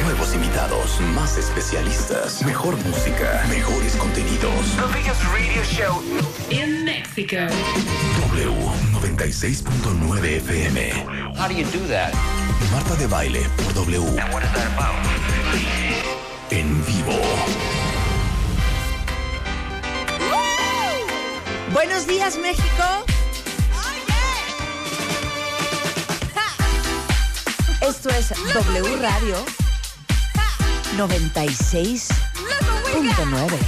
Nuevos invitados, más especialistas, mejor música, mejores contenidos. The biggest radio show. In Mexico. W96.9 FM. How do you do that? Marta de baile por W. And what is that about? En vivo. Buenos días, México. Esto es W Radio 96.9.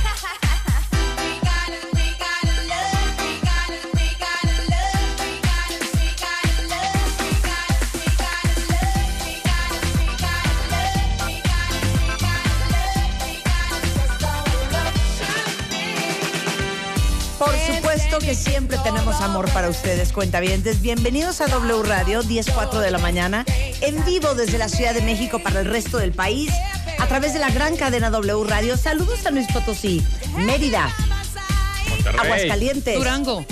Por supuesto que siempre tenemos amor para ustedes, cuentavientes. Bienvenidos a W Radio, 10.04 de la mañana, en vivo desde la Ciudad de México para el resto del país, a través de la gran cadena W Radio. Saludos a Luis Potosí, Mérida, Aguascalientes, Durango,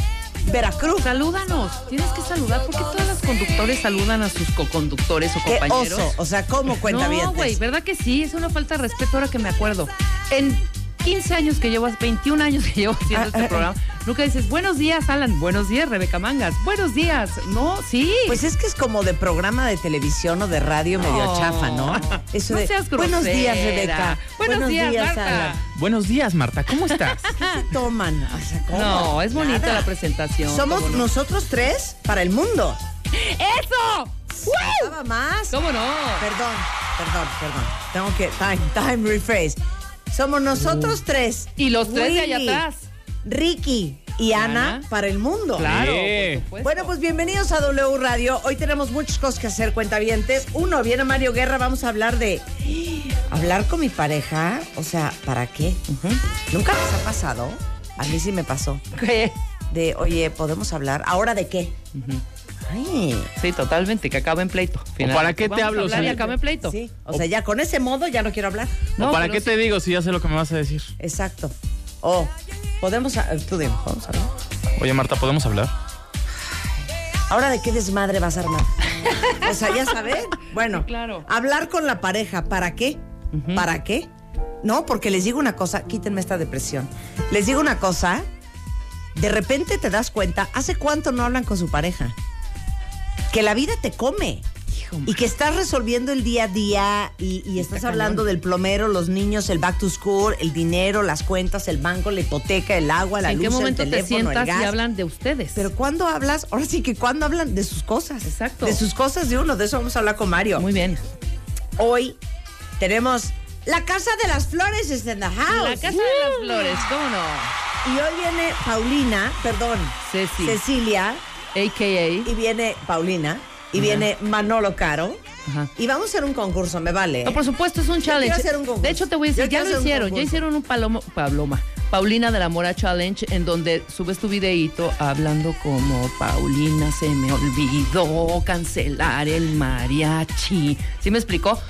Veracruz. salúdanos. Tienes que saludar porque todas las conductores saludan a sus co-conductores o ¡Qué compañeros. oso! O sea, ¿cómo cuentavientes? No, güey, ¿verdad que sí? Es una falta de respeto ahora que me acuerdo. En 15 años que llevo, 21 años que llevo haciendo Ah, este ah, programa, nunca dices, buenos días, Alan, buenos días, Rebeca Mangas, buenos días. No, sí. Pues es que es como de programa de televisión o de radio medio chafa, ¿no? Eso No de, seas Buenos días. Rebeca. Buenos días, Marta. Alan. Buenos días, Marta, ¿cómo estás? ¿Qué se toman? O sea, ¿cómo? no, es bonita Nada. la presentación. Somos nosotros tres para el mundo. ¡Eso! Nada más. ¿Cómo no? Perdón, perdón, perdón. Tengo que time, time rephrase. Somos nosotros tres. Y los tres de allá atrás. Ricky y Ana, Ana. para el mundo. Claro, Sí. por supuesto. Bueno, pues bienvenidos a W Radio. Hoy tenemos muchas cosas que hacer, cuentavientes. Uno, viene Mario Guerra, vamos a hablar de... Hablar con mi pareja, o sea, ¿para qué? ¿Nunca les ha pasado? A mí sí me pasó. ¿Qué? De, oye, ¿podemos hablar? ¿Ahora de qué? Ay, Sí, totalmente, que acaba en pleito. Final. para qué te Vamos a hablo, hablar y si- acaba en pleito. sí. O sea, ya con ese modo ya no quiero hablar. No, ¿O ¿Para qué sí. te digo si ya sé lo que me vas a decir? Exacto. O, podemos... a- Tú dime, ¿podemos hablar? Oye, Marta, ¿podemos hablar? ¿Ahora de qué desmadre vas a armar? o sea, ya saben. Bueno, Sí, claro. hablar con la pareja, ¿para qué? ¿Para qué? No, porque les digo una cosa, quítenme esta depresión. Les digo una cosa, de repente te das cuenta, ¿hace cuánto no hablan con su pareja? Que la vida te come. Y que estás resolviendo el día a día y, y estás hablando del plomero, los niños, el back to school, el dinero, las cuentas, el banco, la hipoteca, el agua, la ¿En luz, qué momento el te teléfono, el sientas gas. y hablan de ustedes? Pero cuando hablas, ahora sí que cuando hablan de sus cosas. Exacto. De sus cosas de uno, de eso vamos a hablar con Mario. Muy bien. Hoy tenemos la Casa de las Flores is in the house. La Casa de las Flores, ¿cómo no? Y hoy viene Paulina, perdón, Ceci, Cecilia, a.k.a. y viene Paulina, y viene Manolo Caro. Ajá. Y vamos a hacer un concurso, me vale. No, por supuesto, es un challenge. hacer un concurso. de hecho, te voy a Yo decir, ya lo hicieron. Ya hicieron un palomo, paloma. Paulina de la Mora Challenge, en donde subes tu videíto hablando como Paulina se me olvidó cancelar el mariachi. ¿Sí me explicó?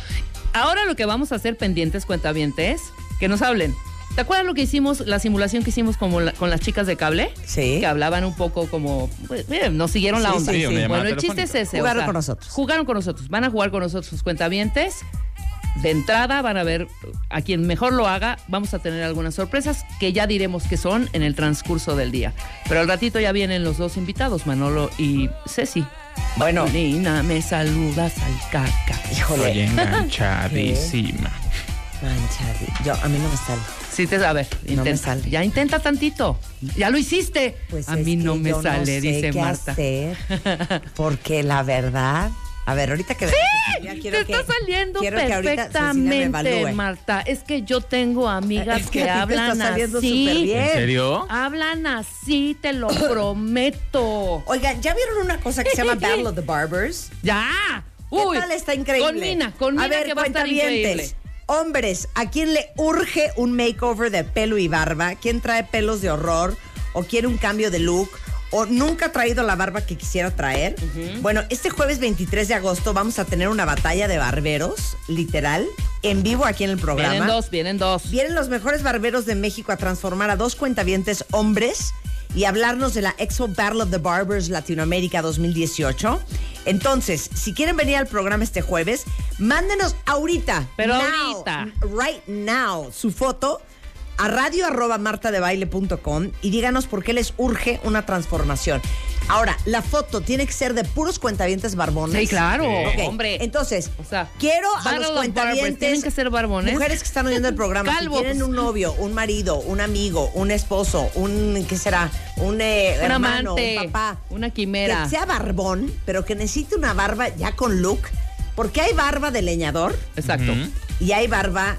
Ahora lo que vamos a hacer pendientes, cuentavientes, que nos hablen. ¿Te acuerdas lo que hicimos, la simulación que hicimos como la- con las chicas de cable? Sí. Que hablaban un poco como, pues, miren, nos siguieron la Sí, onda. sí, sí. llamada Bueno, el chiste es ese. Jugaron con nosotros. Jugaron con nosotros. Van a jugar con nosotros sus cuentavientes. De entrada van a ver a quien mejor lo haga. Vamos a tener algunas sorpresas que ya diremos que son en el transcurso del día. Pero al ratito ya vienen los dos invitados, Manolo y Ceci. Bueno. Paulina, me saludas al caca. Estoy Híjole, enganchadísima. manchadi. Yo, a mí no me sale. Sí, te, a ver, No me intenta. sale. Ya intenta tantito. Ya lo hiciste. Pues a mí no que me yo sale, sé dice qué Marta. hacer, porque la verdad. A ver, ahorita que. ya quiero Te que- está saliendo quiero que ahorita Cecilia me perfectamente. Marta. Es que yo tengo amigas Es que, a ti te está hablan saliendo así. superbién. ¿En serio? Hablan así, te lo prometo. Oigan, ¿ya vieron una cosa que se llama Battle of the Barbers? ¡Ya! ¿Qué Uy, tal está increíble? Con Mina, con Mina a ver, que va a estar increíble. Hombres, ¿a quién le urge un makeover de pelo y barba? ¿Quién trae pelos de horror? ¿O quiere un cambio de look? o nunca ha traído la barba que quisiera traer. Bueno, este jueves 23 de agosto vamos a tener una batalla de barberos, literal, en vivo aquí en el programa. Vienen dos, vienen dos. Vienen los mejores barberos de México a transformar a dos cuentavientes hombres y hablarnos de la Expo Battle of the Barbers Latinoamérica 2018. Entonces, si quieren venir al programa este jueves, mándenos ahorita. Pero now, ahorita. Right now, su foto a radio arroba martadebaile.com y díganos por qué les urge una transformación. Ahora, la foto tiene que ser de puros cuentavientes barbones. Sí, claro, Ok, hombre. Entonces, O sea, quiero a los Barbers, cuentavientes. ¿tienen que ser barbones? Mujeres que están oyendo el programa. Calvos. Si tienen un novio, un marido, un amigo, un esposo, un, ¿qué será? Un, eh, Un hermano, amante, un papá. una quimera. Que sea barbón, pero que necesite una barba ya con look. Porque hay barba de leñador Exacto. Y hay barba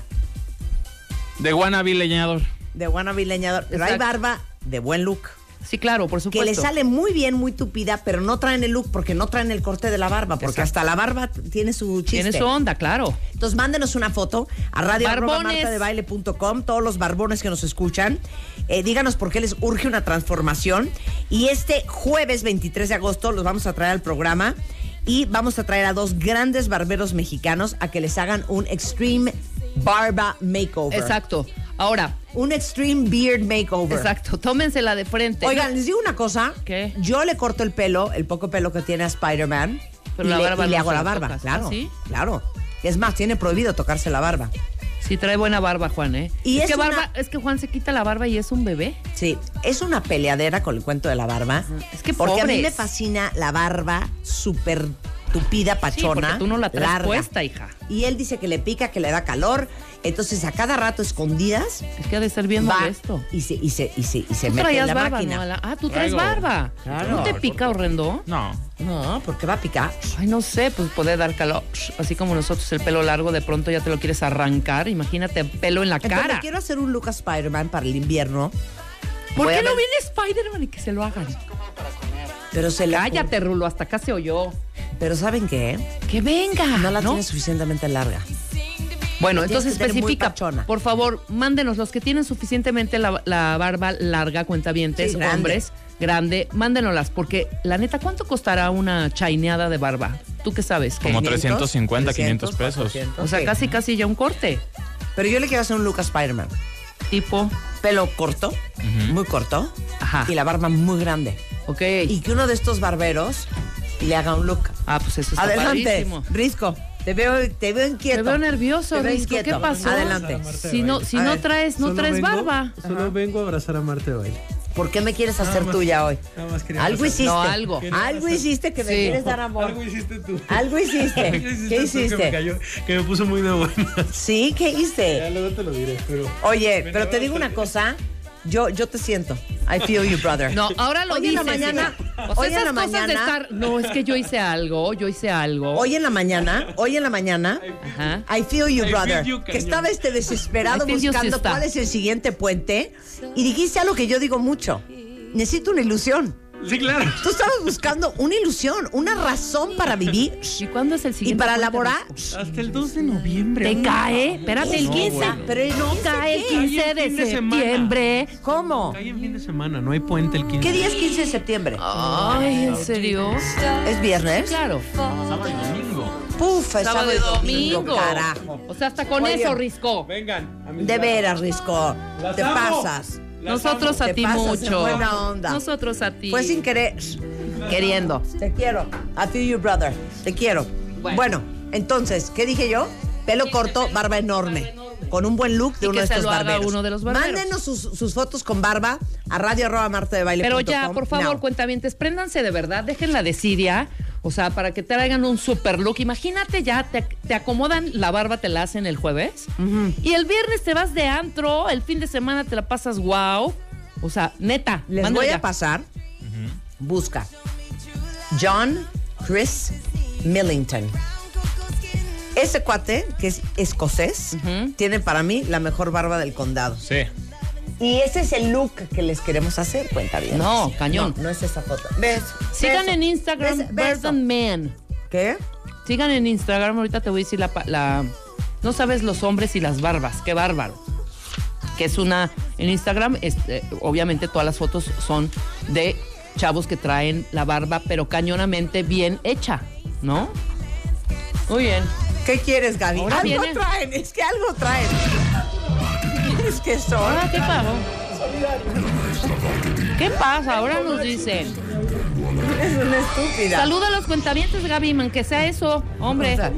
De wannabe leñador. de wannabe leñador. Pero hay barba de buen look. Sí, claro, por Que supuesto. le sale muy bien, muy tupida, pero no traen el look porque no traen el corte de la barba. Porque Exacto. hasta la barba tiene su chiste. Tiene su onda, claro. Entonces mándenos una foto a radio todos los barbones que nos escuchan. Eh, díganos por qué les urge una transformación. Y este jueves 23 de agosto los vamos a traer al programa y vamos a traer a dos grandes barberos mexicanos a que les hagan un Extreme Barba Makeover. Exacto. Ahora, Un Extreme Beard Makeover. exacto, tómensela de frente. Oigan, les digo una cosa. ¿Qué? Yo le corto el pelo, el poco pelo que tiene a Spider-Man. Pero y la le, barba y le hago la barba. tocas, Claro. ¿ah, sí? Claro. Es más, tiene prohibido tocarse la barba. Sí, trae buena barba, Juan, ¿eh? Y es, es que una- barba, es que Juan se quita la barba y es un bebé. Sí, es una peleadera con el cuento de la barba. Es que Porque a mí me fascina la barba súper tupida, Sí, pachona. porque tú no la traes larga. puesta, hija. Y él dice que le pica, que le da calor. Entonces, a cada rato escondidas, Es que ha de ser bien va molesto. y se, y se, y se, y se Tú mete en la barba, máquina. ¿no? A la- Ah, tú traes Traigo. barba. Claro. ¿No te pica horrendo? No. No, porque va a picar. Ay, no sé, pues puede dar calor. Así como nosotros el pelo largo de pronto ya te lo quieres arrancar. Imagínate pelo en la Entonces, cara. quiero hacer un look a Spider-Man para el invierno. ¿Por Voy qué no viene Spider-Man y que se lo hagan? Pero se le Cállate, Rulo, hasta acá se oyó. Pero ¿saben qué? Que venga. No la tiene suficientemente larga. Bueno, La entonces especifica. Por favor, mándenos los que tienen suficientemente la, la barba larga, cuentavientes, Sí, grande. hombres, grande, mándenoslas, porque la neta, ¿cuánto costará una chaineada de barba? ¿Tú qué sabes? Como 500, 350, 500 pesos. 400. O sea, casi casi ya un corte. Pero yo le quiero hacer un a Spider-Man. Tipo, Pelo corto, muy corto. Ajá. Y la barba muy grande. ok. Y que uno de estos barberos le haga un look. ah, pues eso está Adelante, padrísimo. Risco. Te veo, te veo inquieto. Te veo nervioso, Te veo Risco. ¿Qué pasó? Adelante. Si no, si no traes, no Solo traes vengo- barba. Solo vengo a abrazar a de baile. ¿Por qué me quieres hacer más- tuya hoy? nada más quería Algo hiciste. No, algo. Algo hiciste que me Sí. quieres dar amor. Algo hiciste tú. Algo hiciste. Algo ¿Qué tú Que me, hiciste? cayó- que me puso muy de buenas. Sí, ¿qué Ya hice? luego te lo diré, pero. Oye, pero te digo una cosa. Yo, yo te siento. I feel you, brother. No, ahora lo Hoy en la dices, mañana- hija. O sea, hoy en la cosas de mañana- estar. No, es que yo hice algo, yo hice algo. Hoy en la mañana, hoy en la mañana, Ajá. I feel you, I feel brother. you, que estaba este desesperado buscando cuál es el siguiente puente y dijiste algo que yo digo mucho. Necesito una ilusión. Sí, claro. Tú estabas buscando una ilusión, una razón para vivir ¿Y cuándo es el y siguiente? para puente, laborar. Hasta el 2 de noviembre. Te cae, espérate, el No, 15. bueno. Pero no 15 cae el qué? 15 Cae el de septiembre. ¿Cómo? Cae en fin de semana, no hay puente el 15. ¿Qué día es 15 de septiembre? Ay, ¿en serio? ¿Es viernes? Claro. Sábado y domingo. Puf, es Sábado y domingo. carajo. O sea, hasta con Oye. eso, Risco. Vengan. a mis De veras, Risco. Las Te amo. pasas. Nosotros amo. a ti mucho. buena onda. Nosotros a ti. Fue sin querer. Queriendo. Te quiero. I feel you, brother. Te quiero. Bueno. Bueno, entonces, ¿qué dije yo? Pelo corto, barba enorme. Con un buen look de Y uno que de se estos lo haga uno de los barberos. Mándenos sus, sus fotos con barba a radio arroba marta de baile Pero ya, por favor, cuentavientes, préndanse de verdad, dejen la desidia. O sea, para que te traigan un super look. Imagínate ya, te, te acomodan la barba, te la hacen el jueves. Y el viernes te vas de antro, el fin de semana te la pasas wow. O sea, neta. Les voy ya. a pasar. Busca. John Chris Millington. Ese cuate, que es escocés, tiene para mí la mejor barba del condado. Sí. Y ese es el look que les queremos hacer, cuenta bien. No, cañón. No, no es esa foto. ¿Ves? Sigan en Instagram, and Man. ¿Qué? Sigan en Instagram, ahorita te voy a decir la, la- No sabes los hombres y las barbas, qué bárbaro. Que es una... En Instagram, este, obviamente todas las fotos son de chavos que traen la barba, pero cañonamente bien hecha, ¿no? Muy bien. ¿Qué quieres, Gaby? Ahora algo viene- traen, es que algo traen. Es que son. Ahora, ¿qué pasó? ¿Qué pasa? Ahora nos dicen. Es una estúpida. Saluda a los cuentavientes, Gaby, man, que sea eso, hombre. O sea,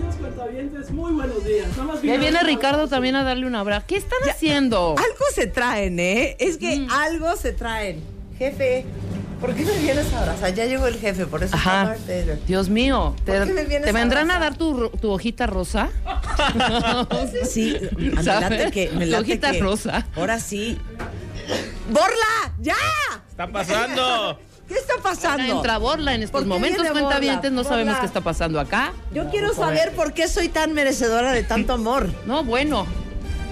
Muy buenos días. Nada más Y ahí viene Ricardo también a darle un abrazo. ¿Qué están haciendo? algo se traen, ¿eh? Es que Mm. algo se traen. Jefe, ¿por qué me vienes a abrazar? Ya llegó el jefe, por eso Ajá. Dios mío, ¿te, ¿Por qué me vienes te vendrán a dar tu, hojita rosa? Sí, me late que. Me Tu late hojita que- rosa. Ahora sí. ¡Borla! ¡Ya! ¡Está pasando! ¿Qué está Ahora pasando? entra Borla en estos ¿Por qué momentos, viene Borla? cuentavientes, no sabemos qué está pasando acá. Yo quiero saber por qué soy tan merecedora de tanto amor. No, bueno,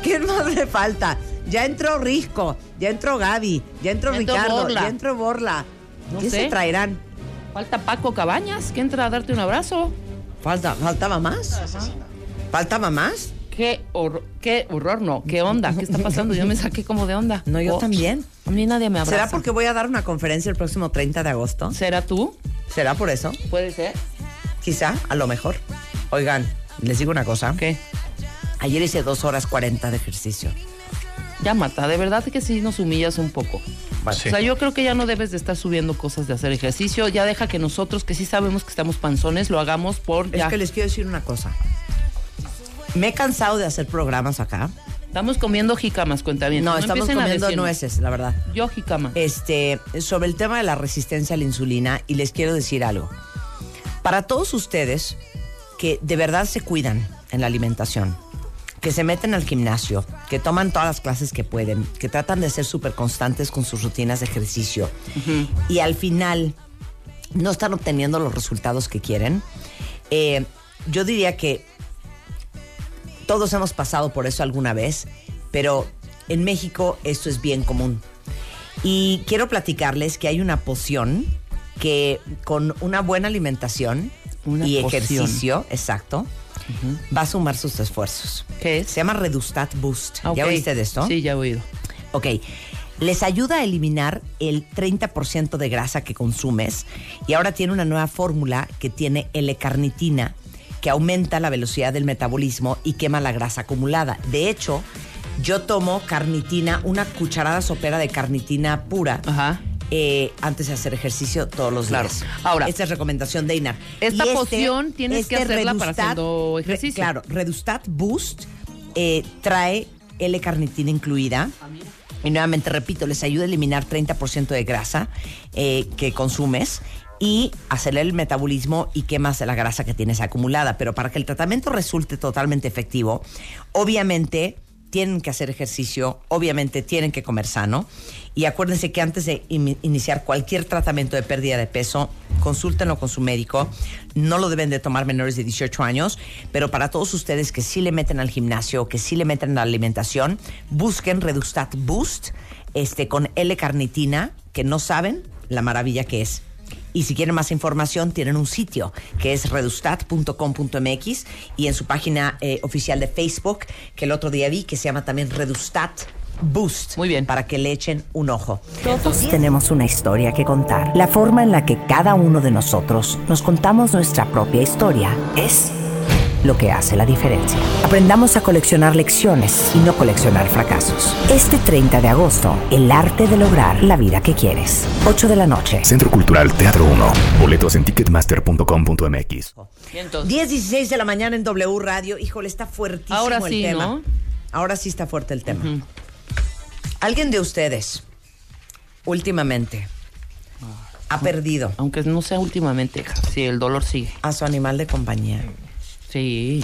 ¿Qué más le falta? Ya entró Risco, ya entró Gaby, ya entró Ya entró Ricardo, Borla. ya entró Borla. No ¿Qué sé. se traerán? falta Paco Cabañas, que entra a darte un abrazo. Falta, ¿Faltaba más? ¿Faltaba más? Qué horror, qué horror, no, qué onda, qué está pasando. Yo me saqué como de onda. No, yo Oh, también. A mí nadie me abraza. ¿Será porque voy a dar una conferencia el próximo 30 de agosto? ¿Será tú? ¿Será por eso? Puede ser. Quizá, a lo mejor. Oigan, les digo una cosa. ¿Qué? Ayer hice dos horas 40 de ejercicio. Ya, Marta, de verdad que sí nos humillas un poco. Sí. O sea, yo creo que ya no debes de estar subiendo cosas de hacer ejercicio. Ya deja que nosotros, que sí sabemos que estamos panzones, lo hagamos por Es que les quiero decir una cosa. Me he cansado de hacer programas acá. Estamos comiendo jicamas, cuenta bien. No, estamos comiendo nueces. nueces, la verdad. Yo jicama. Este, sobre el tema de la resistencia a la insulina y les quiero decir algo. Para todos ustedes que de verdad se cuidan en la alimentación, que se meten al gimnasio, que toman todas las clases que pueden, que tratan de ser súper constantes con sus rutinas de ejercicio y al final no están obteniendo los resultados que quieren, eh, yo diría que todos hemos pasado por eso alguna vez, pero en México esto es bien común. Y quiero platicarles que hay una poción que con una buena alimentación Una y poción. ejercicio, exacto, va a sumar sus esfuerzos. ¿Qué es? Se llama Redustat Boost. ¿Ya oíste de esto? Sí, ya he oído. Ok. Les ayuda a eliminar el 30% de grasa que consumes y ahora tiene una nueva fórmula que tiene L-carnitina que aumenta la velocidad del metabolismo y quema la grasa acumulada. De hecho, yo tomo carnitina, una cucharada sopera de carnitina pura Ajá. Eh, antes de hacer ejercicio todos los Claro. días. Ahora, esta es recomendación de Inar. esta Y este- poción tienes que hacerla para haciendo re- ejercicio. claro, Redustat Boost eh, trae L-carnitina incluida. Y nuevamente repito, les ayuda a eliminar 30% de grasa eh, que consumes y acelerar el metabolismo y quemas la grasa que tienes acumulada. Pero para que el tratamiento resulte totalmente efectivo, obviamente tienen que hacer ejercicio, obviamente tienen que comer sano. Y acuérdense que antes de in- iniciar cualquier tratamiento de pérdida de peso, consúltenlo con su médico. No lo deben de tomar menores de 18 años, pero para todos ustedes que sí le meten al gimnasio, que sí le meten a la alimentación, busquen Redustat Boost este, con L-carnitina, que no saben la maravilla que es. Y si quieren más información, tienen un sitio que es redustat.com.mx y en su página eh, oficial de Facebook, que el otro día vi, que se llama también Redustat Boost. Muy bien. Para que le echen un ojo. Todos tenemos una historia que contar. La forma en la que cada uno de nosotros nos contamos nuestra propia historia es lo que hace la diferencia. Aprendamos a coleccionar lecciones y no coleccionar fracasos. Este 30 de agosto, el arte de lograr la vida que quieres. 8 de la noche. Centro Cultural Teatro 1. Boletos en ticketmaster.com.mx. Y entonces, 10, 16 de la mañana en W Radio. Híjole, está fuertísimo Ahora el sí, tema. ¿no? Ahora sí está fuerte el tema. ¿Alguien de ustedes últimamente ha perdido aunque no sea últimamente, hija, sí, el dolor sigue. a su animal de compañía? Sí.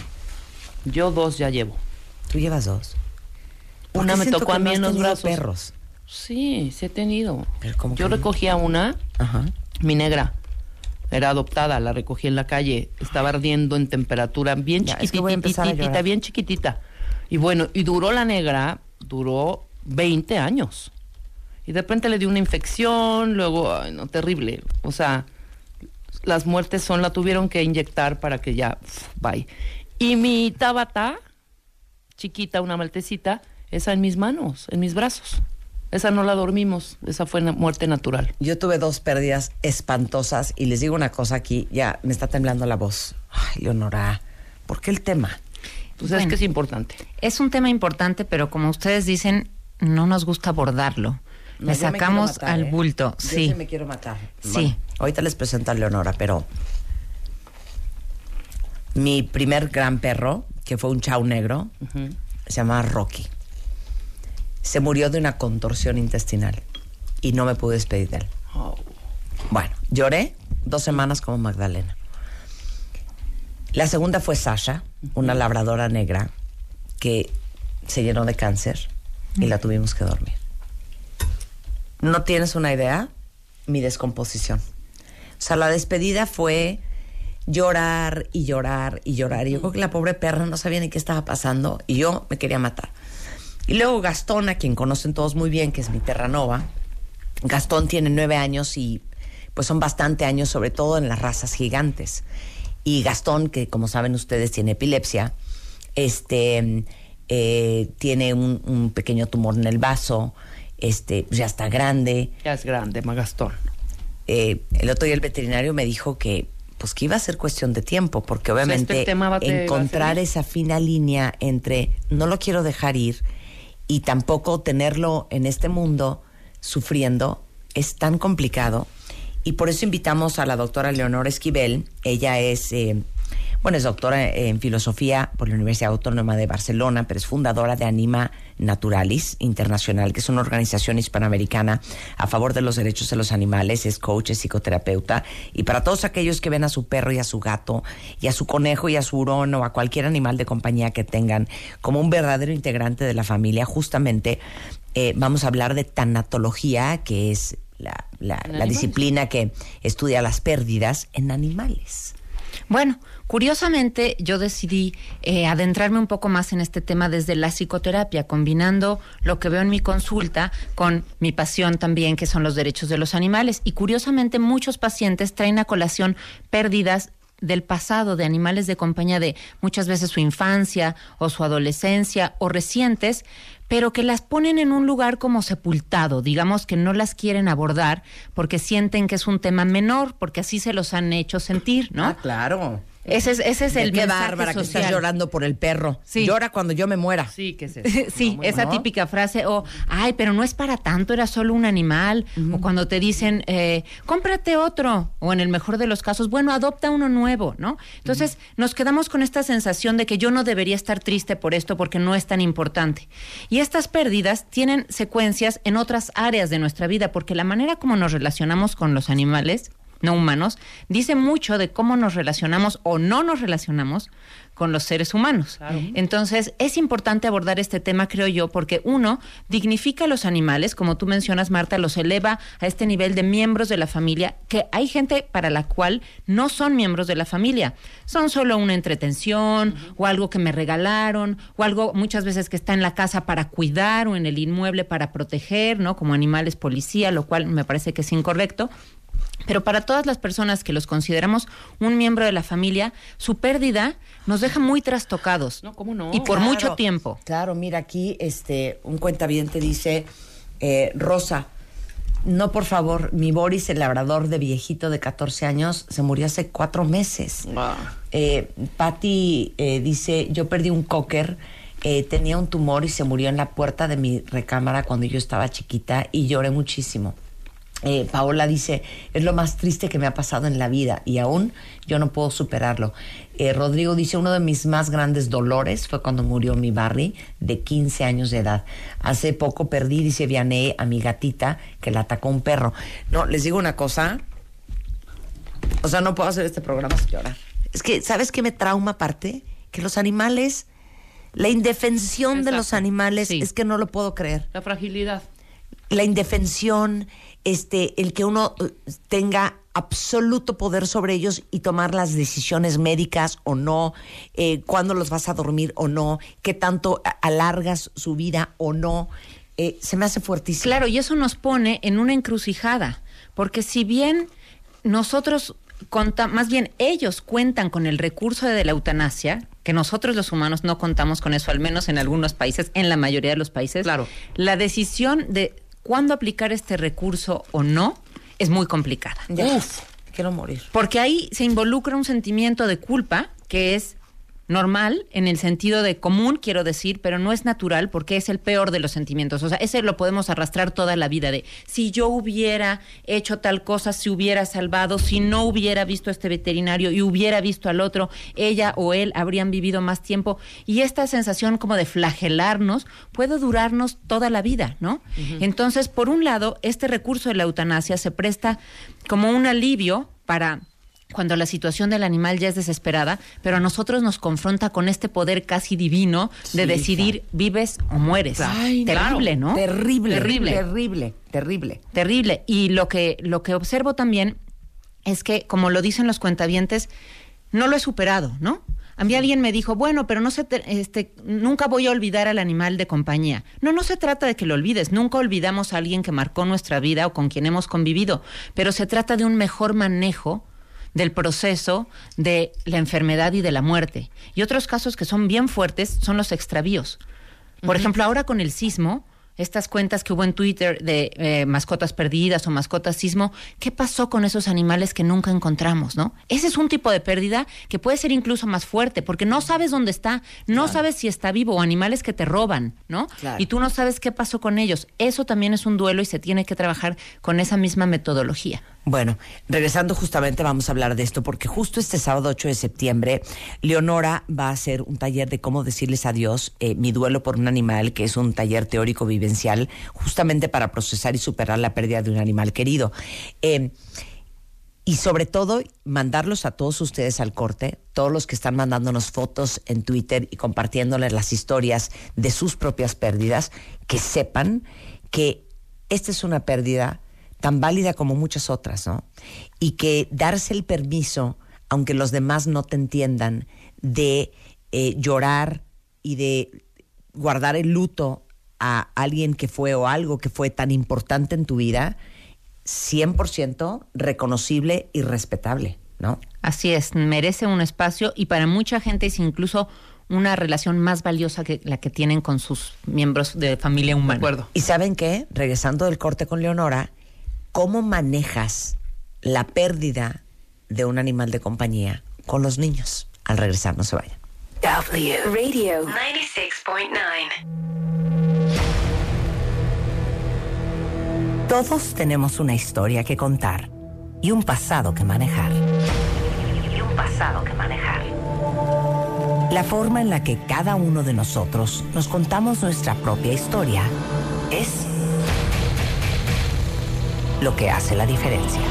Yo dos ya llevo. ¿Tú llevas dos? ¿Por Una qué me tocó a mí en los brazos. perros? Sí, sí he tenido. Pero ¿cómo Yo que no? recogí a una, Ajá. mi negra. Era adoptada, la recogí en la calle. Estaba ardiendo en temperatura bien Ya, es que chiquitita, bien chiquitita. Y bueno, y duró la negra, duró 20 años. Y de repente le dio una infección, luego, ay, no, terrible. O sea, las muertes son, la tuvieron que inyectar para que ya, bye. Y mi tabata, chiquita, una maltecita, esa en mis manos, en mis brazos. Esa no la dormimos, esa fue na- muerte natural. Yo tuve dos pérdidas espantosas y les digo una cosa aquí, ya me está temblando la voz. Ay, Leonora, ¿por qué el tema? Pues es Bueno. que es importante. Es un tema importante, pero como ustedes dicen, no nos gusta abordarlo. No, me sacamos matar, al ¿eh? bulto. Yo Sí. sí me quiero matar. Sí. Bueno, ahorita les presento a Leonora, pero mi primer gran perro, que fue un chau negro, se llamaba Rocky. Se murió de una contorsión intestinal y no me pude despedir de él. Oh. Bueno, lloré dos semanas como Magdalena. La segunda fue Sasha, una labradora negra que se llenó de cáncer y la tuvimos que dormir. No tienes una idea mi descomposición. O sea, la despedida fue llorar y llorar y llorar. Y yo creo que la pobre perra no sabía ni qué estaba pasando y yo me quería matar. Y luego Gastón, a quien conocen todos muy bien, que es mi terranova. Gastón tiene nueve años y pues son bastante años, sobre todo en las razas gigantes. Y Gastón, que como saben ustedes tiene epilepsia, este eh, tiene un, un pequeño tumor en el vaso, este ya está grande. Ya es grande, Magastón. Eh, el otro día el veterinario me dijo que pues que iba a ser cuestión de tiempo, porque este obviamente tema va a te- va a encontrar esa fina línea entre no lo quiero dejar ir y tampoco tenerlo en este mundo sufriendo es tan complicado. Y por eso invitamos a la doctora Leonora Esquivel. Ella es, eh, bueno, es doctora en filosofía por la Universidad Autónoma de Barcelona, pero es fundadora de Anima Naturalis Internacional, que es una organización hispanoamericana a favor de los derechos de los animales. Es coach, es psicoterapeuta. Y para todos aquellos que ven a su perro y a su gato, y a su conejo y a su hurón o a cualquier animal de compañía que tengan como un verdadero integrante de la familia, justamente eh, vamos a hablar de tanatología, que es la, la- disciplina que estudia las pérdidas en animales. Bueno, curiosamente yo decidí eh, adentrarme un poco más en este tema desde la psicoterapia, combinando lo que veo en mi consulta con mi pasión también, que son los derechos de los animales. Y curiosamente muchos pacientes traen a colación pérdidas del pasado de animales de compañía de muchas veces su infancia o su adolescencia o recientes, pero que las ponen en un lugar como sepultado, digamos que no las quieren abordar porque sienten que es un tema menor, porque así se los han hecho sentir, ¿no? Ah, claro. Ese es, ese es el Qué bárbara que estás llorando por el perro. Sí. Llora cuando yo me muera. Sí, que es Sí, esa típica frase, o, ay, pero no es para tanto, era solo un animal, o cuando te dicen, eh, cómprate otro, o en el mejor de los casos, bueno, adopta uno nuevo, ¿no? Entonces, nos quedamos con esta sensación de que yo no debería estar triste por esto porque no es tan importante. Y estas pérdidas tienen secuencias en otras áreas de nuestra vida, porque la manera como nos relacionamos con los animales, no humanos, dice mucho de cómo nos relacionamos o no nos relacionamos con los seres humanos. Entonces, es importante abordar este tema, creo yo, porque uno, dignifica a los animales, como tú mencionas, Marta, los eleva a este nivel de miembros de la familia, que hay gente para la cual no son miembros de la familia, son solo una entretención o algo que me regalaron o algo muchas veces que está en la casa para cuidar o en el inmueble para proteger, ¿no? Como animales policía, lo cual me parece que es incorrecto. Pero para todas las personas que los consideramos un miembro de la familia, su pérdida nos deja muy trastocados. No, ¿cómo no? Y por Claro, mucho tiempo. Claro, mira aquí este un cuentaviente dice eh, Rosa, no por favor, mi Boris, el labrador de viejito de 14 años, se murió hace cuatro meses. Eh, Patty eh, dice, yo perdí un cocker, eh, tenía un tumor y se murió en la puerta de mi recámara cuando yo estaba chiquita y lloré muchísimo. Eh, Paola dice, es lo más triste que me ha pasado en la vida y aún yo no puedo superarlo. Eh, Rodrigo dice, uno de mis más grandes dolores fue cuando murió mi Barry de 15 años de edad. Hace poco perdí, dice Vianney, a mi gatita que la atacó un perro. No, les digo una cosa. O sea, no puedo hacer este programa sin llorar. Es que, ¿sabes qué me trauma aparte? Que los animales, la indefensión de los animales Sí. es que no lo puedo creer La fragilidad. la indefensión, este, el que uno eh, tenga absoluto poder sobre ellos y tomar las decisiones médicas o no, eh, cuándo los vas a dormir o no, qué tanto alargas su vida o no, eh, se me hace fuertísimo. Claro, y eso nos pone en una encrucijada, porque si bien nosotros conta- más bien ellos cuentan con el recurso de la eutanasia, que nosotros los humanos no contamos con eso, al menos en algunos países, en la mayoría de los países. Claro. La decisión de cuándo aplicar este recurso o no es muy complicada. Ya. Quiero morir. Porque ahí se involucra un sentimiento de culpa que es normal en el sentido de común, quiero decir, pero no es natural porque es el peor de los sentimientos. O sea, ese lo podemos arrastrar toda la vida de si yo hubiera hecho tal cosa, si hubiera salvado, si no hubiera visto a este veterinario y hubiera visto al otro, ella o él habrían vivido más tiempo. Y esta sensación como de flagelarnos puede durarnos toda la vida, ¿no? Entonces, por un lado, este recurso de la eutanasia se presta como un alivio para cuando la situación del animal ya es desesperada, pero a nosotros nos confronta con este poder casi divino de Sí, decidir vives o mueres. Ay, terrible, claro. ¿no? Terrible, terrible, terrible, terrible. terrible. Y lo que lo que observo también es que, como lo dicen los cuentavientes, no lo he superado, ¿no? A mí alguien me dijo, bueno, pero no se te- este, nunca voy a olvidar al animal de compañía. No, no se trata de que lo olvides. Nunca olvidamos a alguien que marcó nuestra vida o con quien hemos convivido. Pero se trata de un mejor manejo del proceso de la enfermedad y de la muerte. Y otros casos que son bien fuertes son los extravíos. Por ejemplo, ahora con el sismo, estas cuentas que hubo en Twitter de eh, mascotas perdidas o mascotas sismo, ¿qué pasó con esos animales que nunca encontramos, no? Ese es un tipo de pérdida que puede ser incluso más fuerte, porque no sabes dónde está, no sabes si está vivo o animales que te roban, ¿no? Claro. Y tú no sabes qué pasó con ellos. Eso también es un duelo y se tiene que trabajar con esa misma metodología. Bueno, regresando justamente vamos a hablar de esto porque justo este sábado 8 de septiembre Leonora va a hacer un taller de cómo decirles adiós, eh, mi duelo por un animal, que es un taller teórico vivencial justamente para procesar y superar la pérdida de un animal querido. Eh, y sobre todo, mandarlos a todos ustedes al corte, todos los que están mandándonos fotos en Twitter y compartiéndoles las historias de sus propias pérdidas, que sepan que esta es una pérdida tan válida como muchas otras, ¿no? Y que darse el permiso, aunque los demás no te entiendan, de eh, llorar y de guardar el luto a alguien que fue o algo que fue tan importante en tu vida, 100% reconocible y respetable, ¿no? Así es, merece un espacio y para mucha gente es incluso una relación más valiosa que la que tienen con sus miembros de familia humana. ¿Y saben qué? Regresando del corte con Leonora, ¿cómo manejas la pérdida de un animal de compañía con los niños? Al regresar, no se vayan. W Radio 96.9. Todos tenemos una historia que contar y un pasado que manejar. y un pasado que manejar. La forma en la que cada uno de nosotros nos contamos nuestra propia historia es lo que hace la diferencia.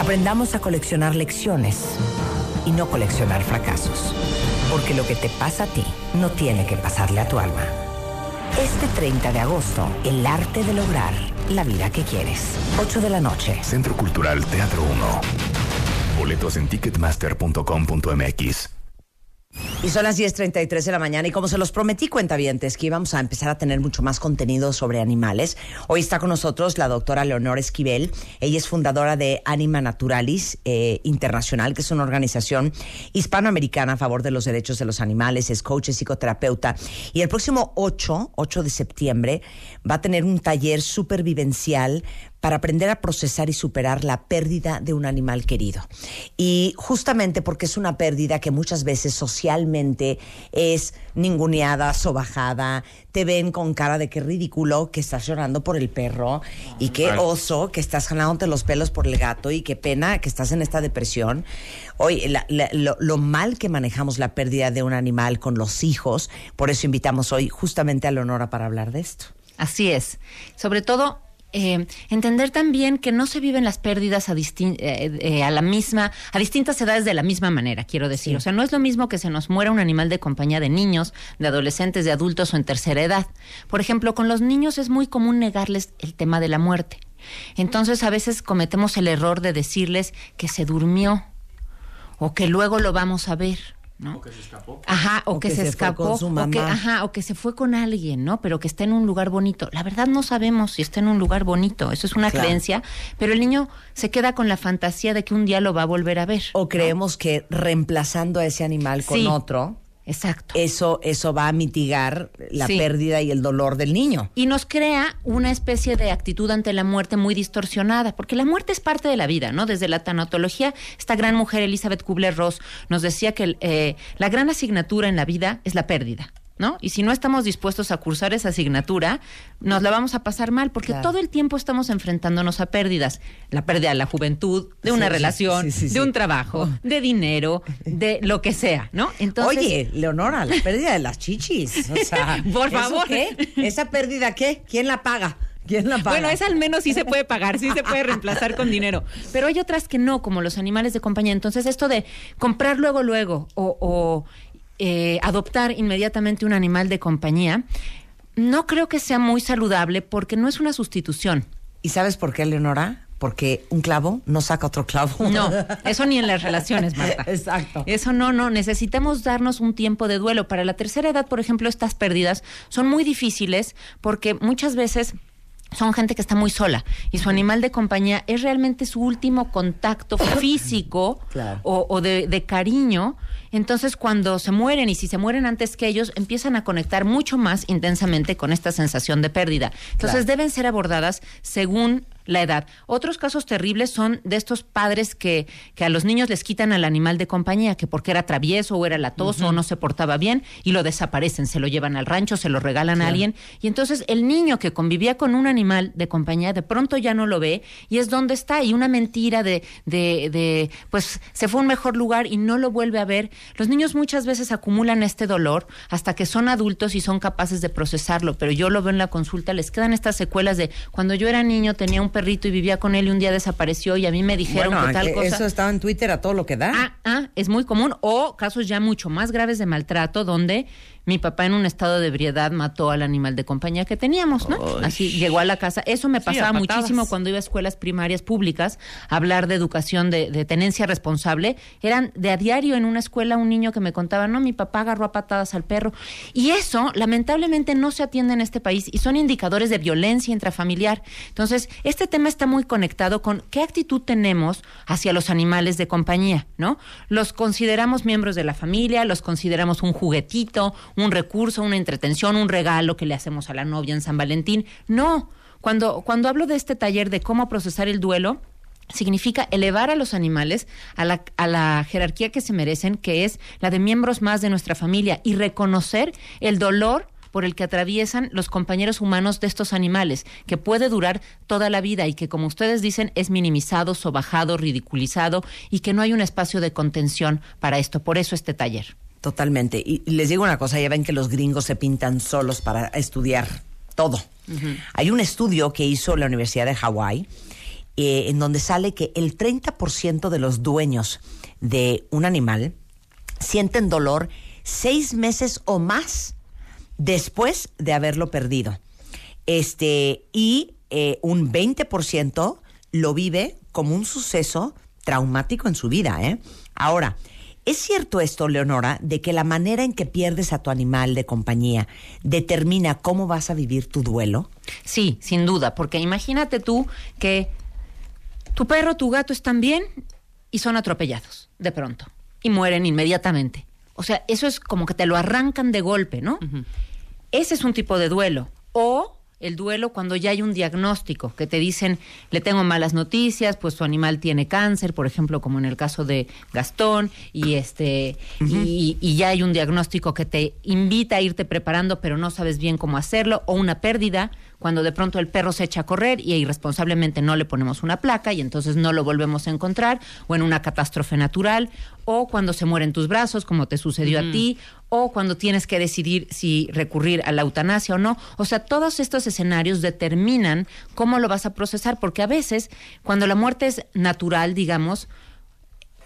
Aprendamos a coleccionar lecciones y no coleccionar fracasos. Porque lo que te pasa a ti no tiene que pasarle a tu alma. Este 30 de agosto, el arte de lograr la vida que quieres. 8 de la noche. Centro Cultural Teatro 1. Boletos en ticketmaster.com.mx. Y son las 10.33 de la mañana y como se los prometí cuentavientes que íbamos a empezar a tener mucho más contenido sobre animales, hoy está con nosotros la doctora Leonor Esquivel. Ella es fundadora de Anima Naturalis eh, Internacional, que es una organización hispanoamericana a favor de los derechos de los animales, es coach, es psicoterapeuta. Y el próximo 8, 8 de septiembre, va a tener un taller supervivencial para aprender a procesar y superar la pérdida de un animal querido. Y justamente porque es una pérdida que muchas veces socialmente es ninguneada, sobajada, te ven con cara de qué ridículo que estás llorando por el perro y qué oso que estás jalándote los pelos por el gato y qué pena que estás en esta depresión. Hoy, la- la- lo, lo mal que manejamos la pérdida de un animal con los hijos, por eso invitamos hoy justamente a Leonora para hablar de esto. Así es. Sobre todo, eh, entender también que no se viven las pérdidas a, distin- eh, eh, a la misma, a distintas edades de la misma manera, quiero decir. O sea, no es lo mismo que se nos muera un animal de compañía de niños, de adolescentes, de adultos o en tercera edad. Por ejemplo, con los niños es muy común negarles el tema de la muerte. Entonces, a veces cometemos el error de decirles que se durmió o que luego lo vamos a ver. ¿No? Ajá, o, que, se, escapó, con su o que, mamá. ajá, o que se fue con alguien, ¿no? Pero que está en un lugar bonito. La verdad no sabemos si está en un lugar bonito, eso es una Claro. creencia, pero el niño se queda con la fantasía de que un día lo va a volver a ver. O creemos que reemplazando a ese animal con Sí. otro, Exacto. eso, eso va a mitigar la Sí. pérdida y el dolor del niño. Y nos crea una especie de actitud ante la muerte muy distorsionada, porque la muerte es parte de la vida, ¿no? Desde la tanatología, esta gran mujer Elizabeth Kubler-Ross nos decía que eh, la gran asignatura en la vida es la pérdida. ¿No? Y si no estamos dispuestos a cursar esa asignatura, nos la vamos a pasar mal, porque Claro. todo el tiempo estamos enfrentándonos a pérdidas. La pérdida de la juventud, de una Sí, relación, sí, sí, sí. de un trabajo, de dinero, de lo que sea, ¿no? Entonces, Oye, Leonora, la pérdida de las chichis. O sea, Por ¿eso favor. qué? ¿Esa pérdida qué? ¿Quién la paga? ¿Quién la paga? Bueno, esa al menos sí se puede pagar, sí se puede reemplazar con dinero. Pero hay otras que no, como los animales de compañía. Entonces, esto de comprar luego, luego, o, o, eh, adoptar inmediatamente un animal de compañía, no creo que sea muy saludable porque no es una sustitución. ¿Y sabes por qué, Leonora? Porque un clavo no saca otro clavo. No, eso ni en las relaciones, Marta. Exacto. Eso no, no, necesitamos darnos un tiempo de duelo. Para la tercera edad, por ejemplo, estas pérdidas son muy difíciles porque muchas veces son gente que está muy sola y su animal de compañía es realmente su último contacto físico Claro. o, o de, de cariño. Entonces, cuando se mueren y si se mueren antes que ellos, empiezan a conectar mucho más intensamente con esta sensación de pérdida. Entonces, Claro. deben ser abordadas según la edad. Otros casos terribles son de estos padres que, que a los niños les quitan al animal de compañía, que porque era travieso o era latoso o no se portaba bien y lo desaparecen, se lo llevan al rancho, se lo regalan a alguien. Y entonces el niño que convivía con un animal de compañía de pronto ya no lo ve y es donde está. Y una mentira de, de, de pues se fue a un mejor lugar y no lo vuelve a ver. Los niños muchas veces acumulan este dolor hasta que son adultos y son capaces de procesarlo, pero yo lo veo en la consulta, les quedan estas secuelas de cuando yo era niño tenía un perrito y vivía con él y un día desapareció y a mí me dijeron Bueno, que tal que cosa. eso estaba en Twitter a todo lo que da. Ah, ah, es muy común. O casos ya mucho más graves de maltrato donde mi papá en un estado de ebriedad mató al animal de compañía que teníamos, ¿no? Así llegó a la casa. Eso me pasaba muchísimo cuando iba a escuelas primarias públicas a hablar de educación de, de tenencia responsable. Eran de a diario en una escuela un niño que me contaba, no, mi papá agarró a patadas al perro. Y eso, lamentablemente, no se atiende en este país y son indicadores de violencia intrafamiliar. Entonces, este tema está muy conectado con qué actitud tenemos hacia los animales de compañía, ¿no? Los consideramos miembros de la familia, los consideramos un juguetito, un recurso, una entretención, un regalo que le hacemos a la novia en San Valentín. No, cuando, cuando hablo de este taller de cómo procesar el duelo, significa elevar a los animales a la, a la jerarquía que se merecen, que es la de miembros más de nuestra familia, y reconocer el dolor por el que atraviesan los compañeros humanos de estos animales, que puede durar toda la vida y que, como ustedes dicen, es minimizado, sobajado, ridiculizado y que no hay un espacio de contención para esto. Por eso este taller. Totalmente. Y y les digo una cosa, ya ven que los gringos se pintan solos para estudiar todo. Hay un estudio que hizo la Universidad de Hawái eh, en donde sale que el 30% de los dueños de un animal sienten dolor seis meses o más después de haberlo perdido. Este, y eh, un 20% lo vive como un suceso traumático en su vida. ¿eh? Ahora, ¿es cierto esto, Leonora, de que la manera en que pierdes a tu animal de compañía determina cómo vas a vivir tu duelo? Sí, sin duda, porque imagínate tú que tu perro, tu gato están bien y son atropellados de pronto y mueren inmediatamente. O sea, eso es como que te lo arrancan de golpe, ¿no? Ese es un tipo de duelo. O el duelo cuando ya hay un diagnóstico, que te dicen, le tengo malas noticias, pues tu animal tiene cáncer, por ejemplo, como en el caso de Gastón, y este, y, y ya hay un diagnóstico que te invita a irte preparando, pero no sabes bien cómo hacerlo, o una pérdida, cuando de pronto el perro se echa a correr y irresponsablemente no le ponemos una placa y entonces no lo volvemos a encontrar, o en una catástrofe natural, o cuando se muere en tus brazos, como te sucedió a ti, o cuando tienes que decidir si recurrir a la eutanasia o no. O sea, todos estos escenarios determinan cómo lo vas a procesar, porque a veces, cuando la muerte es natural, digamos,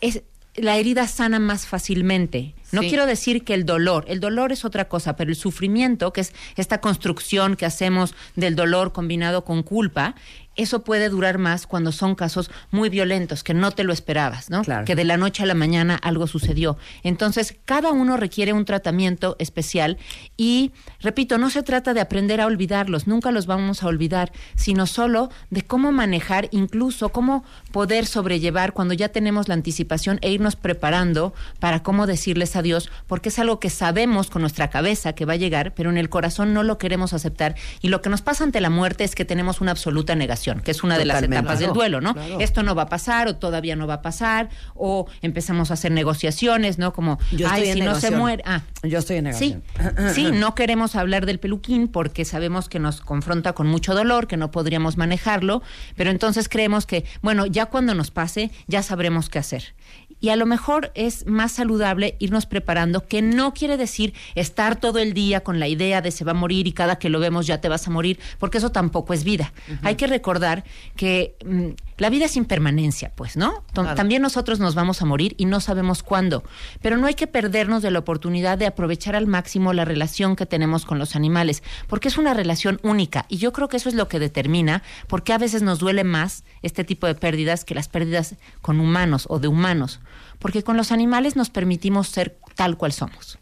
es la herida sana más fácilmente. No Sí. quiero decir que el dolor, el dolor es otra cosa, pero el sufrimiento, que es esta construcción que hacemos del dolor combinado con culpa, eso puede durar más cuando son casos muy violentos, que no te lo esperabas, ¿no? Claro. Que de la noche a la mañana algo sucedió. Entonces, cada uno requiere un tratamiento especial y, repito, no se trata de aprender a olvidarlos, nunca los vamos a olvidar, sino solo de cómo manejar, incluso cómo poder sobrellevar cuando ya tenemos la anticipación e irnos preparando para cómo decirles a a Dios porque es algo que sabemos con nuestra cabeza que va a llegar, pero en el corazón no lo queremos aceptar. Y lo que nos pasa ante la muerte es que tenemos una absoluta negación, que es una de las etapas del duelo, ¿no? claro. Esto no va a pasar o todavía no va a pasar o empezamos a hacer negociaciones, ¿no? Como, Yo ay, si no se muere. Ah, Yo estoy en Sí, negación. sí, no queremos hablar del peluquín porque sabemos que nos confronta con mucho dolor, que no podríamos manejarlo, pero entonces creemos que, bueno, ya cuando nos pase, ya sabremos qué hacer. Y a lo mejor es más saludable irnos preparando, que no quiere decir estar todo el día con la idea de se va a morir y cada que lo vemos ya te vas a morir, porque eso tampoco es vida. Hay que recordar que mm, la vida es impermanencia, pues, ¿no? Claro. También nosotros nos vamos a morir y no sabemos cuándo, pero no hay que perdernos de la oportunidad de aprovechar al máximo la relación que tenemos con los animales, porque es una relación única y yo creo que eso es lo que determina por qué a veces nos duele más este tipo de pérdidas que las pérdidas con humanos o de humanos, porque con los animales nos permitimos ser tal cual somos.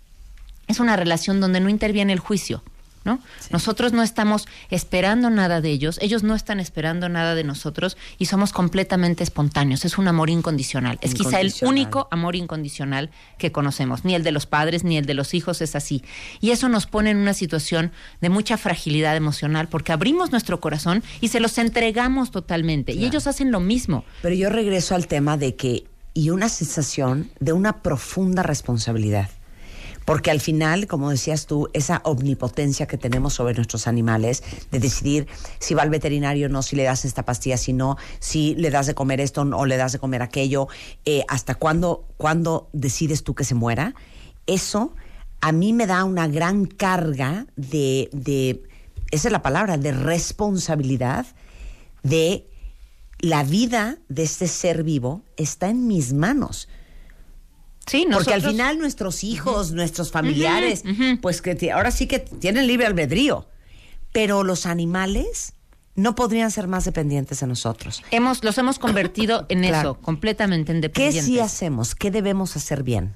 Es una relación donde no interviene el juicio. ¿No? Nosotros no estamos esperando nada de ellos, ellos no están esperando nada de nosotros y somos completamente espontáneos. Es un amor incondicional. Es quizá el único amor incondicional que conocemos. Ni el de los padres ni el de los hijos es así. Y eso nos pone en una situación de mucha fragilidad emocional porque abrimos nuestro corazón y se los entregamos totalmente. Y ellos hacen lo mismo. Pero yo regreso al tema de que, y una sensación de una profunda responsabilidad. Porque al final, como decías tú, esa omnipotencia que tenemos sobre nuestros animales, de decidir si va al veterinario o no, si le das esta pastilla, si no, si le das de comer esto o le das de comer aquello, eh, hasta cuándo, cuándo decides tú que se muera, eso a mí me da una gran carga de, de esa es la palabra, de responsabilidad de la vida de este ser vivo está en mis manos. Sí, Porque al final nuestros hijos, nuestros familiares, pues que ahora sí que tienen libre albedrío. Pero los animales no podrían ser más dependientes de nosotros. Hemos, los hemos convertido en Claro. eso, completamente ¿Qué independientes. sí hacemos? ¿Qué debemos hacer bien?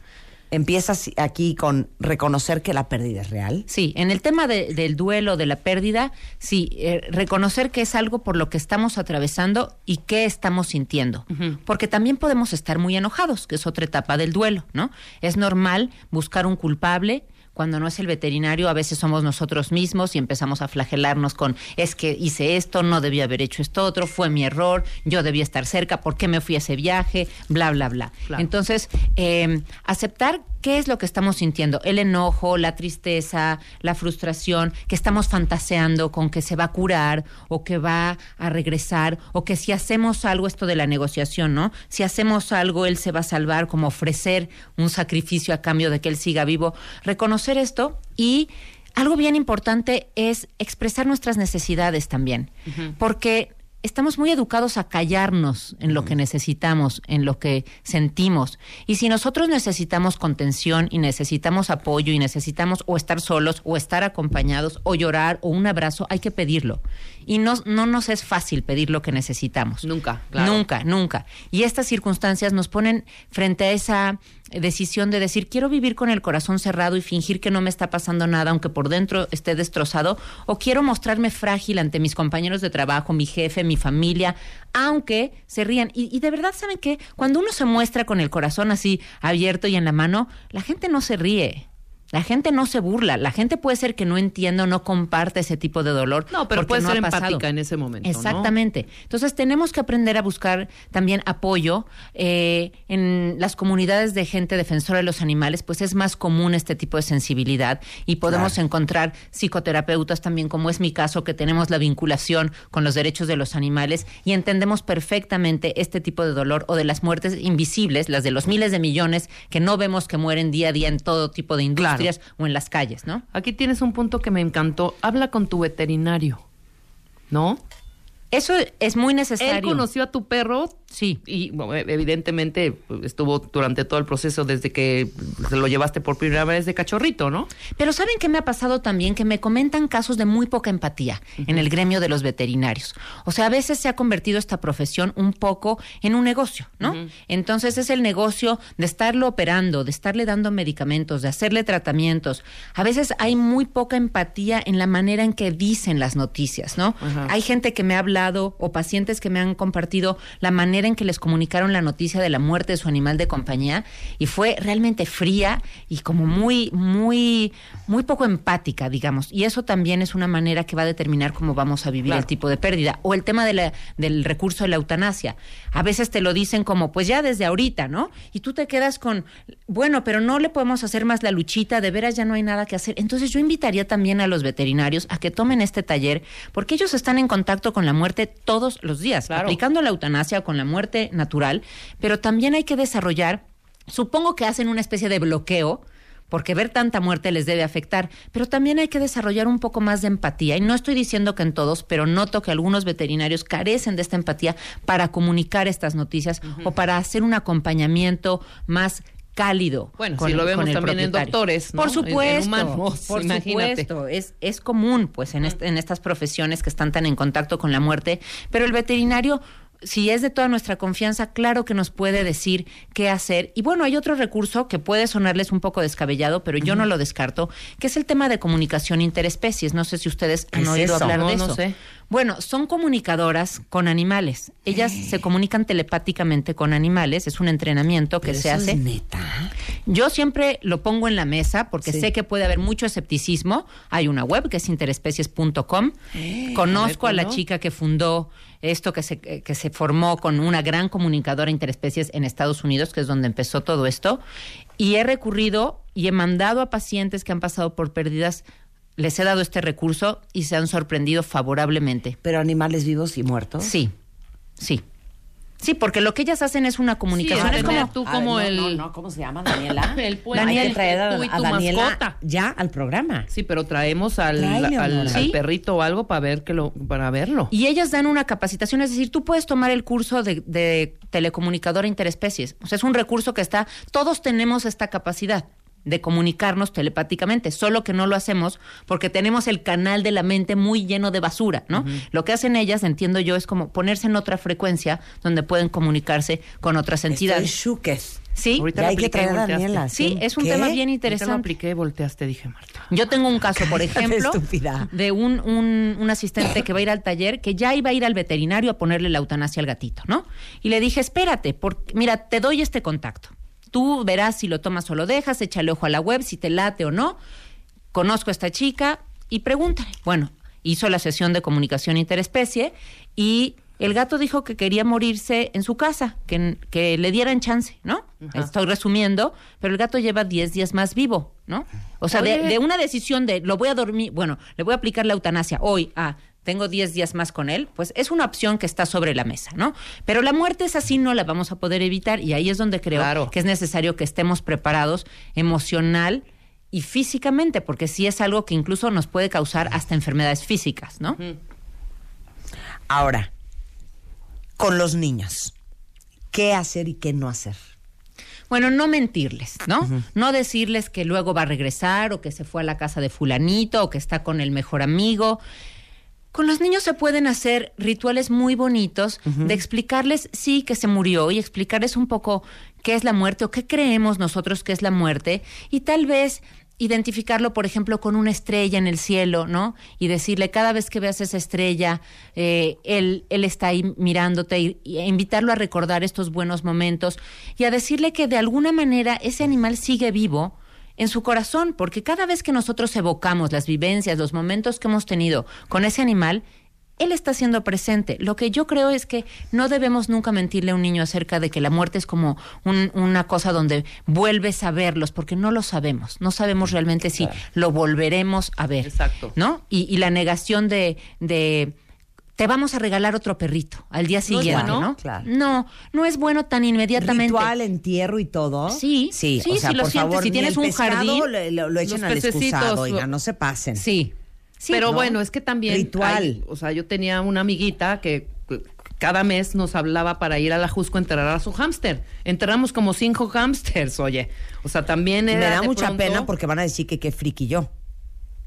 Empiezas aquí con reconocer que la pérdida es real. Sí, en el tema de- del duelo, de la pérdida, sí, eh, reconocer que es algo por lo que estamos atravesando y qué estamos sintiendo. Porque también podemos estar muy enojados, que es otra etapa del duelo, ¿no? Es normal buscar un culpable. Cuando no es el veterinario, a veces somos nosotros mismos y empezamos a flagelarnos con, es que hice esto, no debía haber hecho esto otro, fue mi error, yo debía estar cerca, ¿por qué me fui a ese viaje? Bla, bla, bla. Claro. Entonces, eh, aceptar qué es lo que estamos sintiendo, el enojo, la tristeza, la frustración, que estamos fantaseando con que se va a curar o que va a regresar o que si hacemos algo, esto de la negociación, ¿no? Si hacemos algo, él se va a salvar, como ofrecer un sacrificio a cambio de que él siga vivo. Reconocer esto y... Algo bien importante es expresar nuestras necesidades también, porque estamos muy educados a callarnos en lo que necesitamos, en lo que sentimos. Y si nosotros necesitamos contención y necesitamos apoyo y necesitamos o estar solos o estar acompañados o llorar o un abrazo, hay que pedirlo. Y no, no nos es fácil pedir lo que necesitamos. Nunca, claro. Nunca, nunca. Y estas circunstancias nos ponen frente a esa decisión de decir, quiero vivir con el corazón cerrado y fingir que no me está pasando nada, aunque por dentro esté destrozado, o quiero mostrarme frágil ante mis compañeros de trabajo, mi jefe, mi familia, aunque se rían. Y, y de verdad, ¿saben qué? Cuando uno se muestra con el corazón así abierto y en la mano, la gente no se ríe. La gente no se burla, la gente puede ser que no entienda o no comparte ese tipo de dolor. No, pero puede no ser empática en ese momento, ¿no? Exactamente. Entonces tenemos que aprender a buscar también apoyo eh, en las comunidades de gente defensora de los animales, pues es más común este tipo de sensibilidad y podemos Claro. encontrar psicoterapeutas también, como es mi caso, que tenemos la vinculación con los derechos de los animales y entendemos perfectamente este tipo de dolor o de las muertes invisibles, las de los miles de millones que no vemos que mueren día a día en todo tipo de industrias o en las calles, ¿no? Aquí tienes un punto que me encantó. Habla con tu veterinario, ¿no? Eso es muy necesario. Él conoció a tu perro. Sí. Y bueno, evidentemente pues, estuvo durante todo el proceso desde que se lo llevaste por primera vez de cachorrito, ¿no? Pero ¿saben qué me ha pasado también? Que me comentan casos de muy poca empatía en el gremio de los veterinarios. O sea, a veces se ha convertido esta profesión un poco en un negocio, ¿no? Entonces es el negocio de estarlo operando, de estarle dando medicamentos, de hacerle tratamientos. A veces hay muy poca empatía en la manera en que dicen las noticias, ¿no? Hay gente que me ha hablado o pacientes que me han compartido la manera en que les comunicaron la noticia de la muerte de su animal de compañía y fue realmente fría y como muy, muy, muy poco empática, digamos. Y eso también es una manera que va a determinar cómo vamos a vivir el tipo de pérdida. O el tema de la- del recurso de la eutanasia. A veces te lo dicen como, pues ya desde ahorita, ¿no? Y tú te quedas con, bueno, pero no le podemos hacer más la luchita, de veras ya no hay nada que hacer. Entonces yo invitaría también a los veterinarios a que tomen este taller, porque ellos están en contacto con la muerte todos los días, aplicando la eutanasia con la muerte natural, pero también hay que desarrollar, supongo que hacen una especie de bloqueo, porque ver tanta muerte les debe afectar, pero también hay que desarrollar un poco más de empatía. Y no estoy diciendo que en todos, pero noto que algunos veterinarios carecen de esta empatía para comunicar estas noticias o para hacer un acompañamiento más cálido. Bueno, con si lo vemos también en doctores, ¿no? Por En- en supuesto, humanos, por imagínate. supuesto, es, es común pues en, est- en estas profesiones que están tan en contacto con la muerte, pero el veterinario si es de toda nuestra confianza, claro que nos puede decir qué hacer. Y bueno, hay otro recurso que puede sonarles un poco descabellado, pero yo no lo descarto, que es el tema de comunicación interespecies. No sé si ustedes han ¿Qué es oído eso? hablar No, de no eso. sé. Bueno, son comunicadoras con animales. Ellas se comunican telepáticamente con animales. Es un entrenamiento que Pero se eso es hace. neta. Yo siempre lo pongo en la mesa porque Sí. sé que puede haber mucho escepticismo. Hay una web que es interespecies.com. Conozco a la chica que fundó esto que se, eh, que se formó con una gran comunicadora interespecies en Estados Unidos, que es donde empezó todo esto. Y he recurrido y he mandado a pacientes que han pasado por pérdidas, les he dado este recurso y se han sorprendido favorablemente. Pero animales vivos y muertos. Sí, sí. Sí, porque lo que ellas hacen es una comunicación. Sí, es como tú como ver, no, el... no, no, ¿cómo se llama, Daniela? El puente, Hay que el- traer a, tú y a Daniela mascota. ya al programa. Sí, pero traemos al, al, perrito o algo para ver que lo, para verlo. Y ellas dan una capacitación, es decir, tú puedes tomar el curso de, de telecomunicadora interespecies. O sea, es un recurso que está, todos tenemos esta capacidad de comunicarnos telepáticamente, solo que no lo hacemos porque tenemos el canal de la mente muy lleno de basura, ¿no? Lo que hacen ellas, entiendo yo, es como ponerse en otra frecuencia donde pueden comunicarse con otras Estoy entidades. Sí, Ahorita hay que traer a volteaste. Daniela. sí, es un ¿Qué? tema bien Ahorita lo interesante. apliqué volteaste, dije Marta. Yo tengo un caso, por ejemplo, de un, un, un asistente que va a ir al taller, que ya iba a ir al veterinario a ponerle la eutanasia al gatito, ¿no? Y le dije, espérate, porque, mira, te doy este contacto. Tú verás si lo tomas o lo dejas, échale ojo a la web, si te late o no. Conozco a esta chica y pregúntale. Bueno, hizo la sesión de comunicación interespecie y el gato dijo que quería morirse en su casa, que, que le dieran chance, ¿no? Estoy resumiendo, pero el gato lleva 10 días más vivo, ¿no? O sea, de, de una decisión de lo voy a dormir, bueno, le voy a aplicar la eutanasia hoy a tengo 10 días más con él, pues es una opción que está sobre la mesa, ¿no? Pero la muerte es así, no la vamos a poder evitar y ahí es donde creo Claro. que es necesario que estemos preparados emocional y físicamente, porque sí es algo que incluso nos puede causar hasta enfermedades físicas, ¿no? Ahora, con los niños, ¿qué hacer y qué no hacer? Bueno, no mentirles, ¿no? No decirles que luego va a regresar o que se fue a la casa de fulanito o que está con el mejor amigo. Con los niños se pueden hacer rituales muy bonitos de explicarles, sí, que se murió y explicarles un poco qué es la muerte o qué creemos nosotros que es la muerte y tal vez identificarlo, por ejemplo, con una estrella en el cielo, ¿no? Y decirle, cada vez que veas esa estrella, eh, él, él está ahí mirándote y, y invitarlo a recordar estos buenos momentos y a decirle que de alguna manera ese animal sigue vivo en su corazón, porque cada vez que nosotros evocamos las vivencias, los momentos que hemos tenido con ese animal, él está siendo presente. Lo que yo creo es que no debemos nunca mentirle a un niño acerca de que la muerte es como un- una cosa donde vuelves a verlos, porque no lo sabemos. No sabemos realmente si lo volveremos a ver. Exacto. ¿No? Y, y la negación de, de te vamos a regalar otro perrito al día es siguiente, bueno? ¿no? Claro. No, no es bueno tan inmediatamente. Ritual, entierro y todo. Sí, sí, sí, o sea, si lo por sientes, favor, si ni tienes el un pescado jardín, lo, lo- lo al pececitos, excusado, oiga, no se pasen. Sí. Sí, Pero ¿no? bueno, es que también. Ritual. hay- o sea, yo tenía una amiguita que cada mes nos hablaba para ir a la Jusco a enterrar a su hámster. Enterramos como cinco hámsters, oye. O sea, también Me era da de mucha pronto- pena porque van a decir que qué friki yo.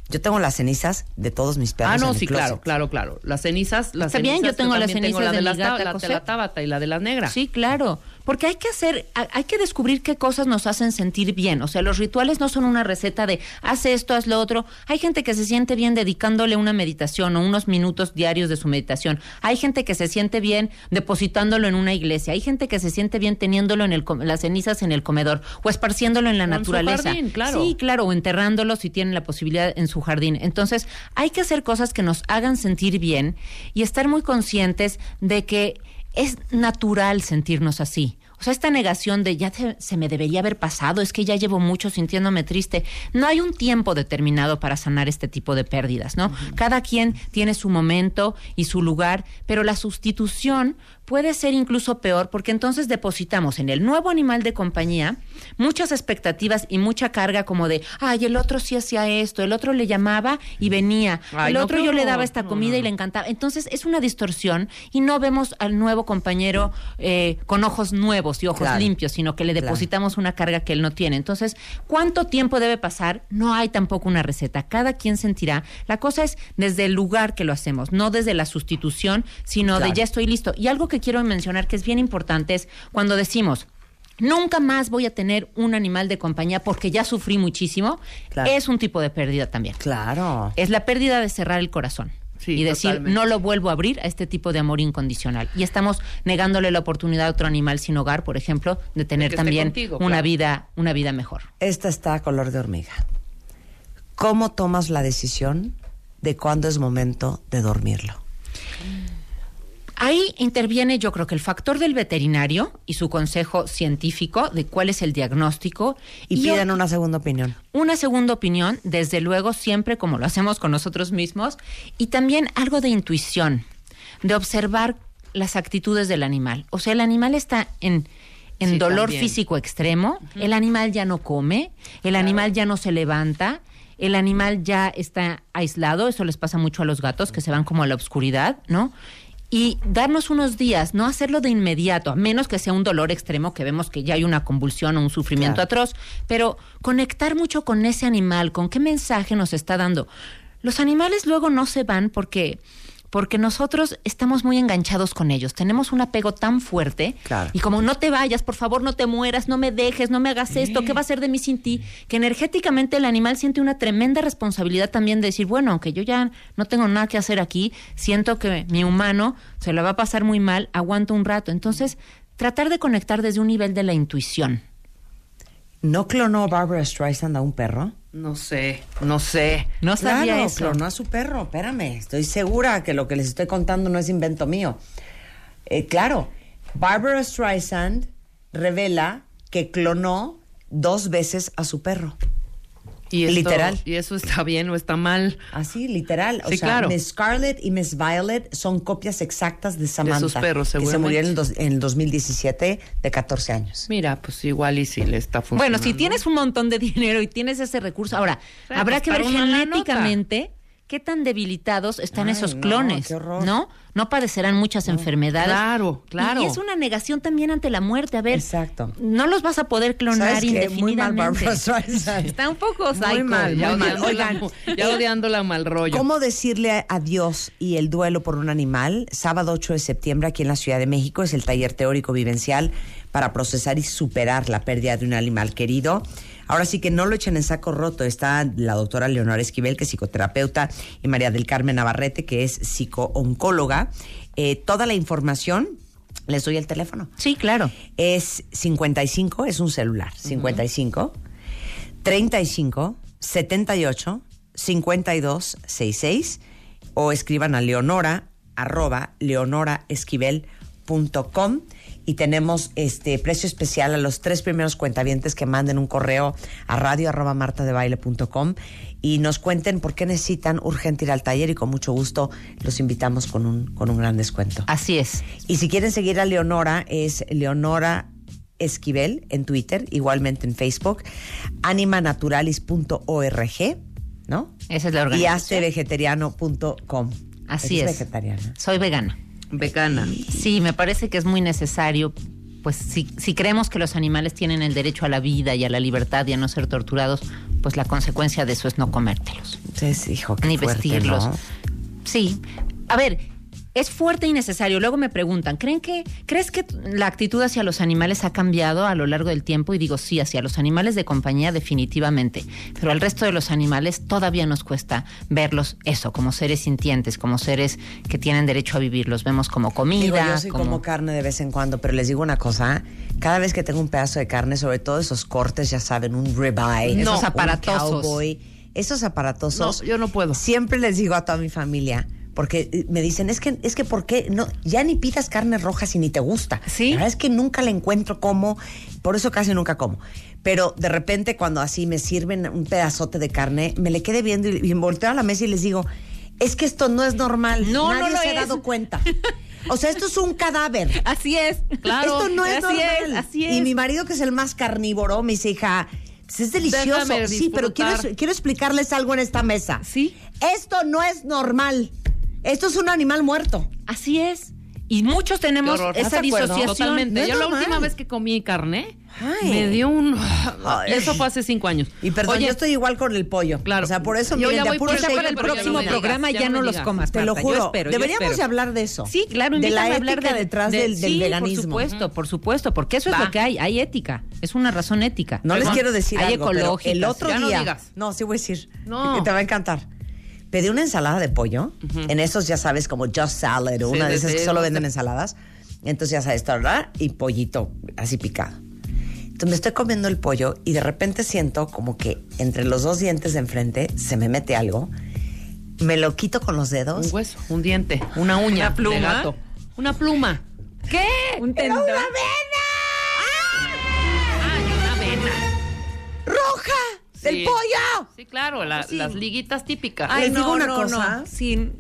Yo tengo las cenizas de todos mis perros. Ah, no, en sí, claro, claro, claro. Las cenizas, las Está bien, yo tengo las tengo cenizas la de de gata ta- la, de la tábata y la de la negra. Sí, claro. Porque hay que hacer, ha- hay que descubrir qué cosas nos hacen sentir bien. O sea, los rituales no son una receta de haz esto, haz lo otro. Hay gente que se siente bien dedicándole una meditación o unos minutos diarios de su meditación. Hay gente que se siente bien depositándolo en una iglesia. Hay gente que se siente bien teniéndolo en el, com- las cenizas en el comedor o esparciéndolo en la en su naturaleza. jardín, claro. Sí, claro, o enterrándolo si tienen la posibilidad en su jardín. Entonces, hay que hacer cosas que nos hagan sentir bien y estar muy conscientes de que es natural sentirnos así. O sea, esta negación de ya te- se me debería haber pasado, es que ya llevo mucho sintiéndome triste. No hay un tiempo determinado para sanar este tipo de pérdidas, ¿no? Cada quien tiene su momento y su lugar, pero la sustitución puede ser incluso peor porque entonces depositamos en el nuevo animal de compañía muchas expectativas y mucha carga como de, ay, el otro sí hacía esto, el otro le llamaba y venía, Ay, el no, otro yo le daba esta comida no, y le encantaba. Entonces es una distorsión y no vemos al nuevo compañero eh, con ojos nuevos y ojos Claro. limpios, sino que le Claro. depositamos una carga que él no tiene. Entonces, ¿cuánto tiempo debe pasar? No hay tampoco una receta. Cada quien sentirá. La cosa es desde el lugar que lo hacemos, no desde la sustitución, sino Claro. de ya estoy listo. Y algo que quiero mencionar que es bien importante es cuando decimos, Nunca más voy a tener un animal de compañía porque ya sufrí muchísimo. Claro. Es un tipo de pérdida también. Claro. Es la pérdida de cerrar el corazón. Sí, y decir, totalmente. no lo vuelvo a abrir a este tipo de amor incondicional. Y estamos negándole la oportunidad a otro animal sin hogar, por ejemplo, de tener también contigo, una claro. vida, una vida mejor. Esta está a color de hormiga. ¿Cómo tomas la decisión de cuándo es momento de dormirlo? Ahí interviene yo creo que el factor del veterinario y su consejo científico de cuál es el diagnóstico Y piden ot- una segunda opinión. una segunda opinión, desde luego siempre como lo hacemos con nosotros mismos, y también algo de intuición, de observar las actitudes del animal. O sea, el animal está en, en Sí, dolor también. físico extremo, el animal ya no come, el animal ya no se levanta, el animal ya está aislado, eso les pasa mucho a los gatos que se van como a la oscuridad, ¿no? Y darnos unos días, no hacerlo de inmediato, a menos que sea un dolor extremo que vemos que ya hay una convulsión o un sufrimiento Claro. atroz, pero conectar mucho con ese animal, con qué mensaje nos está dando. Los animales luego no se van porque porque nosotros estamos muy enganchados con ellos, tenemos un apego tan fuerte Claro. y como no te vayas, por favor, no te mueras, no me dejes, no me hagas esto, ¿qué va a ser de mí sin ti? Que energéticamente el animal siente una tremenda responsabilidad también de decir, bueno, aunque yo ya no tengo nada que hacer aquí, siento que mi humano se la va a pasar muy mal, aguanto un rato. Entonces, tratar de conectar desde un nivel de la intuición. ¿No clonó Barbara Streisand a un perro? No sé, no sé. No sabía claro, eso. clonó a su perro. Espérame, estoy segura que lo que les estoy contando no es invento mío. Eh, claro, Barbara Streisand revela que clonó dos veces a su perro. Y esto- Literal. ¿Y eso está bien o está mal? Así, literal. O Sí, sea, claro. Miss Scarlett y Miss Violet son copias exactas de Samantha. sus perros, Que se murió en el, dos- en el 2017 de 14 años. Mira, pues igual y si le está Bueno, funcionando. si tienes un montón de dinero y tienes ese recurso, ahora, habrá pues, que ver genéticamente qué tan debilitados están Ay, esos no, clones, horror. ¿no? No padecerán muchas enfermedades. Claro, claro. Y es una negación también ante la muerte. A ver, Exacto. no los vas a poder clonar indefinidamente. Muy mal. Está un poco Muy psycho. mal, Ya muy mal. Oigan, ya odiándola mal rollo. ¿Cómo decirle adiós y el duelo por un animal? Sábado 8 de septiembre aquí en la Ciudad de México es el taller teórico vivencial para procesar y superar la pérdida de un animal querido. Ahora sí que no lo echen en saco roto. Está la doctora Leonora Esquivel, que es psicoterapeuta, y María del Carmen Navarrete, que es psicooncóloga. Eh, toda la información, les doy el teléfono. Sí, claro. Es 55, es un celular. 55 35 78 52 66 o escriban a leonora arroba leonoraesquivel.com y tenemos este precio especial a los tres primeros cuentavientes que manden un correo a radio arroba martadebaile.com y nos cuenten por qué necesitan urgente ir al taller y con mucho gusto los invitamos con un, con un gran descuento. Así es. Y si quieren seguir a Leonora, es Leonora Esquivel en Twitter, igualmente en Facebook, animanaturalis.org, ¿no? Esa es la Y organización. hacevegetariano.com. Así Eres es. vegetariana. Soy vegana. Vegana. Sí, me parece que es muy necesario, pues si, si creemos que los animales tienen el derecho a la vida y a la libertad y a no ser torturados, pues la consecuencia de eso es no comértelos, Entonces, hijo, qué ni fuerte, vestirlos. ¿no? Sí. A ver, es fuerte y necesario. Luego me preguntan, ¿creen que, ¿crees que la actitud hacia los animales ha cambiado a lo largo del tiempo? Y digo, sí, hacia los animales de compañía definitivamente, pero al resto de los animales todavía nos cuesta verlos eso, como seres sintientes, como seres que tienen derecho a vivir. Los vemos como comida. Digo, yo sí como... como carne de vez en cuando, pero les digo una cosa, cada vez que tengo un pedazo de carne, sobre todo esos cortes, ya saben, un ribeye, Esos un aparatosos. cowboy, esos aparatosos. No, yo no puedo. Siempre les digo a toda mi familia, porque eh, me dicen, es que, es que ¿por qué? No, ya ni pidas carne roja si ni te gusta. Sí. La verdad es que nunca la encuentro como, por eso casi nunca como. Pero de repente cuando así me sirven un pedazote de carne, me le quedé viendo y, y volteo a la mesa y les digo, es que esto no es normal. No, Nadie no se ha dado cuenta. O sea, esto es un cadáver. Así es, claro. Esto no es así normal. Es, así es. Y mi marido, que es el más carnívoro, me dice, hija, pues es delicioso. Sí, pero quiero, quiero explicarles algo en esta mesa. Sí. Esto no es normal. Esto es un animal muerto. Así es. Y muchos tenemos esa ¿Estás de disociación. Totalmente. no es Yo la normal. última vez que comí carne Ay. me dio un. Ay. Eso fue hace cinco años. Y perdón, Oye, yo estoy igual con el pollo. Claro. O sea, por eso Yo miren, ya de voy apuro por Quizá el para no próximo me digas, programa ya ya no no los comas. Te lo juro. Yo espero, yo Deberíamos espero. de hablar de eso. Sí, claro, De la hablar ética de, detrás de- del, del sí, veganismo. por supuesto, por supuesto, porque eso es Va. lo que hay, hay ética, es una razón ética. No les quiero decir hay algo, pero el otro Ya no día. digas. No, sí voy a decir. No. Que te va a encantar. Pedí una ensalada de pollo. En esos, ya sabes, como Just Salad o Sí, una de esas que solo de- venden ensaladas. Entonces, ya sabes, ¿verdad? Y pollito así picado. Entonces, me estoy comiendo el pollo y de repente siento como que entre los dos dientes de enfrente se me mete algo. Me lo quito con los dedos. Un hueso, un diente, una uña ¿Una pluma? de gato. Una pluma. ¿Qué? Un tendón. Ay, ¡Del Sí. pollo! Sí, claro, la- las liguitas típicas. Ay, Les digo una no, cosa. no. Sí,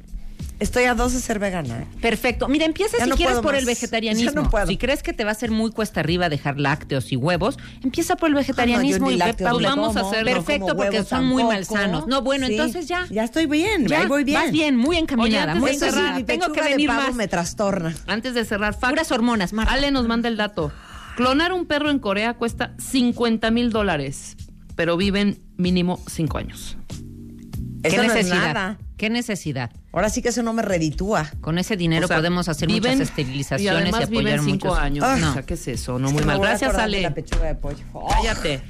Estoy a dos de ser vegana. ¿eh? Perfecto. Mira, empieza Ya si no quieres por más. el vegetarianismo. Ya no puedo. Si crees que te va a ser muy cuesta arriba dejar lácteos y huevos, empieza por el vegetarianismo Ah, no, yo ni y lácteos no Vamos a hacerlo. no Perfecto, porque son muy tampoco. malsanos. No, bueno, Sí. entonces ya. Ya estoy bien, Ya, voy bien. Vas bien, muy encaminada, Oye, muy de Eso sí, Tengo que pechuga de venir pavo más. me trastorna. Antes de cerrar, Puras hormonas, Marta. Ale nos manda el dato. Clonar un perro en Corea cuesta 50 mil dólares, pero viven mínimo 5 años. ¿Qué Eso no es necesidad? nada. ¿Qué necesidad? Ahora sí que eso no me reditúa. Con ese dinero O sea, podemos hacer viven- muchas esterilizaciones y, además apoyar viven 5 muchos. años. Ah. O sea, ¿qué es eso? No, Es muy mal. Gracias, Ale. La pechuga de pollo. Cállate.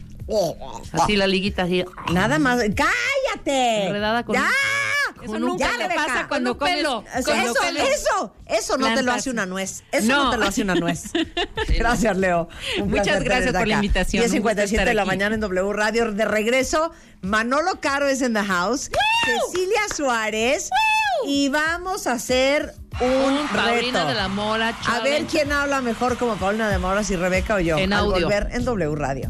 Así la liguita, así. Nada más. ¡Cállate! Enredada con ¡Ya! Eso nunca Ya, te pasa cuando comes. eso, eso, eso no te lo hace una nuez. Eso no, te lo hace una nuez. Gracias, Leo. Muchas gracias por la invitación. Un gusto 10.57 de la mañana en W Radio. De regreso, Manolo Caro es en the house. Cecilia Suárez. Y vamos a hacer un, Un Paulina reto. de la Mora A ver quién habla mejor como Paulina de Mora, si Rebeca o yo. En al audio. volver en W Radio.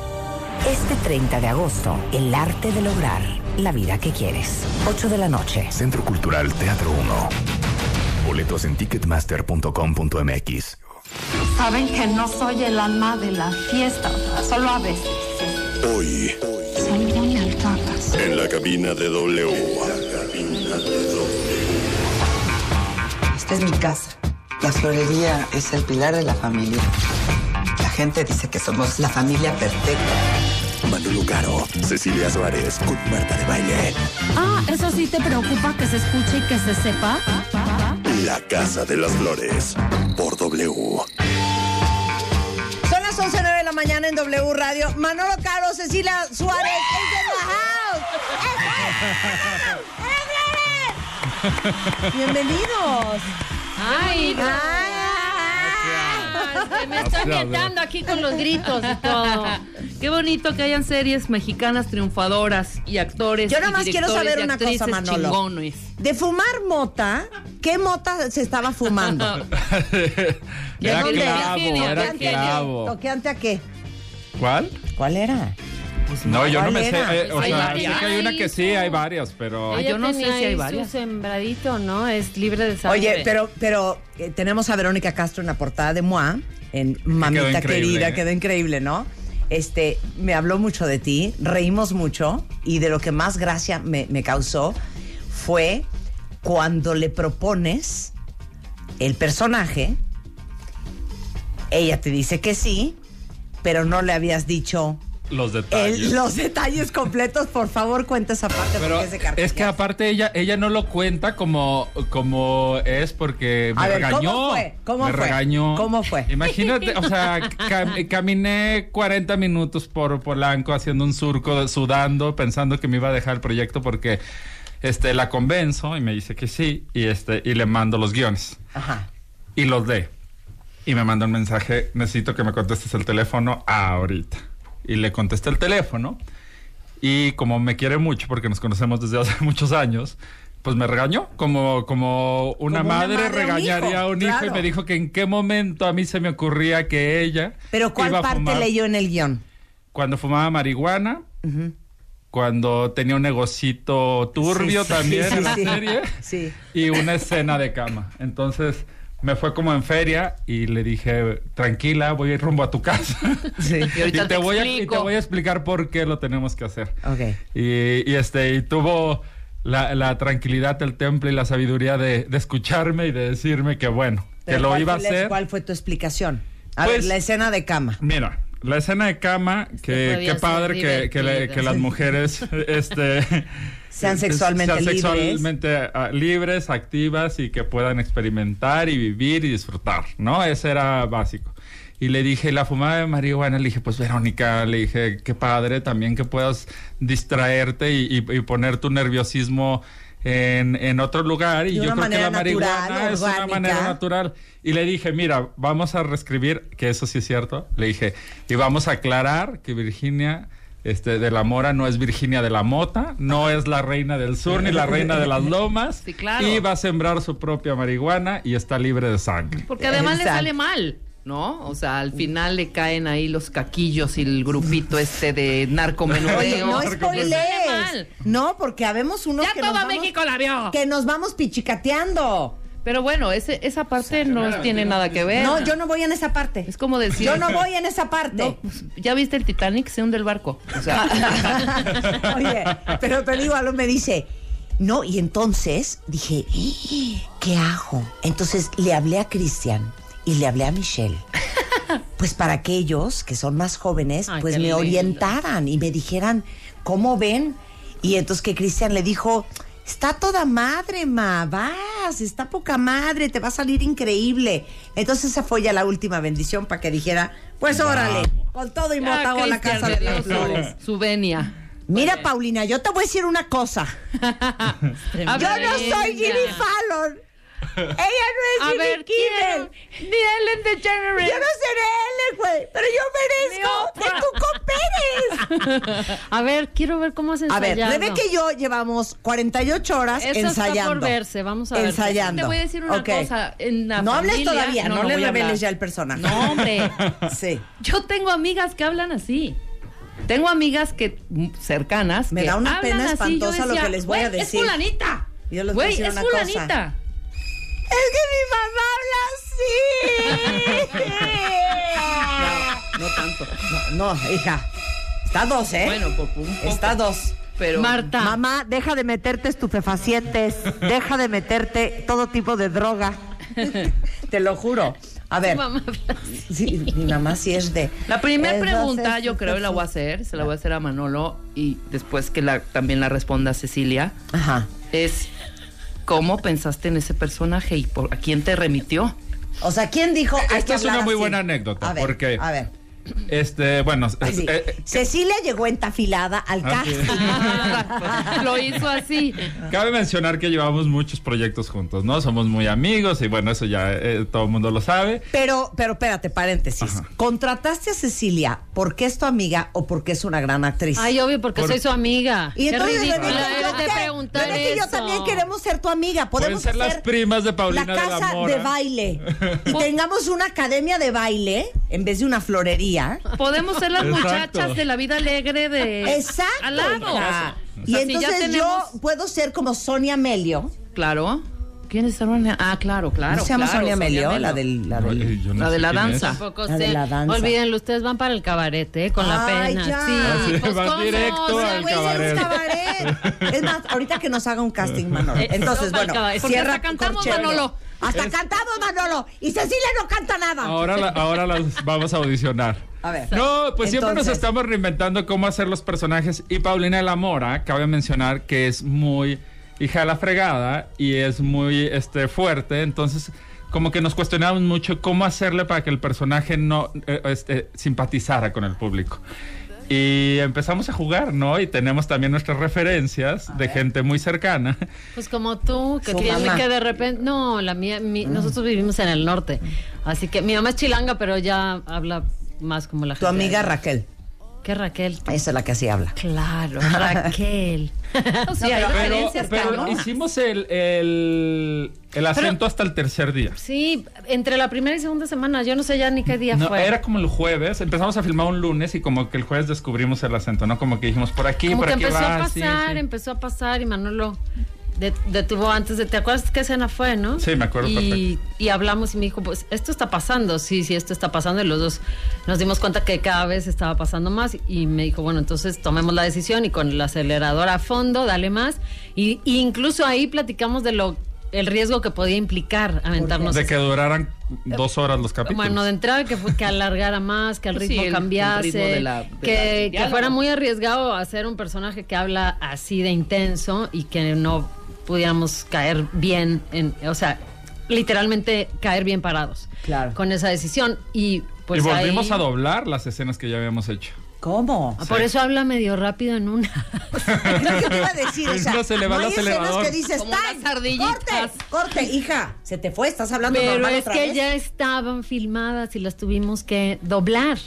Este 30 de agosto, el arte de lograr la vida que quieres. 8 de la noche. Centro Cultural Teatro 1. Boletos en ticketmaster.com.mx. Saben que no soy el alma de la fiesta, solo a veces. Hoy, Son muy altadas. en la cabina de W. Esta es mi casa. La florería es el pilar de la familia. La gente dice que somos la familia perfecta. Manolo Caro, Cecilia Suárez con Marta de Baile. Ah, eso sí te preocupa que se escuche y que se sepa. La Casa de las Flores por W. Son las 11.09 de la mañana en W Radio. Manolo Caro, Cecilia Suárez, es en the house. Bienvenidos. Ay, Ay. me estoy ambientando aquí con los gritos y todo. Qué bonito que hayan series mexicanas triunfadoras y actores. Yo nada más quiero saber una cosa, Manolo. chingones. De fumar mota, ¿qué mota se estaba fumando? Era dónde? clavo, era clavo. ¿Toqueante a qué? ¿Cuál? ¿Cuál era? No, yo no me sé. Eh, o Hay sea, sé que hay una que sí, hay varias, pero. Ay, yo no sé si hay varias. Su sembradito, ¿no? Es libre de sangre. Oye, pero, pero eh, tenemos a Verónica Castro en la portada de Moa, en Mamita Querida, ¿eh? quedó increíble, ¿no? Este, me habló mucho de ti, reímos mucho y de lo que más gracia me, me causó fue cuando le propones el personaje, ella te dice que sí, pero no le habías dicho Los el- detalles. los detalles completos. Por favor, cuenta esa parte Pero porque es de es que aparte ella, ella no lo cuenta como, como es porque me A ver, regañó. ¿cómo fue? ¿Cómo me fue? regañó. ¿Cómo fue? Imagínate, o sea, cam- caminé 40 minutos por Polanco haciendo un surco, sudando, pensando que me iba a dejar el proyecto porque este, la convenzo y me dice que sí y, este, y le mando los guiones. Ajá. Y los lee. Y me manda un mensaje, necesito que me contestes el teléfono ahorita. Y le contesté el teléfono. Y como me quiere mucho, porque nos conocemos desde hace muchos años, pues me regañó. Como, como una Como una madre, madre a un regañaría hijo, a un hijo y me dijo que en qué momento a mí se me ocurría que ella. Pero ¿cuál iba a parte fumar leyó en el guion? Cuando fumaba marihuana. Cuando tenía un negocito turbio Sí, sí, también sí, en la serie y una escena de cama. Entonces me fue como en feria y le dije, tranquila, voy a ir rumbo a tu casa. Y ahorita te voy a, y te explico. voy a explicar por qué lo tenemos que hacer. Ok. Y, y, este, y tuvo la, la tranquilidad, el temple y la sabiduría de, de escucharme y de decirme que bueno, que lo ¿cuál iba a hacer. ¿Cuál fue tu explicación? A ver, Pues- la escena de cama. Mira, la escena de cama, que qué padre que, que, le- divertida. que las mujeres este, Sean sexualmente sean libres. sexualmente, ah, libres, activas y que puedan experimentar y vivir y disfrutar, ¿no? Ese era básico. Y le dije, la fumada de marihuana, le dije, pues Verónica, le dije, qué padre también que puedas distraerte y, y- y poner tu nerviosismo en, en otro lugar. Y yo creo que la marihuana natural, es una manera natural. Y le dije, mira, vamos a reescribir, que eso sí es cierto. Le dije, y vamos a aclarar que Virginia este, de la Mora no es Virginia de la Mota, no es la reina del sur ni la reina de las lomas. Sí, claro. Y va a sembrar su propia marihuana y está libre de sangre. Porque además le sale mal, ¿no? O sea, al final le caen ahí los caquillos y el grupito este de narcomenudeo. Oye, no spoilees. No, porque habemos unos Ya que todo nos vamos, México la vio. que nos vamos pichicateando. Pero bueno, ese, esa parte no tiene nada que ver. No, yo no voy en esa parte. Es como decir. Yo no voy en esa parte. No, pues, ya viste el Titanic, se hunde el barco. O sea, Oye, pero te digo, algo me dice, no, y entonces dije, "Eh, ¿qué hago? Entonces le hablé a Cristian y le hablé a Michelle. Pues para aquellos que son más jóvenes, Ay, pues me lindo. orientaran y me dijeran, ¿cómo ven? Y entonces que Cristian le dijo, está toda madre, ma, vas, está poca madre, te va a salir increíble. Entonces esa fue ya la última bendición para que dijera, pues órale, con todo y mota hago la casa de las flores. su, venia. Mira, Paulina, yo te voy a decir una cosa. Yo no soy. Jimmy Fallon. Ella no es A Jimmy ver, Kimmel. Ni Ellen DeGeneres. Yo no seré Ellen, güey, pero yo merezco que tú cooperes. A ver, quiero ver cómo has A ver. Rebeca y yo llevamos 48 horas Eso está ensayando. por verse, vamos a ver. Ensayando. Te voy a decir una cosa. En la No hables todavía, no, le voy a reveles ya el personaje. No, hombre. Sí. Yo tengo amigas que hablan así. Tengo amigas que mm, cercanas Me que da una pena así. Yo espantosa lo que les voy a "Güey, decir". Es fulanita. Yo les voy a decir es una cosa. Es que mi mamá habla así. No tanto. No, no, hija. Está dos, ¿eh? Bueno, por un poco. Está dos. Pero Marta. Mamá, deja de meterte estupefacientes, deja de meterte todo tipo de droga. Te lo juro. A ver, Mamá habla así. sí, mi mamá sí es de. La primera pregunta, yo creo, la voy a hacer, se la voy a hacer a Manolo y después que la, también la responda Cecilia, Ajá. es ¿cómo pensaste en ese personaje y por, a quién te remitió? O sea, ¿quién dijo? Esta es una muy así? buena anécdota, A ver, porque- A ver. Este, bueno, Ay, es- sí. eh, Cecilia llegó entafilada al Ah, casting. Lo hizo así. Cabe mencionar que llevamos muchos proyectos juntos, ¿no? Somos muy amigos y bueno, eso ya eh, todo el mundo lo sabe. Pero, pero espérate, paréntesis. Ajá. ¿Contrataste a Cecilia porque es tu amiga o porque es una gran actriz? Ay, obvio, porque Por- soy su amiga. y Qué entonces ridícula yo, ¿qué? preguntar yo eso. también queremos ser tu amiga. Podemos ser las hacer primas de Paulina la de la casa Mora. de baile y tengamos una academia de baile en vez de una florería. Día. Podemos ser las Exacto. muchachas de la vida alegre de Exacto. al lado. hija. O Y sea, si ya entonces tenemos- yo puedo ser como Sonia Melio. Claro. ¿Quién es Sonia? Ah, claro, claro. ¿No se llama claro, Sonia Melio? Melio. La del, la del- Eh, yo no La de la danza. Tampoco La de sé. la danza. Olvídenlo, ustedes van para el cabaret, ¿eh? Con la Ay, pena. ya. Sí, Ah, sí, pues, vas ¿cómo? directo O sea, al Güey, cabaret. cabaret. Es más, ahorita que nos haga un casting, Manolo. Eh, Entonces, no, bueno, cierra cantamos, corchete. Manolo. Hasta cantamos, Manolo. Y Cecilia no canta nada. Ahora, la- ahora las vamos a audicionar. A ver. No, pues siempre nos estamos reinventando cómo hacer los personajes. Y Paulina de la Mora, cabe mencionar que es muy hija de la fregada y es muy este, fuerte. Entonces, como que nos cuestionamos mucho cómo hacerle para que el personaje no eh, este, simpatizara con el público. Y empezamos a jugar, ¿no? Y tenemos también nuestras referencias de gente muy cercana. Pues como tú, que tiene que de repente. No, la mía, mi- nosotros vivimos en el norte. Así que mi mamá es chilanga, pero ya habla más como la Tu gente. amiga de- Raquel. ¿Qué Raquel? Esa es la que así habla. Claro, Raquel. Sí, hay Pero, referencias, pero cabrón. hicimos el, el, el acento hasta el tercer día. Sí, entre la primera y segunda semana, yo no sé ya ni qué día No, fue. era como el jueves, empezamos a filmar un lunes y como que el jueves descubrimos el acento, ¿no? Como que dijimos por aquí, Como por que aquí empezó va, a sí, pasar, sí. empezó a pasar y Manolo de- detuvo antes de. ¿Te acuerdas qué escena fue, no? Sí, me acuerdo y, y hablamos y me dijo, pues esto está pasando, sí, sí, esto está pasando. Y los dos nos dimos cuenta que cada vez estaba pasando más. Y me dijo, bueno, entonces tomemos la decisión y con el acelerador a fondo, dale más. Y, y incluso ahí platicamos de lo el riesgo que podía implicar aventarnos. De que duraran dos horas los capítulos. Bueno, de entrada que, fue- que alargara más, que el Sí, ritmo el- el cambiase, ritmo de la- de la- que, del que fuera muy arriesgado hacer un personaje que habla así de intenso y que no pudiéramos caer bien, en, o sea, literalmente caer bien parados Claro. con esa decisión. Y pues y volvimos ahí- a doblar las escenas que ya habíamos hecho. ¿Cómo? Ah, Por eso habla medio rápido en una. Es lo que te iba a decir. O sea, no se le va no el hay escenas acelerador. que dices, Como las "Time, ardillitas". corte, corte, hija, se te fue, estás hablando Pero normal es otra que vez. ya estaban filmadas y las tuvimos que doblar.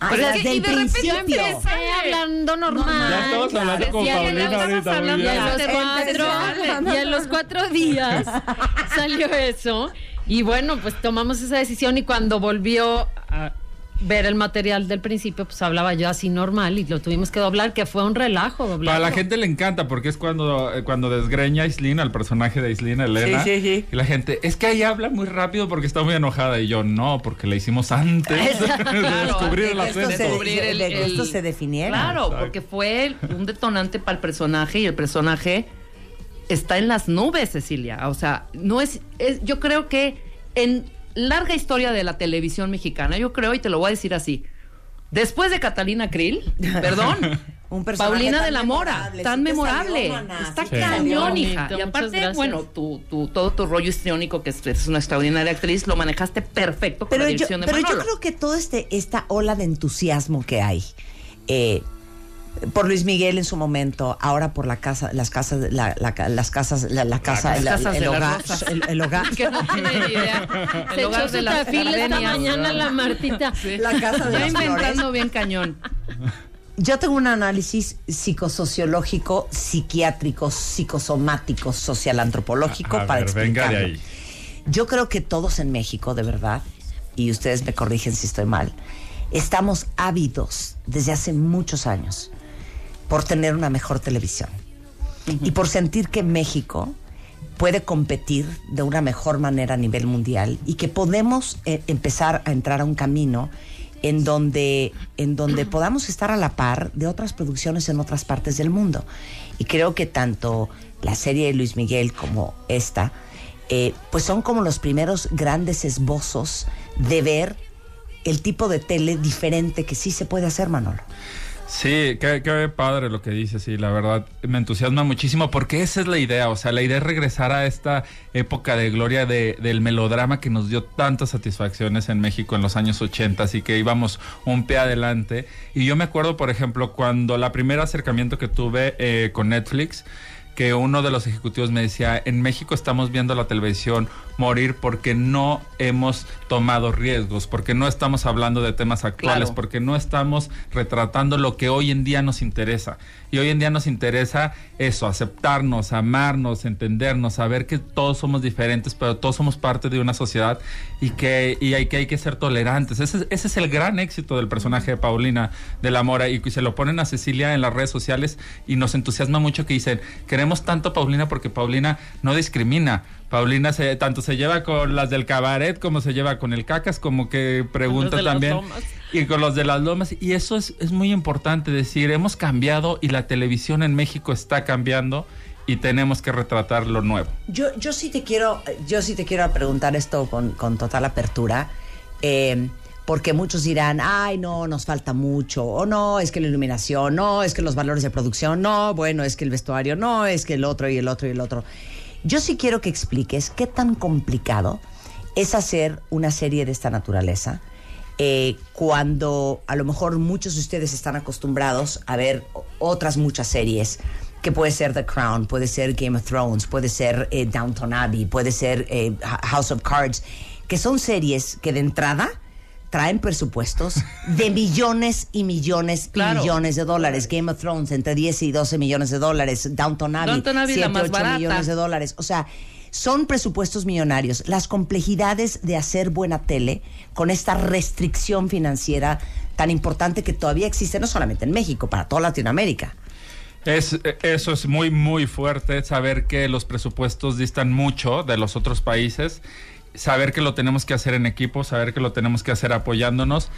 Ah, Pero es desde que- y de repente principio. Empecé hablando normal. Ya estamos hablando como Y Paulina estamos ahorita, hablando bien. y a los cuatro, y a los cuatro días salió eso. Y bueno, pues tomamos esa decisión y cuando volvió a ver el material del principio, pues hablaba yo así normal y lo tuvimos que doblar, que fue un relajo doblar. Para la gente le encanta porque es cuando, eh, cuando desgreña a Islina, al personaje de Islina, Elena. Sí, sí, sí. Y la gente, es que ahí habla muy rápido porque está muy enojada. Y yo, no, porque la hicimos antes de descubrir el acento. esto se definiera. Claro, Exacto. porque fue un detonante para el personaje y el personaje está en las nubes, Cecilia. O sea, no es, es- yo creo que en larga historia de la televisión mexicana, yo creo, y te lo voy a decir así, después de Catalina Krill, perdón, Un Paulina de la Mora, tan memorable, está sí cañón, hija. Y aparte, bueno, tu, tu- todo tu rollo histriónico, que es, es una extraordinaria actriz, lo manejaste perfecto con Pero, la yo, dirección de pero yo creo que toda este, esta ola de entusiasmo que hay, eh, por Luis Miguel en su momento, ahora por la casa, las casas, la, la las casas, la, la casa, Las la- casas el hogar, el, el hogar, que no tiene ni idea. Se El hogar echó de tafil esta mañana la Martita. la casa de Ya las inventando flores. bien cañón. Yo tengo un análisis psicosociológico, psiquiátrico, psicosomático, social antropológico A para ver, venga de explicarlo. ahí. Yo creo que todos en México, de verdad, y ustedes me corrigen si estoy mal, estamos ávidos desde hace muchos años por tener una mejor televisión y por sentir que México puede competir de una mejor manera a nivel mundial y que podemos eh, empezar a entrar a un camino en donde, en donde podamos estar a la par de otras producciones en otras partes del mundo. Y creo que tanto la serie de Luis Miguel como esta, eh, pues son como los primeros grandes esbozos de ver el tipo de tele diferente que sí se puede hacer, Manolo. Sí, qué, qué padre lo que dices, sí, la verdad me entusiasma muchísimo porque esa es la idea, o sea, la idea es regresar a esta época de gloria de- del melodrama que nos dio tantas satisfacciones en México en los años 80, así que íbamos un pie adelante. Y yo me acuerdo, por ejemplo, cuando la primer acercamiento que tuve eh, con Netflix, que uno de los ejecutivos me decía, en México estamos viendo la televisión morir porque no hemos tomado riesgos, porque no estamos hablando de temas actuales, Claro. porque no estamos retratando lo que hoy en día nos interesa. Y hoy en día nos interesa eso, aceptarnos, amarnos, entendernos, saber que todos somos diferentes, pero todos somos parte de una sociedad y que, y hay, que hay que ser tolerantes. Ese, es- ese es el gran éxito del personaje de Paulina de la Mora y que se lo ponen a Cecilia en las redes sociales y nos entusiasma mucho que dicen, queremos tanto a Paulina porque Paulina no discrimina. Paulina se, tanto se lleva con las del cabaret como se lleva con el cacas, como que pregunta de las también. lomas. Y con los de las lomas. Y eso es, es muy importante decir, hemos cambiado y la televisión en México está cambiando y tenemos que retratar lo nuevo. Yo, yo sí te quiero, yo sí te quiero preguntar esto con, con total apertura, eh, porque muchos dirán, ay, no, nos falta mucho, o no, es que la iluminación, no, es que los valores de producción, no, bueno, es que el vestuario, no, es que el otro y el otro y el otro. Yo sí quiero que expliques qué tan complicado es hacer una serie de esta naturaleza. eh, cuando a lo mejor muchos de ustedes están acostumbrados a ver otras muchas series, que puede ser The Crown, puede ser Game of Thrones, puede ser eh, Downton Abbey, puede ser eh, House of Cards, que son series que de entrada traen presupuestos de millones y millones Claro. y millones de dólares. Game of Thrones entre 10 y 12 millones de dólares. Downton Abbey, Downton Abbey, la 7, más 8 barata. millones de dólares. O sea, son presupuestos millonarios. Las complejidades de hacer buena tele con esta restricción financiera tan importante que todavía existe no solamente en México, para toda Latinoamérica. Es, eso es muy, muy fuerte, saber que los presupuestos distan mucho de los otros países, saber que lo tenemos que hacer en equipo, saber que lo tenemos que hacer apoyándonos.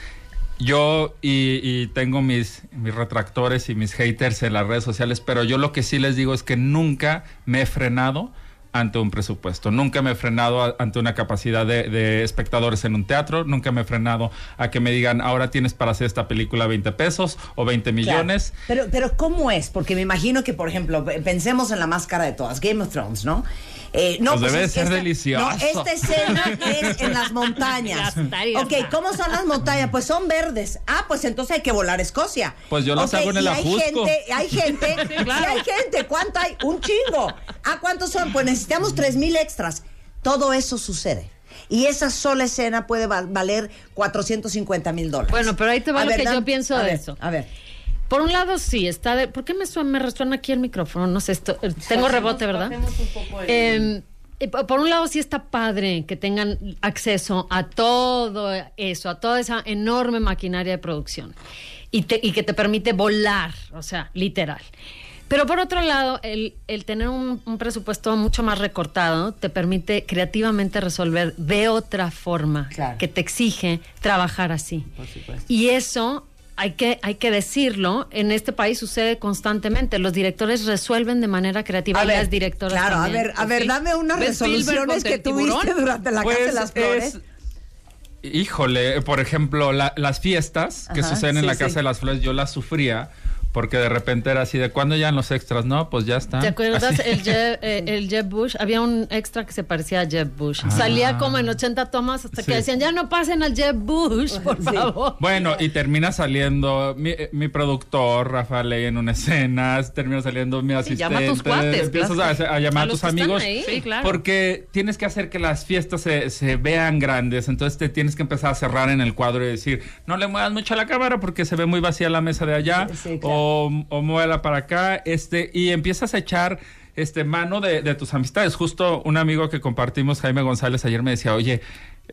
Yo y, y tengo mis, mis retractores y mis haters en las redes sociales, pero yo lo que sí les digo es que nunca me he frenado ante un presupuesto. Nunca me he frenado a- ante una capacidad de, de espectadores en un teatro. Nunca me he frenado a que me digan, ahora tienes para hacer esta película 20 pesos o 20 millones. Claro. Pero, pero ¿cómo es? Porque me imagino que, por ejemplo, pe- pensemos en la más cara de todas, Game of Thrones, ¿no? Eh, no, Pues debe es- ser esta- delicioso. No, esta escena es en las montañas. Ok. ¿cómo son las montañas? Pues son verdes. Ah, pues entonces hay que volar a Escocia. Pues yo las Ok, hago en el y hay gente, hay gente, Sí, claro. sí hay gente. ¿Cuánto hay? Un chingo. Ah, ¿cuántos son? Pues necesitamos tres mil extras. Todo eso sucede. Y esa sola escena puede val- valer 450 mil dólares. Bueno, pero ahí te va A lo ver, que yo pienso a de ver, eso. A ver. Por un lado, sí, está de. ¿Por qué me suena, me resuena aquí el micrófono? No sé, esto, eh, tengo rebote, ¿verdad? Eh, po- por un lado, sí está padre que tengan acceso a todo eso, a toda esa enorme maquinaria de producción y, te- y que te permite volar, o sea, literal. Pero por otro lado, el, el tener un, un presupuesto mucho más recortado te permite creativamente resolver de otra forma Claro. que te exige trabajar así. Y eso hay que, hay que decirlo, en este país sucede constantemente. Los directores resuelven de manera creativa A y ver, las directoras claro, también. a ver, a ver, dame unas ¿Ves Spielberg resoluciones que tuviste durante la Casa de Pues las Flores. es- Híjole, por ejemplo, la- las fiestas que Ajá, suceden en sí, la sí. Casa de las Flores, yo las sufría porque de repente era así de ¿cuándo ya los extras? No, pues ya están. ¿Te acuerdas Así. el Jeb, eh, el Jeb Bush? Había un extra que se parecía a Jeb Bush. Ah. Salía como en 80 tomas hasta que Sí. decían, ya no pasen al Jeb Bush, por favor. Bueno, y termina saliendo mi, eh, mi productor, Rafael Ley, en una escena, termina saliendo mi asistente. llama a tus cuates, Empiezas claro. a, a llamar A tus amigos. ahí. Sí, claro. Porque tienes que hacer que las fiestas se, se vean grandes. Entonces te tienes que empezar a cerrar en el cuadro y decir, no le muevas mucho a la cámara porque se ve muy vacía la mesa de allá. Sí, sí, claro. O, o muévela para acá. Este, y empiezas a echar este mano de, de tus amistades. Justo un amigo que compartimos, Jaime González, ayer me decía, oye,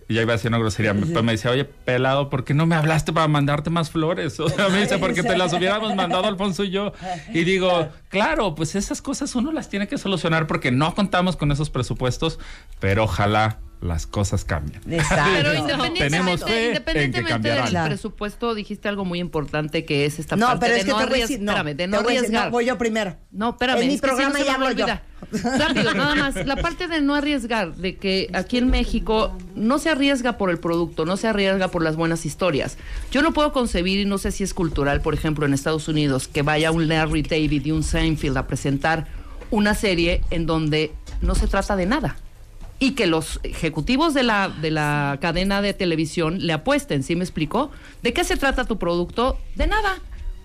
ya iba a decir una grosería, pero me decía, oye, pelado, ¿por qué no me hablaste para mandarte más flores? O sea, me dice, porque te las hubiéramos mandado Alfonso y yo. Y digo, claro, pues esas cosas uno las tiene que solucionar porque no contamos con esos presupuestos, pero ojalá las cosas cambien. Exacto. Pero independientemente, Tenemos fe en que independientemente cambiarán. del Claro. presupuesto, dijiste algo muy importante que es esta No, parte pero de es que no te voy no, espérame, de voy arriesgar. no, voy yo primero. No, espérame. En mi es que si no programa ya hablo yo. Rápido, nada más. La parte de no arriesgar, de que aquí en México no se arriesga por el producto, no se arriesga por las buenas historias. Yo no puedo concebir, y no sé si es cultural, por ejemplo, en Estados Unidos, que vaya un Larry David y un Seinfeld a presentar una serie en donde no se trata de nada. Y que los ejecutivos de la, de la cadena de televisión le apuesten, ¿sí me explicó? ¿De qué se trata tu producto? De nada.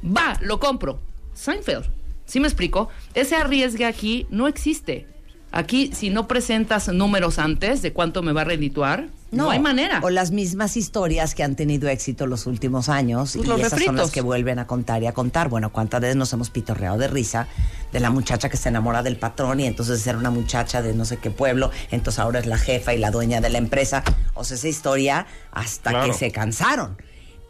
Va, lo compro. Seinfeld. ¿Sí me explico? Ese arriesgue aquí no existe. Aquí, si no presentas números antes de cuánto me va a redituar, no, hay manera. O las mismas historias que han tenido éxito los últimos años Pues y los esas son las que vuelven a contar y a contar. Bueno, cuántas veces nos hemos pitorreado de risa de la muchacha que se enamora del patrón y entonces era una muchacha de no sé qué pueblo, entonces ahora es la jefa y la dueña de la empresa. O sea, esa historia hasta Claro. que se cansaron.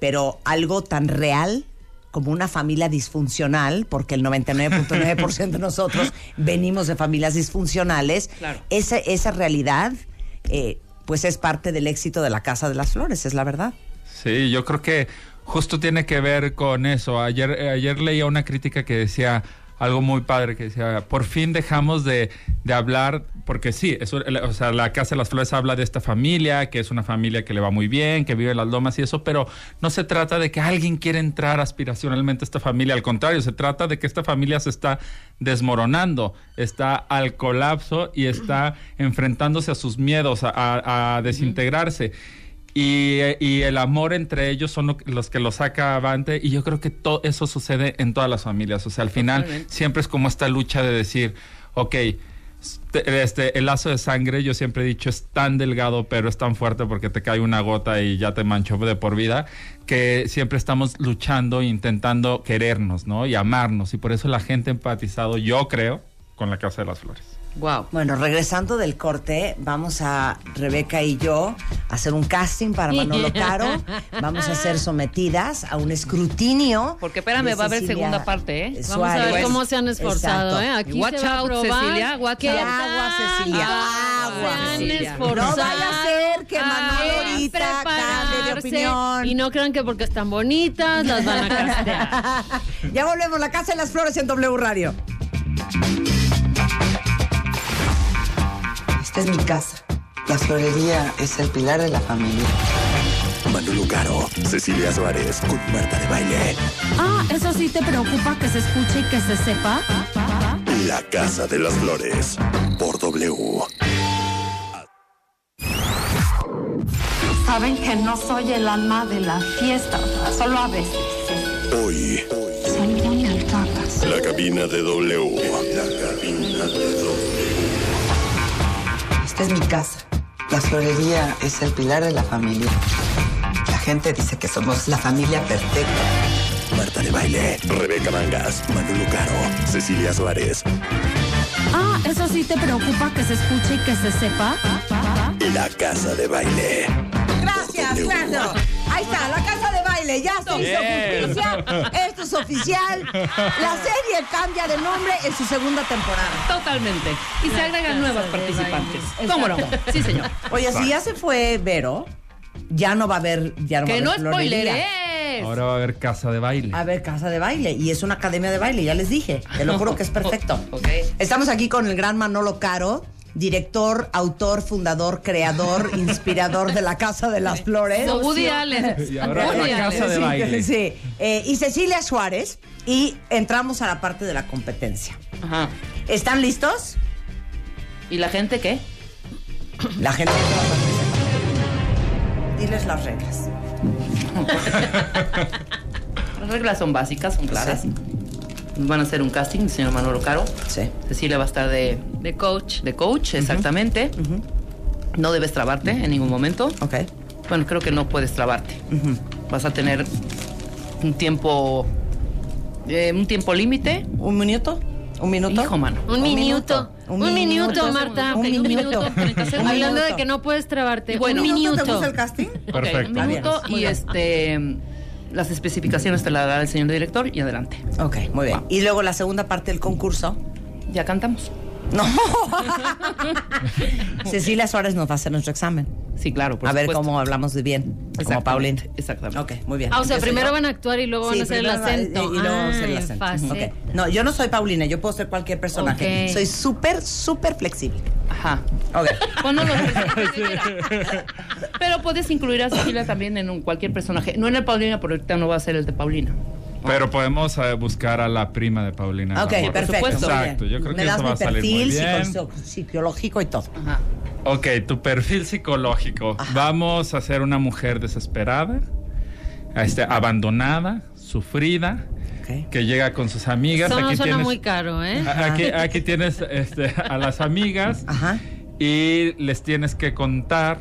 Pero algo tan real como una familia disfuncional, porque el 99.9% de nosotros venimos de familias disfuncionales, Claro. esa, esa realidad, eh, pues es parte del éxito de la Casa de las Flores, es la verdad. Sí, yo creo que justo tiene que ver con eso. Ayer, eh, ayer leía una crítica que decía algo muy padre, que decía, por fin dejamos de, de hablar, porque sí, eso, o sea, la Casa de las Flores habla de esta familia, que es una familia que le va muy bien, que vive en las lomas y eso, pero no se trata de que alguien quiera entrar aspiracionalmente a esta familia, al contrario, se trata de que esta familia se está desmoronando, está al colapso y está enfrentándose a sus miedos, a- a- a desintegrarse. Y el amor entre ellos son lo- los que lo saca avante y yo creo que todo eso sucede en todas las familias. O sea, al final siempre es como esta lucha de decir, ok, este, este, el lazo de sangre, yo siempre he dicho, es tan delgado, pero es tan fuerte porque te cae una gota y ya te manchó de por vida, que siempre estamos luchando e intentando querernos, ¿no? Y amarnos. Y por eso la gente ha empatizado, yo creo, con la Casa de las Flores. Wow. Bueno, regresando del corte, vamos a Rebeca y yo a hacer un casting para Manolo Caro. Vamos a ser sometidas a un escrutinio. Porque espérame, va a haber segunda parte, ¿eh? Vamos a ver Suárez. cómo se han esforzado, Exacto. ¿eh? Aquí Watch se va a out, probar Cecilia, watch qué out. Agua, Cecilia, agua, se han Cecilia. esforzado No vaya a ser que Manolo a ahorita cambie de opinión. Y no crean que porque están bonitas las van a castear. ya volvemos, la Casa de las Flores en W Radio. Esta es mi casa. La florería es el pilar de la familia. Manolo Caro, Cecilia Suárez con Marta de Baile. Ah, eso sí te preocupa que se escuche y que se sepa. La Casa de las Flores por W. Saben que no soy el alma de la fiesta, solo a veces. Hoy, Son muy la cabina de W. La cabina de W. Esta es mi casa. La florería es el pilar de la familia. La gente dice que somos la familia perfecta. Marta de Baile, Rebeca Mangas, Manolo Caro, Cecilia Suárez. Ah, eso sí te preocupa que se escuche y que se sepa. La Casa de Baile. Gracias, claro. Ahí está, la casa de baile, ya se hizo justicia. Esto es oficial. La serie cambia de nombre en su segunda temporada. Totalmente. Y se agregan nuevas participantes. ¿Cómo no? Sí, señor. Oye, si ya se fue Vero, ya no va a haber. Ya no va Que haber no spoileres. Ahora va a haber Casa de Baile. A ver, casa de baile. Y es una academia de baile, ya les dije. Te lo juro que es perfecto. Ok. Estamos aquí con el gran Manolo Caro, director, autor, fundador, creador, inspirador de la Casa de las Flores. Como Woody Allen. Y ahora Woody la Casa de. Baile. Sí. Eh, y Cecilia Suárez. Y entramos a la parte de la competencia. Ajá. ¿Están listos? ¿Y la gente qué? La gente. Diles las reglas. Las reglas son básicas, son claras. Nos van a hacer un casting, señor Manolo Caro. Sí. Cecilia va a estar de, De coach. de coach, exactamente. No debes trabarte en ningún momento. Ok. Bueno, creo que no puedes trabarte. Vas a tener un tiempo. eh, un tiempo límite. ¿Un minuto? ¿Un minuto? Hijo, mano. Un minuto. Un Un minuto. minuto, Marta. Un minuto. Hablando de que no puedes trabarte. Bueno. un ¿Un minuto te gusta el casting? Perfecto. un minuto y bien. este. Las especificaciones te las dará el señor director y adelante. Ok, muy bien. Y luego la segunda parte del concurso. Ya cantamos. No. Cecilia Suárez nos va a hacer nuestro examen. Sí, claro, por a ver cómo hablamos de bien. Como Paulina. Exactamente. Ok, muy bien. Ah, o sea, primero yo. van a actuar y luego van a hacer el va- acento. Y, y luego hacer el Ay, acento. fácil. Ok. No, yo no soy Paulina, yo puedo ser cualquier personaje. Soy súper, súper flexible. Ajá. Ok. Bueno, no, Pero puedes incluir a Cecilia también en un, cualquier personaje. No en el Paulina, porque ahorita no va a ser el de Paulina. Pero podemos eh, buscar a la prima de Paulina. Ok, perfecto. Exacto, yo creo Me que das eso va mi a salir perfil muy bien. psico- psicológico y todo. Ajá. Ok, tu perfil psicológico. Vamos a ser una mujer desesperada, este, abandonada, sufrida, Ok. que llega con sus amigas. Eso no aquí suena tienes, muy caro, ¿eh? Aquí, aquí tienes este, a las amigas y les tienes que contar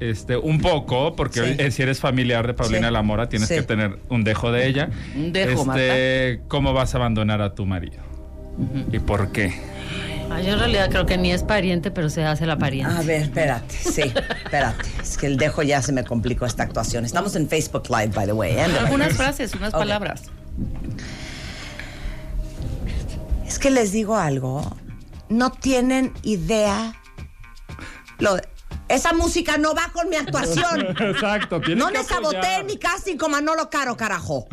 este, un poco, porque Sí. eh, si eres familiar de Paulina Sí. Lamora, tienes Sí. que tener un dejo de ella. Un dejo, este, ¿Cómo vas a abandonar a tu marido? ¿Y por qué? Ah, yo en realidad creo que ni es pariente, pero se hace la pariente. A ver, espérate, sí, espérate. Es que el dejo ya se me complicó esta actuación. Estamos en Facebook Live, by the way. ¿eh? Algunas frases, unas palabras. Es que les digo algo. No tienen idea. Lo de- esa música no va con mi actuación. Exacto. tienes No que me saboteé mi casting con Manolo Caro, carajo.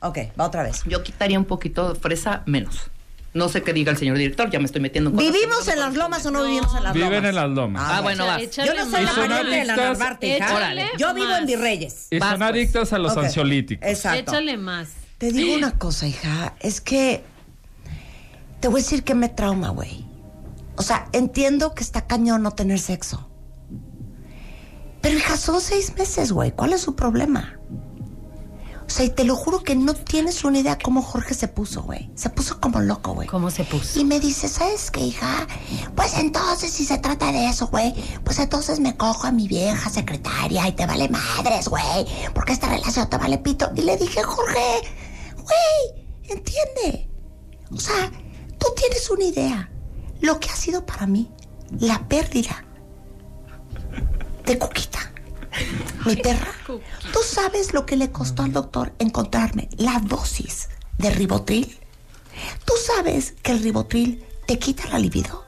Ok, va otra vez. Yo quitaría un poquito de fresa menos. No sé qué diga el señor director, ya me estoy metiendo en cosas ¿Vivimos en las lomas o no vivimos en las Viven lomas? en las lomas. Ah, bueno, vas. Yo no soy la pariente de la Narvarte, hija. Échale Yo vivo más. en Virreyes. Y Vas, son pues. adictas a los ansiolíticos. Exacto. Échale más. Te digo una cosa, hija. Es que. Te voy a decir que me trauma, güey. O sea, entiendo que está cañón no tener sexo. Pero, hija, son seis meses, güey. ¿Cuál es su problema? O sea, y te lo juro que no tienes una idea cómo Jorge se puso, güey. Se puso como loco, güey. ¿Cómo se puso? Y me dice, ¿sabes qué, hija? Pues entonces, si se trata de eso, güey, pues entonces me cojo a mi vieja secretaria y te vale madres, güey. Porque esta relación te vale pito. Y le dije, Jorge, güey, entiende. O sea, tú tienes una idea. Lo que ha sido para mí la pérdida de Cuquita. Mi perra. ¿Tú sabes lo que le costó al doctor encontrarme la dosis de ribotril? ¿Tú sabes que el ribotril te quita la libido?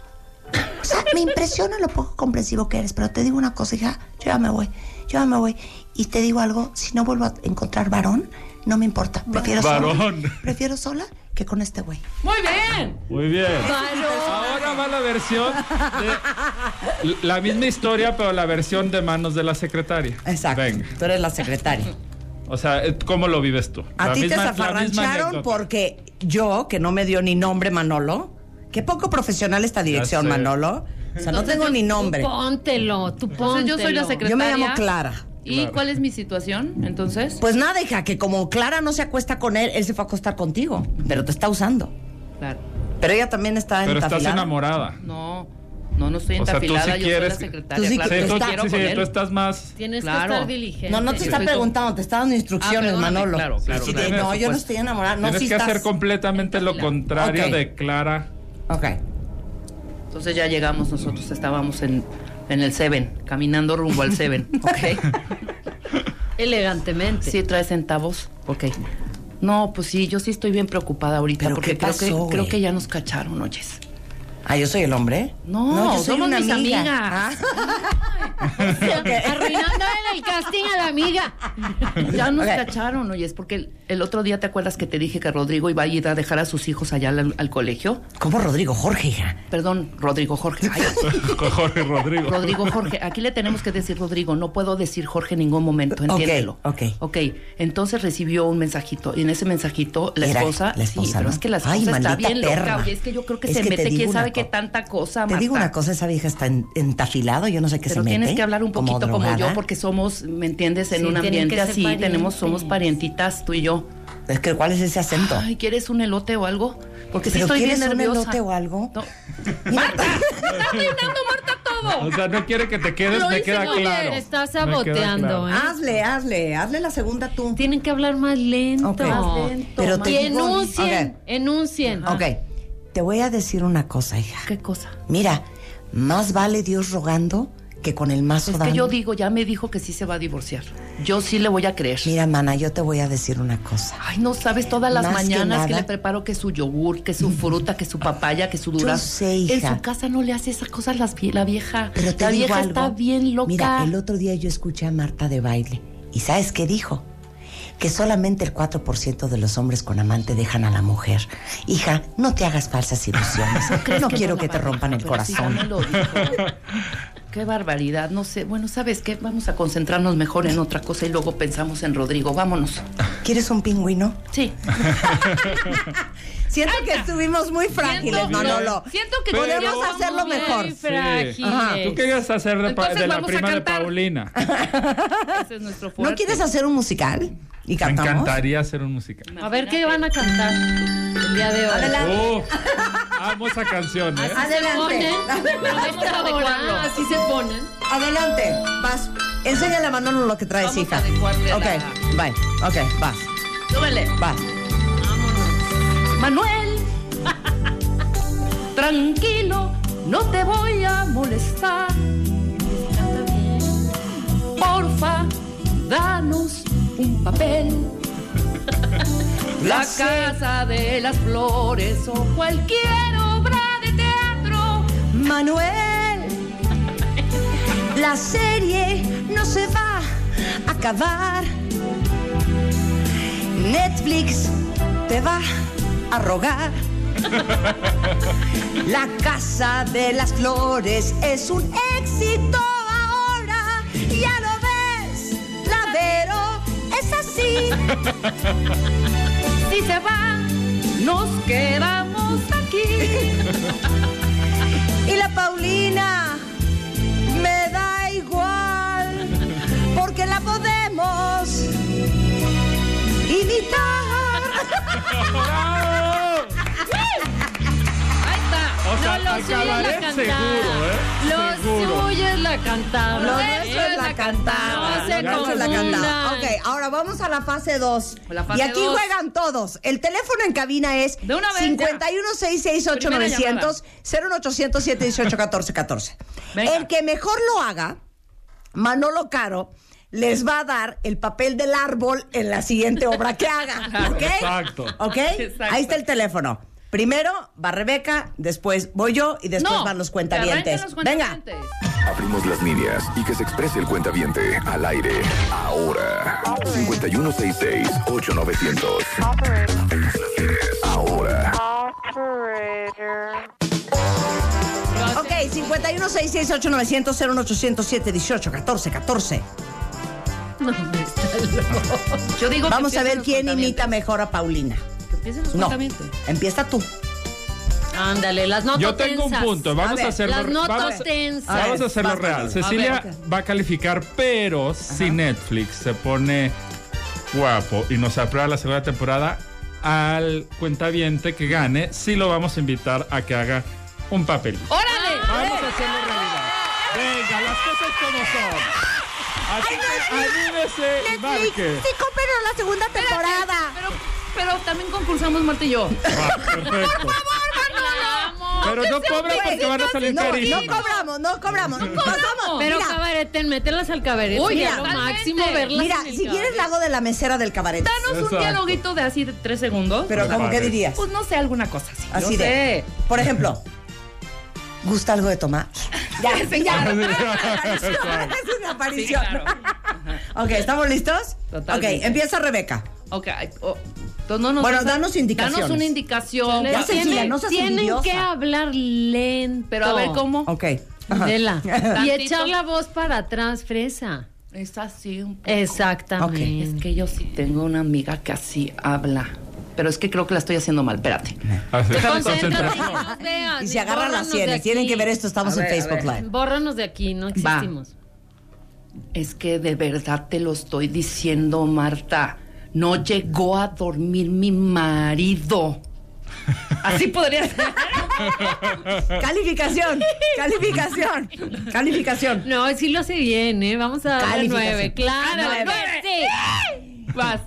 O sea, me impresiona lo poco comprensivo que eres, pero te digo una cosa, hija, yo ya me voy, yo ya me voy. Y te digo algo, si no vuelvo a encontrar varón, no me importa. Prefiero Varón. sola. Prefiero sola que con este güey. Muy bien. Muy bien. Ahora va la versión de la misma historia, pero la versión de manos de la secretaria. Exacto. Venga. Tú eres la secretaria. O sea, eh, ¿cómo lo vives tú? A ti te zafarrancharon porque yo, que no me dio ni nombre Manolo, qué poco profesional esta dirección. Manolo. O sea, no tengo ni nombre. Tú póntelo, tú póntelo. Entonces yo soy la secretaria. Yo me llamo Clara. ¿Y Claro. cuál es mi situación entonces? Pues nada, hija, que como Clara no se acuesta con él, él se fue a acostar contigo. Pero te está usando. Claro. Pero ella también está Pero estás entafilada. enamorada. No, no, no estoy O sea, tú sí entafilada, yo quieres- soy la secretaria. Tú sí claro tú quiero sí, tú estás más. Tienes Claro. que estar diligente. No, no te Sí, está preguntando, te está dando instrucciones, Ah, perdóname, Manolo. claro, claro, Sí, claro. de, no, yo no supuesto. estoy enamorada. No, Tienes que estás. hacer completamente lo contrario de Clara. Ok. Entonces ya llegamos, nosotros estábamos en, en el Seven, caminando rumbo al Seven, ¿ok? Elegantemente. Sí, trae centavos, ok. No, pues sí, yo sí estoy bien preocupada ahorita ¿Pero porque creo, que, creo que ya nos cacharon, oyes. Ah, yo soy el hombre. No, yo soy somos una mis amiga. amigas. Arruinándole el casting a la amiga. Ya nos cacharon, oyes, porque el, el otro día te acuerdas que te dije que Rodrigo iba a ir a dejar a sus hijos allá al, al colegio. ¿Cómo Rodrigo? Jorge, hija. Perdón, Rodrigo Jorge. Ay, Jorge Rodrigo. Rodrigo Jorge. Aquí le tenemos que decir Rodrigo. No puedo decir Jorge en ningún momento, entiéndelo. ok. Ok, entonces recibió un mensajito. Y en ese mensajito, la Era esposa. la esposa, sí, pero ¿no? es que la esposa Ay, está bien perra. loca. Oye, es que yo creo que Es se que mete, quién una sabe qué cosa. tanta cosa, Te digo Marta. una cosa, esa vieja está en- entafilado, yo no sé qué Pero se mete. tienes que hablar un poquito como, drogada. yo, porque somos, ¿me entiendes? En Sí, un ambiente así, tenemos, somos parientes. parientitas, tú y yo. Es que, ¿cuál es ese acento? Ay, ¿quieres un elote o algo? Porque sí ¿Pero estoy bien quieres un nerviosa. elote o algo? No. Marta. Está arruinando Marta todo. O sea, no quiere que te quedes, me queda bien, claro. está Me queda saboteando, claro. ¿eh? Hazle, hazle, hazle la segunda tú. Tienen que hablar más lento. Ok. Más lento, Pero más- te Y digo- enuncien, Ok. enuncien. Ok, te voy a decir una cosa, hija. ¿Qué cosa? Mira, más vale Dios rogando que con el mazo Es dando. que yo digo, ya me dijo que sí se va a divorciar. Yo sí le voy a creer. Mira, mana, yo te voy a decir una cosa. Ay, no sabes todas las Más mañanas que, le preparo que su yogur, que su fruta, que su papaya, que su durazno. sé, En hija. su casa no le hace esas cosas las la vieja. Pero te la digo vieja algo. está bien loca. Mira, el otro día yo escuché a Marta de baile. ¿Y sabes qué dijo? Que solamente el 4% de los hombres con amante dejan a la mujer. Hija, no te hagas falsas ilusiones. No que quiero que te rompan el sí, corazón. me lo dijo. Qué barbaridad, no sé. Bueno, ¿sabes qué? Vamos a concentrarnos mejor en otra cosa y luego pensamos en Rodrigo. Vámonos. ¿Quieres un pingüino? Sí. Siento que estuvimos muy frágiles, Siento- Manolo. siento que podemos hacerlo muy mejor. frágiles. Ajá. Tú querías hacer de, Entonces de la prima de. Paulina. Ese es nuestro fuerte. ¿No quieres hacer un musical? ¿Y Me cantamos? encantaría hacer un musical. A ver qué van a cantar el día de hoy. Adelante. Uf, amo esa canción, ¿eh? Adelante. ponen. Vamos a adecuarlo. Así se ponen. Adelante. Vas. Enséñale a Manolo lo que traes, Vamos hija. a Ok, la- bye. Ok, vas. Súbele. Vas. Manuel, tranquilo, no te voy a molestar. Porfa, danos un papel. La casa de las flores o cualquier obra de teatro. Manuel, la serie no se va a acabar. Netflix te va a rogar. La casa de las flores es un éxito ahora. Ya lo ves, la Vero es así. Si se va, nos quedamos aquí. Y la Paulina me da igual porque la podemos imitar. O sea, No, lo suyo es la cantada. seguro, ¿eh? Lo Seguro. suyo es la cantada. Lo nuestro es la cantada. No se Lo nuestro es la confundan. cantada. Ok, ahora vamos a la fase 2. La fase Y aquí dos. juegan todos. El teléfono en cabina es De una vez, 51 900 01800 718 1414 Venga. El que mejor lo haga, Manolo Caro, les va a dar el papel del árbol en la siguiente obra que haga. ¿Ok? Exacto. ¿Ok? Exacto. Ahí está el teléfono. Primero va Rebeca, después voy yo y después No, van los cuentavientes. Venga. Abrimos las líneas y que se exprese el cuentaviente al aire. Ahora. 5166-8900. Ahora. Ok, 51 668 900 01800 718 14 14. Yo digo que Vamos a ver quién imita mejor a Paulina. Que empiecen los No, empieza tú. Ándale, las notas Yo tengo un punto. Vamos a, ver, hacerlo. Las notas vamos, tensas. vamos a hacerlo real. Cecilia A ver, va a calificar, pero si Netflix se pone guapo y nos aprueba la segunda temporada, al cuentaviente que gane, sí lo vamos a invitar a que haga un papel. ¡Órale! Vamos a hacerlo realidad. Venga, las cosas como son. Así que anímese y marque. Sí, la segunda temporada. Pero, pero también concursamos Marta y yo. Va, perfecto. Pero no cobran porque van a salir No, no carísimos. cobramos, no cobramos. Pasamos. Pero mira, cabareten, mételas al cabaret. Uy, Mira, mira, lo máximo verlas mira, en el si quieres la hago de la mesera del cabaret. Danos Exacto. un dialoguito de así de tres segundos. Pero Me como qué dirías? Pues no sé, alguna cosa así. Así no de. sé. Por ejemplo, ¿gusta algo de tomar? Ya, ya. Es una Sí, aparición. claro. ok, ¿estamos listos? Totalmente. Ok, empieza Rebeca. Ok. oh, entonces no nos Bueno, vas danos indicaciones. Danos una indicación. Ya, Tienen, no seas tienen envidiosa. que hablar lento. Pero a ver cómo. Ok. Adela. Y echar la voz para atrás, fresa. Es así un poco. Exactamente. Es que yo sí tengo una amiga que así habla. Pero es que creo que la estoy haciendo mal. Espérate. Así, Concéntrate, nos vean, Y se agarran las sienes. Tienen que ver esto, estamos en Facebook. Live. Bórranos de aquí, no existimos. Es que de verdad te lo estoy diciendo, Marta. No llegó a dormir mi marido. Así podría ser. Calificación, calificación, calificación. No, sí lo hace bien, ¿eh? Vamos a darle Calificación. nueve. Claro, Nueve. nueve, sí. Vas.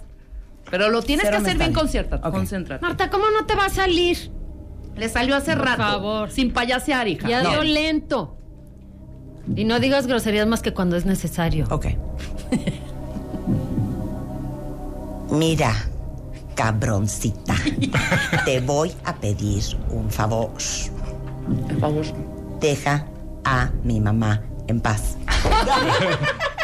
Pero lo tienes Cero que hacer bien mental. conciertado. Ok. Concéntrate. Marta, ¿cómo no te va a salir? Le salió hace Por rato. favor. Sin payasear, hija. Ya No. dio lento. Y no digas groserías más que cuando es necesario. Ok. Mira, cabroncita, te voy a pedir un favor. Por favor. Deja a mi mamá en paz.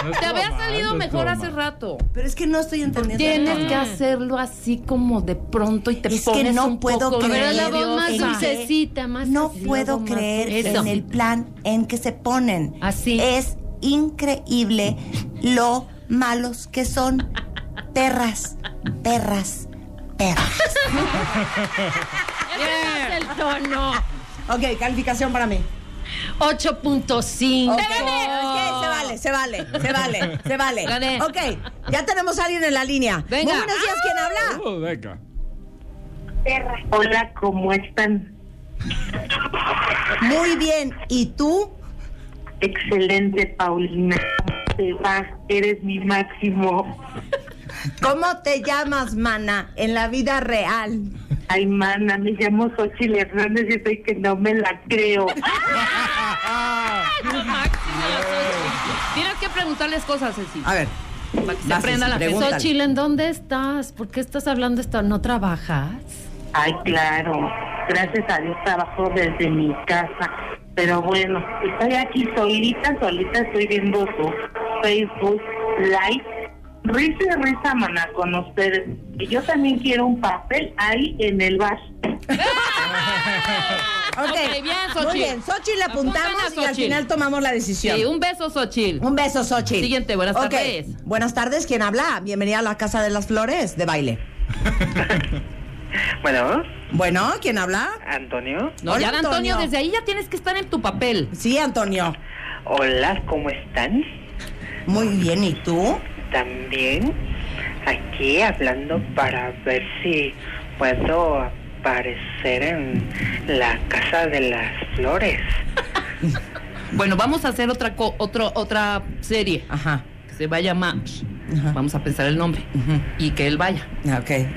No Te había salido no mejor hace rato. Pero es que no estoy entendiendo. Tienes que hacerlo así como de pronto y te Es que pones no un puedo poco creer la voz más en que- dulcecita, más No puedo creer en el plan en que se ponen. Así. Es increíble lo malos que son. Perras, perras, perras. Ese es el tono. Ok, calificación para mí. 8.5. Ok, ok, se vale, se vale, se vale, se vale. Gané. Ok, ya tenemos a alguien en la línea. Venga. Muy buenos días, ¿quién habla? Oh, venga. Hola, ¿cómo están? Muy bien, ¿y tú? Excelente, Paulina. ¿Cómo te va? Eres mi máximo. ¿Cómo te llamas, mana, en la vida real? Ay, mana, me llamo Xochitl Hernández y estoy que no me la creo. Tienes que preguntarles cosas, Ceci. A ver. Para que se Vas, Ceci, la pregúntale. Xochitl, ¿en dónde estás? ¿Por qué estás hablando esto? ¿No trabajas? Ay, claro. Gracias a Dios trabajo desde mi casa. Pero bueno, estoy aquí solita, solita estoy viendo su Facebook Live. Risa y risa, mana, con ustedes. Y yo también quiero un papel ahí en el bar. Ok, Ok, bien, Xochitl. Muy bien, Xochitl le apuntamos Apuntan a y al Xochitl. final tomamos la decisión. Sí, un beso, Xochitl. Un beso, Xochitl. Siguiente, buenas Ok, tardes. Buenas tardes, ¿quién habla? Bienvenida a la Casa de las Flores de baile. Bueno, Bueno, ¿quién habla? Antonio. No, Hola, ya, Antonio, Antonio. desde ahí ya tienes que estar en tu papel. Sí, Antonio. Hola, ¿cómo están? Muy bien, ¿y tú? También aquí hablando para ver si puedo aparecer en la Casa de las Flores. Bueno, vamos a hacer otra co- otro, otra serie. Ajá. Que se va a llamar. Vamos a pensar el nombre. Y que él vaya. Ok.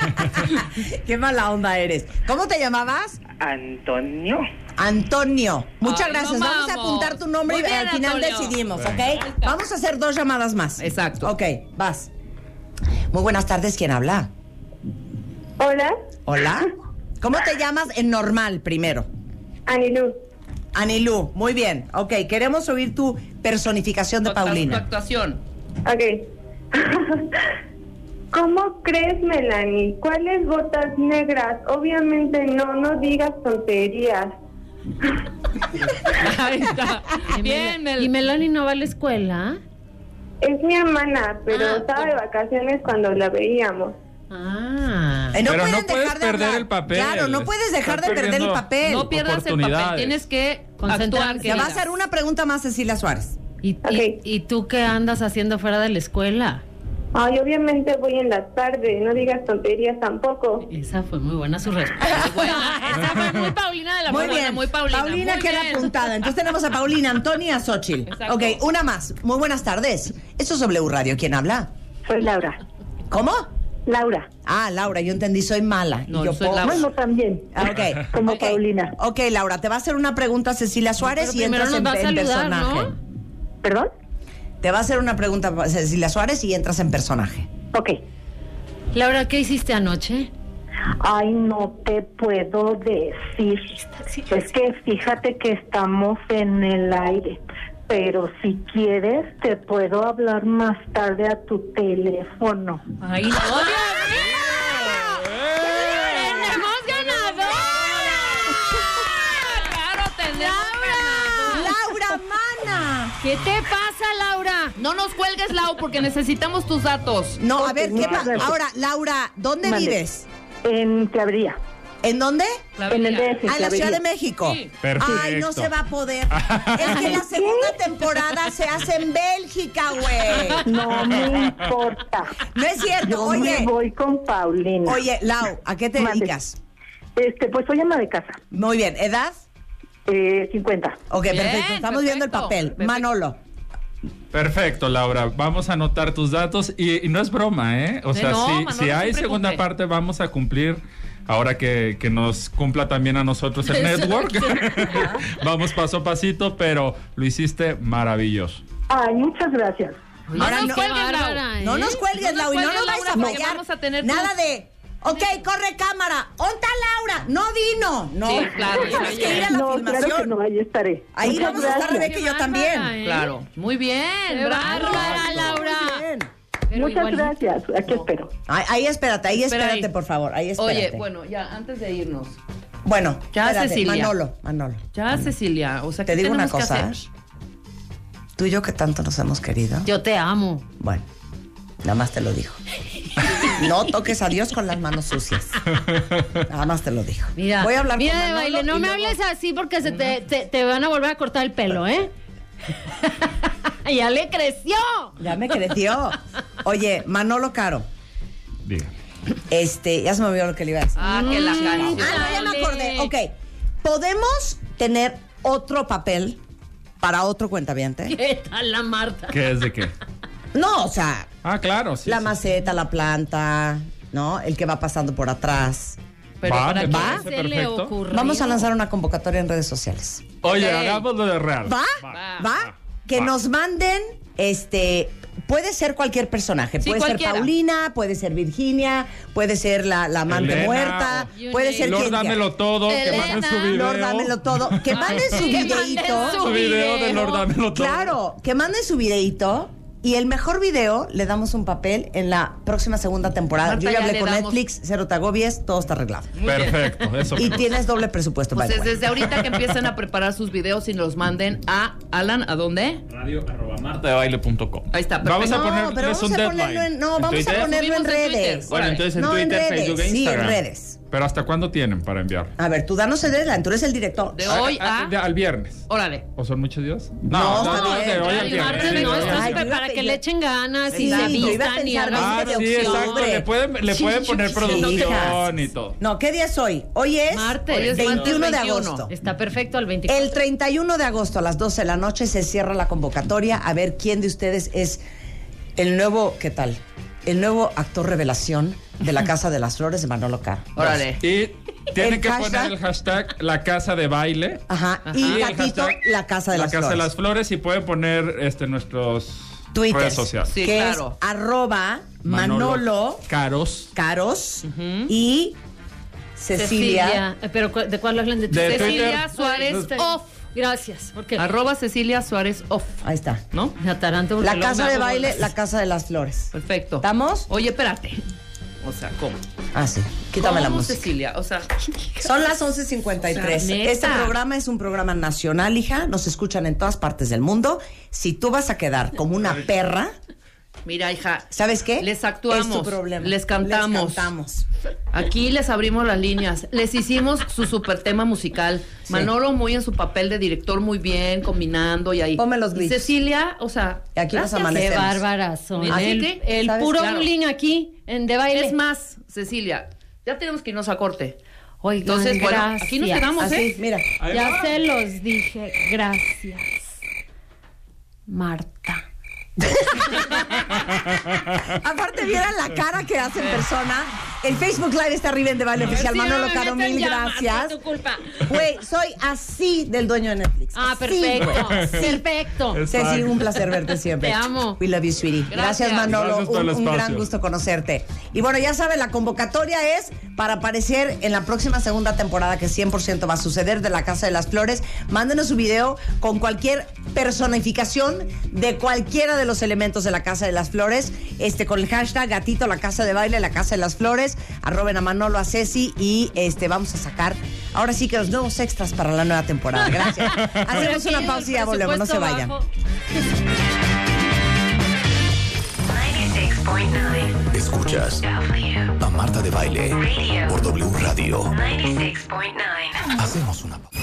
Qué mala onda eres. ¿Cómo te llamabas? Antonio. Antonio. Muchas Ay, gracias. no vamos. a apuntar tu nombre y al final Antonio. decidimos, ¿ok? Vamos a hacer dos llamadas más. Exacto. Ok, vas. Muy buenas tardes, ¿quién habla? Hola, Hola. ¿Cómo te llamas en normal primero? Anilú. Anilú, muy bien. Ok, queremos oír tu personificación de Tu actua- Tu Paulina. actuación. Ok. ¿Cómo crees, Melanie? ¿Cuáles botas negras? Obviamente no, no digas tonterías. Ahí está. Bien, Mel. ¿Y Melanie no va a la escuela? Es mi hermana, pero Ah, estaba de vacaciones cuando la veíamos. Ah. Eh, Pero no pueden puedes dejar de perder hablar. el papel. Claro, no puedes dejar Estás de perder el perdiendo- papel. No pierdas el papel. Oportunidades. Tienes que Concentrarte. actuar. Te va a querida. hacer una pregunta más, Cecilia Suárez. ¿Y, Ok. y, y tú qué andas haciendo fuera de la escuela? Ay, obviamente voy en la tarde, no digas tonterías tampoco. Esa fue muy buena su respuesta. Muy buena. Esa fue muy Paulina de la Muy buena, bien. muy Paulina. Paulina muy queda bien. apuntada. Entonces tenemos a Paulina, Antonia y a Xochitl. Exacto. Ok, una más. Muy buenas tardes. Eso es W Radio. ¿Quién habla? Soy Laura. ¿Cómo? Laura. Ah, Laura, yo entendí, soy mala. No, Y yo yo soy puedo- Laura. Bueno, también. Ah, ok. Como. Paulina. Ok, Laura, te va a hacer una pregunta Cecilia Suárez y entras en, saludar, personaje. ¿no? ¿Perdón? Te va a hacer una pregunta Cecilia Suárez y entras en personaje. Ok. Laura, ¿qué hiciste anoche? Ay, no te puedo decir. Es que fíjate que estamos en el aire. Pero si quieres, te puedo hablar más tarde a tu teléfono. Ay, no, Dios mío. ¡Tenemos ganadora! ¡Claro, tenemos ganadora! ¡Laura Mana! ¿Qué te pasa, Laura? No nos cuelgues, Lau, porque necesitamos tus datos. No, a ver, ¿qué pasa? Ahora, Laura, ¿dónde Mande. vives? En Clavería. ¿En dónde? En el DF. Ah, en la. Ciudad de México. Sí. Perfecto. Ay, no se va a poder. Es que la segunda temporada se hace en Bélgica, güey. No me importa. No es cierto. Yo Oye, me voy con Paulina. oye, Lau, ¿a qué te Mande. dedicas? Este, pues soy ama de casa. Muy bien, ¿edad? Eh, 50. Ok, Bien, perfecto. Estamos viendo el papel. perfecto. Manolo. Perfecto, Laura. Vamos a anotar tus datos y, y no es broma, ¿eh? O Sí, sea, no, si, Manolo si hay segunda cumple. parte, vamos a cumplir. Ahora que, que nos cumpla también a nosotros el network. vamos paso a pasito, pero lo hiciste maravilloso. Ay, muchas gracias. No Ahora nos no- cuelgues, Lau. bárbara, ¿eh? No nos cuelgues, No nos Lau, y no cuelgues, nos vais a Laura, fallar. vamos a tener Nada de. Ok, corre cámara. ¿Onta Laura? No vino. No. Sí, claro, Tienes que ir a la No, filmación. claro que no, ahí estaré. Ahí Muchas vamos a estar. Rebeca y yo también. ¿eh? Claro. Muy bien. ¡Qué bravo. bárbara, Laura! Muy bien. Pero Muchas igual- gracias. Aquí espero. Ahí, ahí espérate, ahí Espera espérate, ahí. por favor. Ahí espérate. Oye, bueno, ya, antes de irnos. Bueno, Ya, espérate, Cecilia. Manolo, Manolo. Ya, Cecilia, o sea, Te ¿qué digo una que cosa. hacer? Tú y yo que tanto nos hemos querido. Yo te amo. Bueno, Nada más te lo dijo. No toques a Dios con las manos sucias. Nada más te lo dijo. Mira, Voy a hablar mira con de baile, no me luego- hables así porque se te, te- te van a volver a cortar el pelo, ¿eh? ya le creció. Ya me creció. Oye, Manolo Caro. Diga. Este, ya se me olvidó lo que le iba a decir. Ah, que la Ah, canción. no, ya me acordé. Ok. ¿Podemos tener otro papel para otro cuentaviente? ¿Qué tal la Marta? ¿Qué es de qué? No, o sea, Ah, claro, sí. la sí. maceta, la planta, ¿no? El que va pasando por atrás. Pero Va, para parece se perfecto. Vamos a lanzar una convocatoria en redes sociales. Oye, hagámoslo de real. ¿Va? Va. ¿Va? Que va. nos manden, este, puede ser cualquier personaje. Sí, puede cualquiera. ser Paulina, puede ser Virginia, puede ser la, la amante Elena, muerta, puede ser Lord, quien dámelo todo, que manden su video. Lord, dámelo todo. Que manden su video de. Lord, dámelo todo. Claro, que manden su videíto. Y el mejor video le damos un papel en la próxima segunda temporada. Marta, Yo ya hablé con damos. Netflix, cero te agobies, todo está arreglado. Perfecto, eso. Y tienes doble presupuesto, Pues the way. desde ahorita que empiecen a preparar sus videos y los manden a Alan, ¿a dónde? Radio arroba martadebaile.com. Ahí está, Vamos perfecto. a No, pero vamos a ponerlo en, no, ¿En vamos a ponerlo en redes. Bueno, entonces en no, Twitter, en redes, Facebook e sí, en Instagram. redes. Pero ¿hasta cuándo tienen para enviar? A ver, tú danos el deadline, tú eres el director. De hoy Ah, a... de- al viernes. Órale. ¿O son muchos días? No, está no, bien. de hoy al viernes. Sí, no, súper viernes. para que le echen ganas y se a vistan y hagan Ah, de sí, exacto. Le pueden, le poner producción y todo. No, ¿qué día es hoy? Hoy es Martes. Hoy es 21 de 21. agosto. Está perfecto al 24. El 31 de agosto a las 12 de la noche se cierra la convocatoria a ver quién de ustedes es el nuevo, ¿qué tal? El nuevo actor revelación de la Casa de las Flores de Manolo Caro. Órale. Y tienen El que hashtag- poner el hashtag la casa de baile. Ajá. Y gatito, hashtag la Casa de la las casa Flores. de las flores y pueden poner este nuestros Twitter. redes sociales. Sí, que claro. es arroba Manolo, Caros. Caros y Cecilia. Eh, Pero ¿cu- ¿de cuál hablan de De Cecilia Cecilia Suárez Off. Gracias. Porque Arroba Cecilia Suárez Off. Ahí está. ¿No? ataranto La casa de baile, bolas. la casa de las flores. Perfecto. ¿Estamos? Oye, espérate. O sea, ¿cómo? Ah, sí. Quítame la ¿Cómo, música. Cecilia? O sea, Son las 11.53. O sea, este programa es un programa nacional, hija. Nos escuchan en todas partes del mundo. Si tú vas a quedar como una perra, mira, hija. ¿sabes qué? Les actuamos. Es tu problema. Les cantamos. Les cantamos. Aquí les abrimos las líneas. Les hicimos su super tema musical. Manolo muy en su papel de director, muy bien, combinando y ahí. Ponme los Y glitches. Cecilia, o sea. Y aquí nos amanecemos. Qué bárbaras son. Así El, que, el ¿sabes? puro Claro. bullying aquí en de baile. Es más, Cecilia, ya tenemos que irnos a corte. Oigan, Entonces, bueno, gracias. aquí nos quedamos, Así, ¿eh? mira. Ya se los dije. Gracias. Marta. Aparte, vieran la cara que hace en persona. El Facebook Live está arriba en De Baile Oficial. Sí, Manolo me Caro, mil gracias. tu culpa. Güey, soy así del dueño de Netflix. Ah, Así, perfecto. güey. Perfecto. Ceci, un placer verte siempre. Te amo. We love you, sweetie. Gracias, Gracias. Manolo. Gracias un, un gran gusto conocerte. Y bueno, ya saben, la convocatoria es para aparecer en la próxima segunda temporada, que 100% va a suceder, de La Casa de las Flores. Mándenos su video con cualquier personificación de cualquiera de los elementos de La Casa de las Flores, este, con el hashtag gatito, La Casa de Baile, La Casa de las Flores. Arroben a Manolo, a Ceci y este, vamos a sacar ahora sí que los nuevos extras para la nueva temporada. Gracias. Hacemos una pausa y ya volvemos. No se vayan. 96.9 Escuchas a Marta de Baile por W Radio. 96.9 Hacemos una pausa.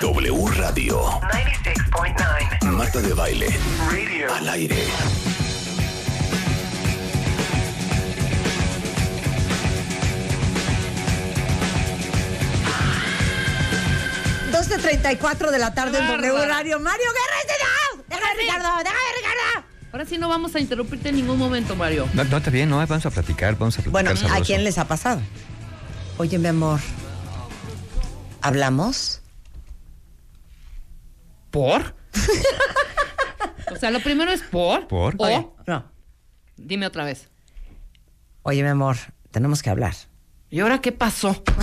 W Radio. 96.9 Marta de Baile. Radio. Al aire. Dos de 34 de la tarde en W. Radio. Mario Guerra, no. Déjame, Ricardo, déjame, Ricardo. Ahora sí no vamos a interrumpirte en ningún momento, Mario. No, no, está bien, no, vamos a platicar, vamos a platicar Bueno, ¿a quién les ha pasado? Oye, mi amor. ¿Hablamos? ¿Por? o sea, lo primero es por. ¿Por? O, Oye, no. dime otra vez. Oye, mi amor, tenemos que hablar. ¿Y ahora qué pasó?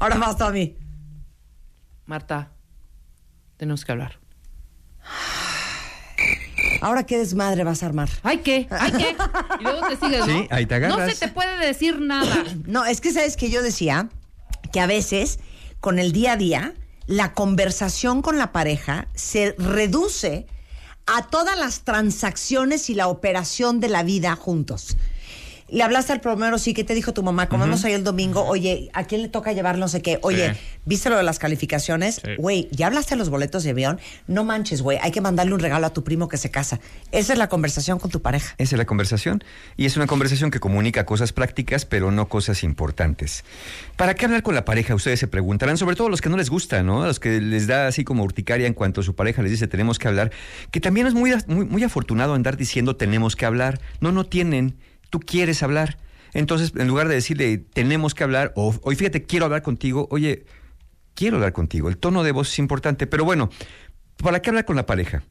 Ahora vas tú a mí. Marta, tenemos que hablar. Ahora qué desmadre vas a armar. ¿Ay qué? ¿Ay qué? Y luego te sigues, ¿no? Sí, ahí te No agarras. se te puede decir nada. No, es que sabes que yo decía que a veces con el día a día la conversación con la pareja se reduce a todas las transacciones y la operación de la vida juntos. Le hablaste al plomero, sí, ¿qué te dijo tu mamá? Comemos hoy el domingo, oye, ¿a quién le toca llevar no sé qué? Oye, Sí. ¿viste lo de las calificaciones? Sí. Güey, ¿ya hablaste de los boletos de avión? No manches, güey, hay que mandarle un regalo a tu primo que se casa. Esa es la conversación con tu pareja. Esa es la conversación. Y es una conversación que comunica cosas prácticas, pero no cosas importantes. ¿Para qué hablar con la pareja? Ustedes se preguntarán, sobre todo los que no les gusta, ¿no? A los que les da así como urticaria en cuanto su pareja les dice tenemos que hablar. Que también es muy, muy, muy afortunado andar diciendo tenemos que hablar. No, no tienen. Tú quieres hablar. Entonces, en lugar de decirle tenemos que hablar, o hoy fíjate, quiero hablar contigo, oye, quiero hablar contigo. El tono de voz es importante, pero bueno, ¿para qué hablar con la pareja?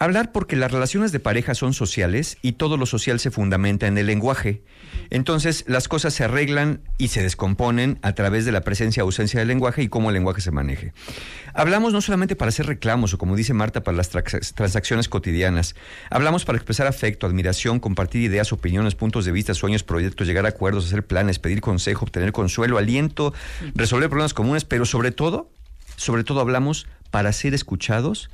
Hablar porque las relaciones de pareja son sociales y todo lo social se fundamenta en el lenguaje. Entonces, las cosas se arreglan y se descomponen a través de la presencia o ausencia del lenguaje y cómo el lenguaje se maneje. Hablamos no solamente para hacer reclamos o, como dice Marta, para las transacciones cotidianas. Hablamos para expresar afecto, admiración, compartir ideas, opiniones, puntos de vista, sueños, proyectos, llegar a acuerdos, hacer planes, pedir consejo, obtener consuelo, aliento, resolver problemas comunes, pero sobre todo, sobre todo hablamos para ser escuchados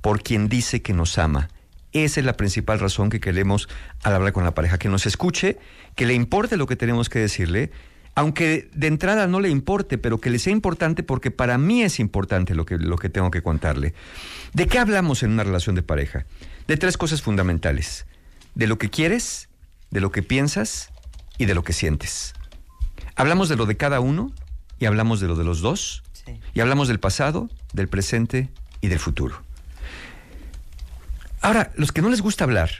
por quien dice que nos ama. Esa es la principal razón que queremos al hablar con la pareja, que nos escuche, que le importe lo que tenemos que decirle, aunque de entrada no le importe, pero que le sea importante porque para mí es importante lo que, lo que tengo que contarle. ¿De qué hablamos en una relación de pareja? De tres cosas fundamentales. De lo que quieres, de lo que piensas y de lo que sientes. Hablamos de lo de cada uno y hablamos de lo de los dos. Y hablamos del pasado, del presente y del futuro. Ahora, los que no les gusta hablar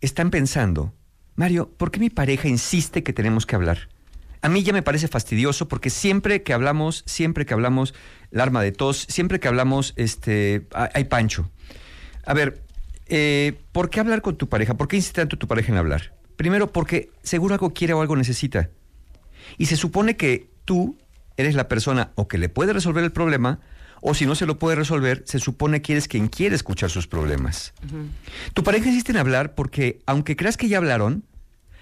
están pensando, Mario, ¿por qué mi pareja insiste que tenemos que hablar? A mí ya me parece fastidioso porque siempre que hablamos, siempre que hablamos, el arma de tos, siempre que hablamos, este, hay pancho. A ver, eh, ¿por qué hablar con tu pareja? ¿Por qué insiste tanto tu pareja en hablar? Primero, porque seguro algo quiere o algo necesita. Y se supone que tú eres la persona o que le puede resolver el problema, o si no se lo puede resolver, se supone que eres quien quiere escuchar sus problemas. Tu pareja insiste en hablar porque, aunque creas que ya hablaron,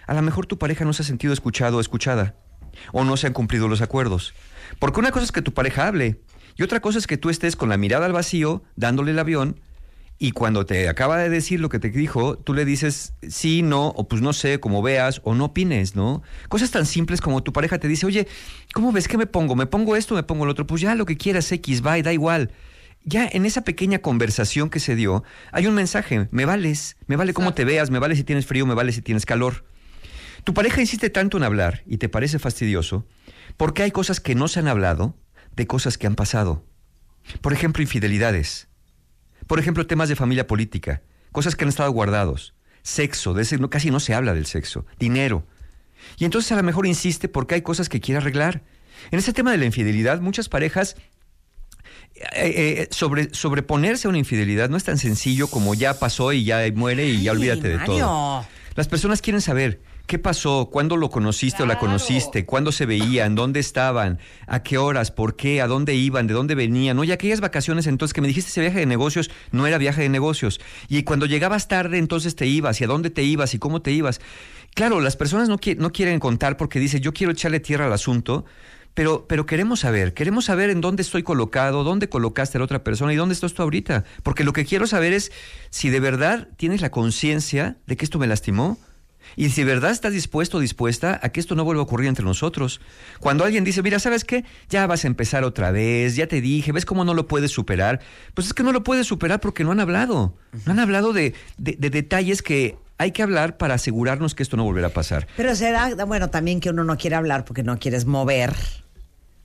a lo mejor tu pareja no se ha sentido escuchado o escuchada, o no se han cumplido los acuerdos. Porque una cosa es que tu pareja hable, y otra cosa es que tú estés con la mirada al vacío, dándole el avión, y cuando te acaba de decir lo que te dijo, tú le dices sí, no, o pues no sé, como veas, o no opines, ¿no? Cosas tan simples como tu pareja te dice, oye, ¿cómo ves que me pongo? ¿Me pongo esto me pongo el otro? Pues ya lo que quieras, X, va y da igual. Ya en esa pequeña conversación que se dio, hay un mensaje, me vales, me vale cómo te veas, me vale si tienes frío, me vale si tienes calor. Tu pareja insiste tanto en hablar y te parece fastidioso porque hay cosas que no se han hablado de cosas que han pasado. Por ejemplo, infidelidades. Por ejemplo, temas de familia política, cosas que han estado guardados. Sexo, de ese no, casi no se habla del sexo. Dinero. Y entonces a lo mejor insiste porque hay cosas que quiere arreglar. En ese tema de la infidelidad, muchas parejas eh, eh, sobre, sobreponerse a una infidelidad no es tan sencillo como ya pasó y ya muere y ya olvídate de todo. Las personas quieren saber qué pasó, cuándo lo conociste o la conociste, cuándo se veían, dónde estaban, a qué horas, por qué, a dónde iban, de dónde venían. Oye, aquellas vacaciones entonces que me dijiste ese viaje de negocios, no era viaje de negocios. Y cuando llegabas tarde, entonces te ibas, y a dónde te ibas y cómo te ibas. Claro, las personas no, qui- no quieren contar porque dicen, yo quiero echarle tierra al asunto, pero, pero queremos saber, queremos saber en dónde estoy colocado, dónde colocaste a la otra persona y dónde estás tú ahorita. Porque lo que quiero saber es si de verdad tienes la conciencia de que esto me lastimó y si de verdad estás dispuesto o dispuesta a que esto no vuelva a ocurrir entre nosotros. Cuando alguien dice, mira, ¿sabes qué? Ya vas a empezar otra vez, ya te dije, ¿ves cómo no lo puedes superar? Pues es que no lo puedes superar porque no han hablado. No han hablado de, de- de detalles que hay que hablar para asegurarnos que esto no volverá a pasar. Pero será, bueno, también que uno no quiere hablar porque no quieres mover.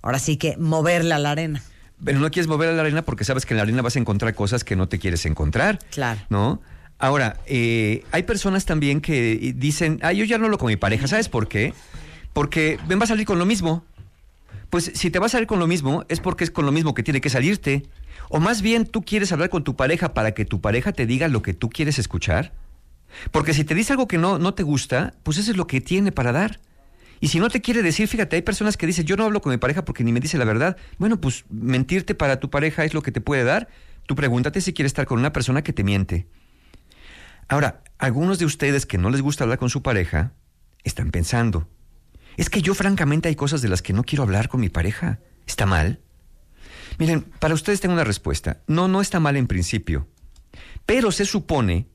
Ahora sí que moverla a la arena. Pero no quieres mover a la arena porque sabes que en la arena vas a encontrar cosas que no te quieres encontrar. Claro. ¿No? Ahora, eh, hay personas también que dicen, ah, yo ya no hablo con mi pareja. ¿Sabes por qué? Porque ven, va a salir con lo mismo. Pues si te vas a salir con lo mismo, es porque es con lo mismo que tiene que salirte. O más bien tú quieres hablar con tu pareja para que tu pareja te diga lo que tú quieres escuchar. Porque si te dice algo que no, no te gusta, pues eso es lo que tiene para dar. Y si no te quiere decir, fíjate, hay personas que dicen, yo no hablo con mi pareja porque ni me dice la verdad. Bueno, pues mentirte para tu pareja es lo que te puede dar. Tú pregúntate si quieres estar con una persona que te miente. Ahora, algunos de ustedes que no les gusta hablar con su pareja, están pensando, es que yo francamente hay cosas de las que no quiero hablar con mi pareja. ¿Está mal? Miren, para ustedes tengo una respuesta. No, no está mal en principio. Pero se supone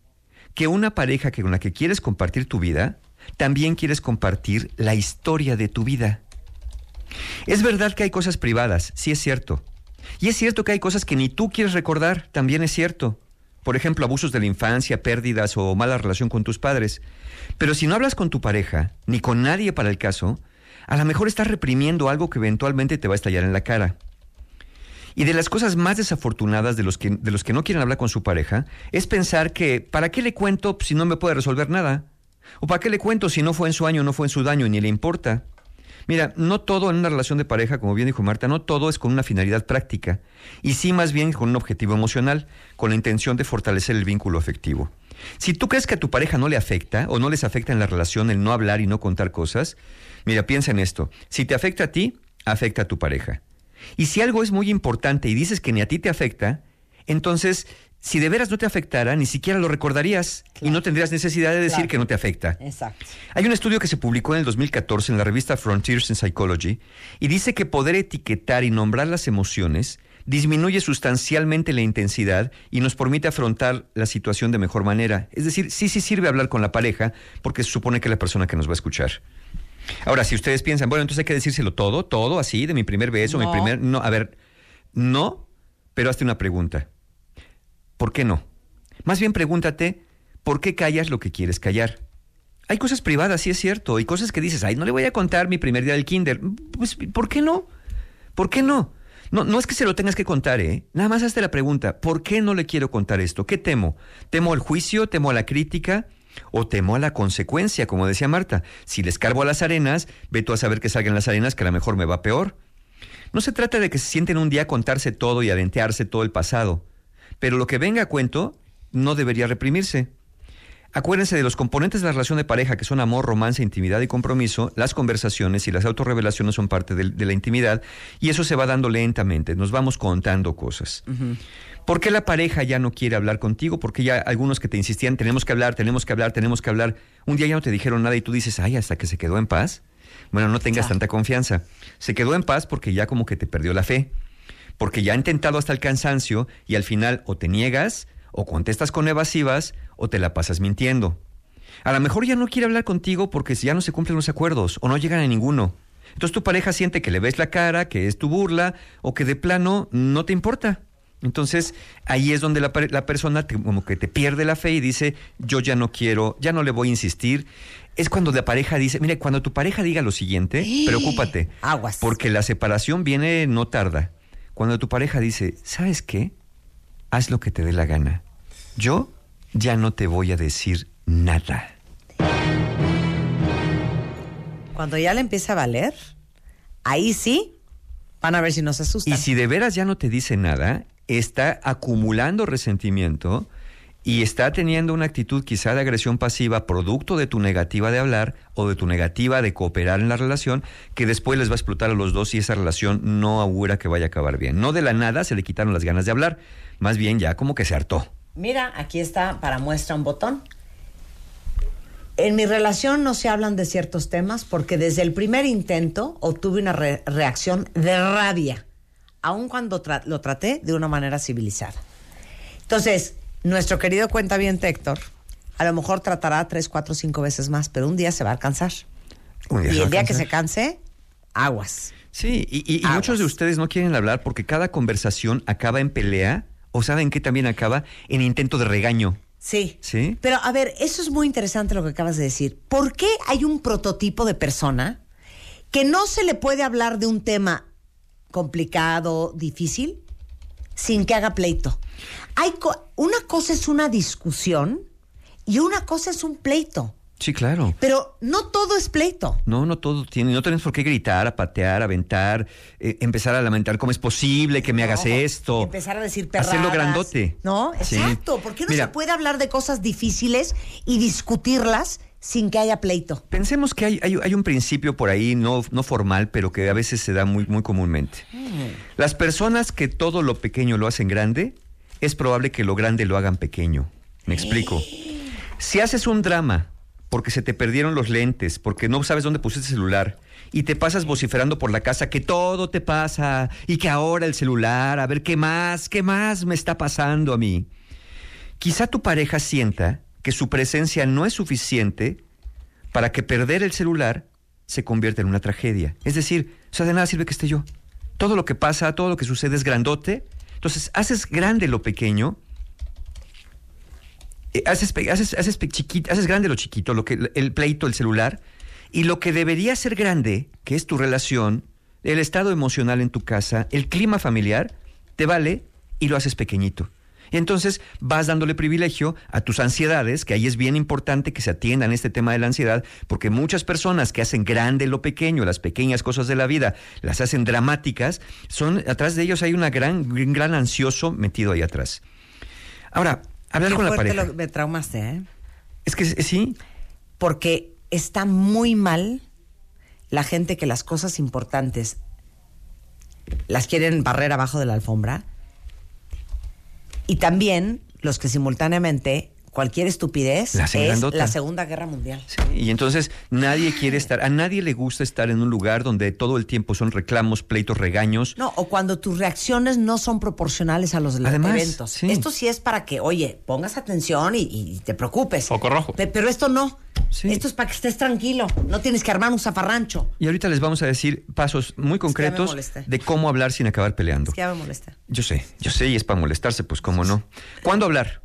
que una pareja con la que quieres compartir tu vida, también quieres compartir la historia de tu vida. Es verdad que hay cosas privadas, sí es cierto. Y es cierto que hay cosas que ni tú quieres recordar, también es cierto. Por ejemplo, abusos de la infancia, pérdidas o mala relación con tus padres. Pero si no hablas con tu pareja, ni con nadie para el caso, a lo mejor estás reprimiendo algo que eventualmente te va a estallar en la cara. Y de las cosas más desafortunadas de los que, de los que no quieren hablar con su pareja es pensar que, ¿para qué le cuento si no me puede resolver nada? ¿O para qué le cuento si no fue en su año, no fue en su daño, ni le importa? Mira, no todo en una relación de pareja, como bien dijo Marta, no todo es con una finalidad práctica, y sí más bien con un objetivo emocional, con la intención de fortalecer el vínculo afectivo. Si tú crees que a tu pareja no le afecta o no les afecta en la relación el no hablar y no contar cosas, mira, piensa en esto. Si te afecta a ti, afecta a tu pareja. Y si algo es muy importante y dices que ni a ti te afecta, entonces si de veras no te afectara, ni siquiera lo recordarías y no tendrías necesidad de decir Claro. que no te afecta. Exacto. Hay un estudio que se publicó en el 2014 en la revista Frontiers in Psychology y dice que poder etiquetar y nombrar las emociones disminuye sustancialmente la intensidad y nos permite afrontar la situación de mejor manera. Es decir, sí, sí sirve hablar con la pareja porque se supone que es la persona que nos va a escuchar. Ahora, si ustedes piensan, bueno, entonces hay que decírselo todo, todo así, de mi primer beso, mi No. primer... No, a ver, no, pero hazte una pregunta. ¿Por qué no? Más bien pregúntate, ¿por qué callas lo que quieres callar? Hay cosas privadas, sí es cierto, y cosas que dices, ay, no le voy a contar mi primer día del kinder. Pues, ¿por qué no? ¿Por qué no? No, no es que se lo tengas que contar, ¿eh? Nada más hazte la pregunta, ¿por qué no le quiero contar esto? ¿Qué temo? ¿Temo al juicio? ¿Temo a la crítica? ¿O temo a la consecuencia, como decía Marta? Si le escarbo a las arenas, ve tú a saber que salgan las arenas, que a lo mejor me va peor. No se trata de que se sienten un día a contarse todo y aventearse todo el pasado, pero lo que venga a cuento no debería reprimirse. Acuérdense de los componentes de la relación de pareja que son amor, romance, intimidad y compromiso. Las conversaciones y las autorrevelaciones son parte de, la intimidad y eso se va dando lentamente. Nos vamos contando cosas. ¿Por qué la pareja ya no quiere hablar contigo? Porque ya algunos que te insistían, tenemos que hablar, tenemos que hablar, tenemos que hablar. Un día ya no te dijeron nada y tú dices, ay, hasta que se quedó en paz. Bueno, no tengas tanta confianza. Se quedó en paz porque ya como que te perdió la fe. Porque ya ha intentado hasta el cansancio y al final o te niegas, o contestas con evasivas, o te la pasas mintiendo. A lo mejor ya no quiere hablar contigo porque ya no se cumplen los acuerdos o no llegan a ninguno. Entonces tu pareja siente que le ves la cara, que es tu burla o que de plano no te importa. Entonces ahí es donde la, persona te- como que te pierde la fe y dice, yo ya no quiero, ya no le voy a insistir. Es cuando la pareja dice, mire, cuando tu pareja diga lo siguiente, preocúpate. Aguas. Porque la separación viene no tarda. Cuando tu pareja dice, ¿sabes qué? Haz lo que te dé la gana. Yo ya no te voy a decir nada. Cuando ya le empieza a valer, ahí sí van a ver si nos asustan. Y si de veras ya no te dice nada, está acumulando resentimiento y está teniendo una actitud quizá de agresión pasiva producto de tu negativa de hablar o de tu negativa de cooperar en la relación que después les va a explotar a los dos y esa relación no augura que vaya a acabar bien. No de la nada se le quitaron las ganas de hablar, más bien ya como que se hartó. Mira, aquí está para muestra un botón. En mi relación no se hablan de ciertos temas porque desde el primer intento obtuve una re- reacción de rabia, aun cuando lo traté de una manera civilizada. Entonces, nuestro querido cuentaviente Héctor, a lo mejor tratará tres, cuatro, cinco veces más, pero un día se va a alcanzar. Un día y el día que se canse, aguas. Sí, y, y- y muchos de ustedes no quieren hablar porque cada conversación acaba en pelea o saben que también acaba en intento de regaño. Sí. ¿Sí? Pero a ver, eso es muy interesante lo que acabas de decir. ¿Por qué hay un prototipo de persona que no se le puede hablar de un tema complicado, difícil, sin que haga pleito? Hay co- una cosa es una discusión y una cosa es un pleito. Sí, claro. Pero no todo es pleito. No, no todo tiene, no tenemos por qué gritar, a patear, aventar, eh, empezar a lamentar cómo es posible que me hagas esto. Empezar a decir perradas. Hacerlo grandote. ¿No? Sí. Exacto. ¿Por qué no Mira, se puede hablar de cosas difíciles y discutirlas sin que haya pleito? Pensemos que hay, hay- hay un principio por ahí, no, no formal, pero que a veces se da muy, muy comúnmente. Las personas que todo lo pequeño lo hacen grande, es probable que lo grande lo hagan pequeño. Me explico. Si haces un drama porque se te perdieron los lentes, porque no sabes dónde pusiste el celular, y te pasas vociferando por la casa que todo te pasa, y que ahora el celular, a ver qué más, qué más me está pasando a mí. Quizá tu pareja sienta que su presencia no es suficiente para que perder el celular se convierta en una tragedia. Es decir, o de nada sirve que esté yo. Todo lo que pasa, todo lo que sucede es grandote. Entonces, haces grande lo pequeño, eh, haces, haces, haces, chiquito, haces grande lo chiquito, lo que, el pleito, el celular, y lo que debería ser grande, que es tu relación, el estado emocional en tu casa, el clima familiar, te vale y lo haces pequeñito. Y entonces vas dándole privilegio a tus ansiedades, que ahí es bien importante que se atiendan este tema de la ansiedad, porque muchas personas que hacen grande lo pequeño, las pequeñas cosas de la vida, las hacen dramáticas, son atrás de ellos hay una gran, un gran ansioso metido ahí atrás. Ahora, hablar Qué con la pareja. lo- me traumaste, ¿eh? Es que eh, sí. Porque está muy mal la gente que las cosas importantes las quieren barrer abajo de la alfombra. Y también los que simultáneamente cualquier estupidez La es grandota. la Segunda Guerra Mundial. Y entonces nadie quiere estar, a nadie le gusta estar en un lugar donde todo el tiempo son reclamos, pleitos, regaños. No, o cuando tus reacciones no son proporcionales a los de los Además, eventos. sí. Esto sí es para que, oye, pongas atención y, y te preocupes. Foco rojo. Pe- pero esto no. Esto es para que estés tranquilo. No tienes que armar un zafarrancho. Y ahorita les vamos a decir pasos muy concretos de cómo hablar sin acabar peleando. Es que ya me molesta. Yo sé, yo sé, y es para molestarse, pues cómo no. ¿Cuándo hablar?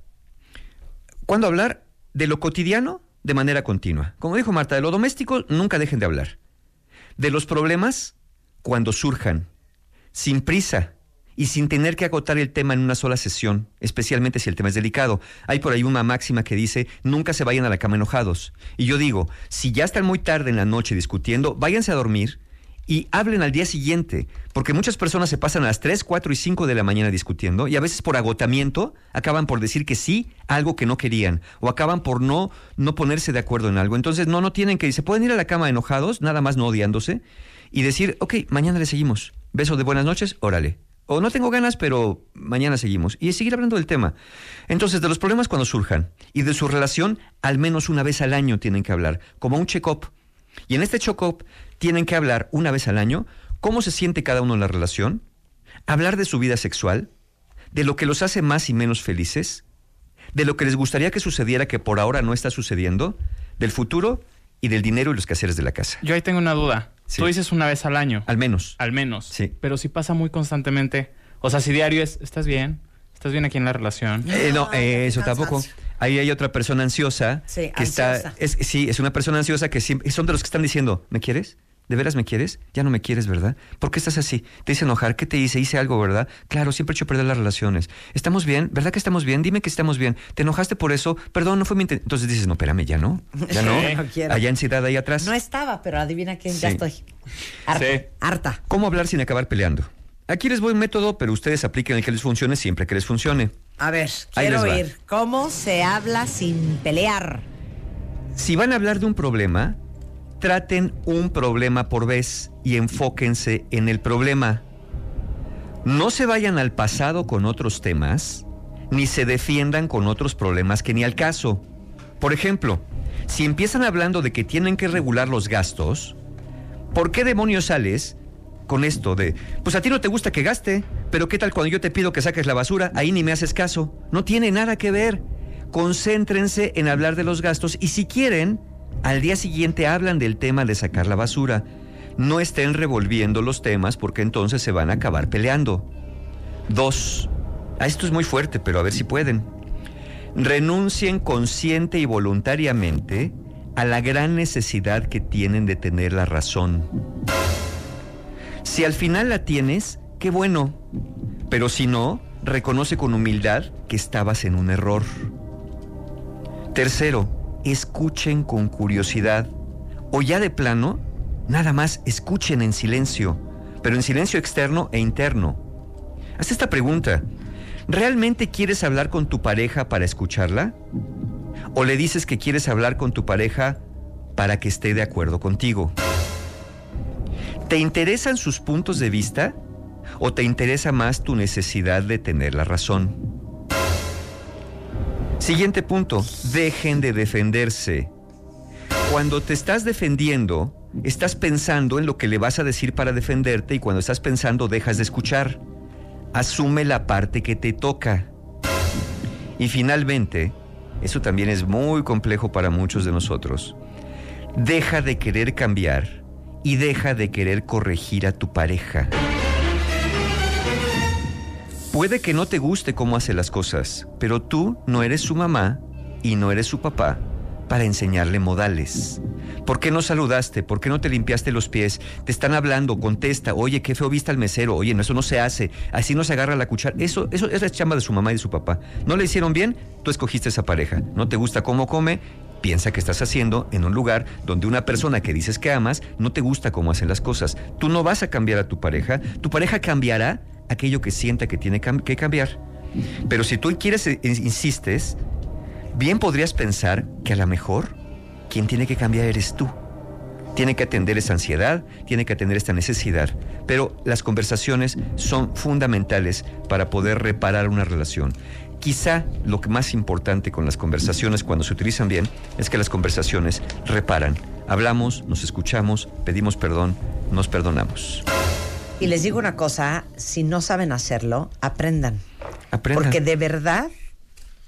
¿Cuándo hablar de lo cotidiano de manera continua? Como dijo Marta, de lo doméstico nunca dejen de hablar. De los problemas cuando surjan, sin prisa y sin tener que agotar el tema en una sola sesión, especialmente si el tema es delicado. Hay por ahí una máxima que dice, nunca se vayan a la cama enojados. Y yo digo, si ya están muy tarde en la noche discutiendo, váyanse a dormir y hablen al día siguiente, porque muchas personas se pasan a las 3, 4 y 5 de la mañana discutiendo y a veces por agotamiento acaban por decir que sí a algo que no querían o acaban por no no ponerse de acuerdo en algo. Entonces no no tienen que se pueden ir a la cama enojados, nada más no odiándose y decir, ok, mañana le seguimos. Beso de buenas noches, órale. O no tengo ganas, pero mañana seguimos. Y seguir hablando del tema. Entonces, de los problemas cuando surjan y de su relación, al menos una vez al año tienen que hablar, como un check-up. Y en este check-up tienen que hablar una vez al año cómo se siente cada uno en la relación, hablar de su vida sexual, de lo que los hace más y menos felices, de lo que les gustaría que sucediera que por ahora no está sucediendo, del futuro y del dinero y los quehaceres de la casa. Yo ahí tengo una duda. Sí. Tú dices una vez al año. Al menos. Al menos. Sí. Pero si pasa muy constantemente. O sea, si diario es, ¿estás bien? ¿Estás bien aquí en la relación? Eh, no, eh, eso tampoco. Ahí hay otra persona ansiosa Sí, que ansiosa. está, es, sí, es una persona ansiosa que siempre, son de los que están diciendo, ¿me quieres? ¿De veras me quieres? Ya no me quieres, ¿verdad? ¿Por qué estás así? Te hice enojar, ¿qué te hice? Hice algo, ¿verdad? Claro, siempre he hecho perder las relaciones. ¿Estamos bien? ¿Verdad que estamos bien? Dime que estamos bien. ¿Te enojaste por eso? Perdón, no fue mi intención. Entonces dices, no, espérame, ya no. Ya no. No. Hay ansiedad ahí atrás. No estaba, pero adivina quién, ya estoy. Harta. Sí. Harta. ¿Cómo hablar sin acabar peleando? Aquí les voy un método, pero ustedes apliquen el que les funcione siempre que les funcione. A ver, Ahí quiero oír. ¿Cómo se habla sin pelear? Si van a hablar de un problema, traten un problema por vez y enfóquense en el problema. No se vayan al pasado con otros temas, ni se defiendan con otros problemas que ni al caso. Por ejemplo, si empiezan hablando de que tienen que regular los gastos, ¿por qué demonios sales con esto de, pues a ti no te gusta que gaste, pero qué tal cuando yo te pido que saques la basura, ahí ni me haces caso? No tiene nada que ver. Concéntrense en hablar de los gastos y si quieren, al día siguiente hablan del tema de sacar la basura. No estén revolviendo los temas porque entonces se van a acabar peleando. Dos. Ah, esto es muy fuerte, pero a ver si pueden. Renuncien consciente y voluntariamente a la gran necesidad que tienen de tener la razón. Si al final la tienes, qué bueno. Pero si no, reconoce con humildad que estabas en un error. Tercero, escuchen con curiosidad. O ya de plano, nada más escuchen en silencio, pero en silencio externo e interno. Haz esta pregunta. ¿Realmente quieres hablar con tu pareja para escucharla? ¿O le dices que quieres hablar con tu pareja para que esté de acuerdo contigo? ¿Te interesan sus puntos de vista o te interesa más tu necesidad de tener la razón? Siguiente punto, dejen de defenderse. Cuando te estás defendiendo, estás pensando en lo que le vas a decir para defenderte y cuando estás pensando dejas de escuchar. Asume la parte que te toca. Y finalmente, eso también es muy complejo para muchos de nosotros. Deja de querer cambiar y deja de querer corregir a tu pareja. Puede que no te guste cómo hace las cosas, pero tú no eres su mamá y no eres su papá para enseñarle modales. ¿Por qué no saludaste? ¿Por qué no te limpiaste los pies? Te están hablando, contesta, oye, qué feo viste al mesero, oye, no, eso no se hace, así no se agarra la cuchara. Eso, eso, eso es chamba de su mamá y de su papá. ¿No le hicieron bien? Tú escogiste esa pareja. ¿No te gusta cómo come? Piensa que estás haciendo en un lugar donde una persona que dices que amas no te gusta cómo hacen las cosas. Tú no vas a cambiar a tu pareja, tu pareja cambiará aquello que sienta que tiene que cambiar. Pero si tú quieres, e- insistes, bien podrías pensar que a lo mejor quien tiene que cambiar eres tú. Tiene que atender esa ansiedad, tiene que atender esta necesidad. Pero las conversaciones son fundamentales para poder reparar una relación. Quizá lo que más importante con las conversaciones cuando se utilizan bien es que las conversaciones reparan. Hablamos, nos escuchamos, pedimos perdón, nos perdonamos. Y les digo una cosa, si no saben hacerlo, aprendan. Aprendan. Porque de verdad,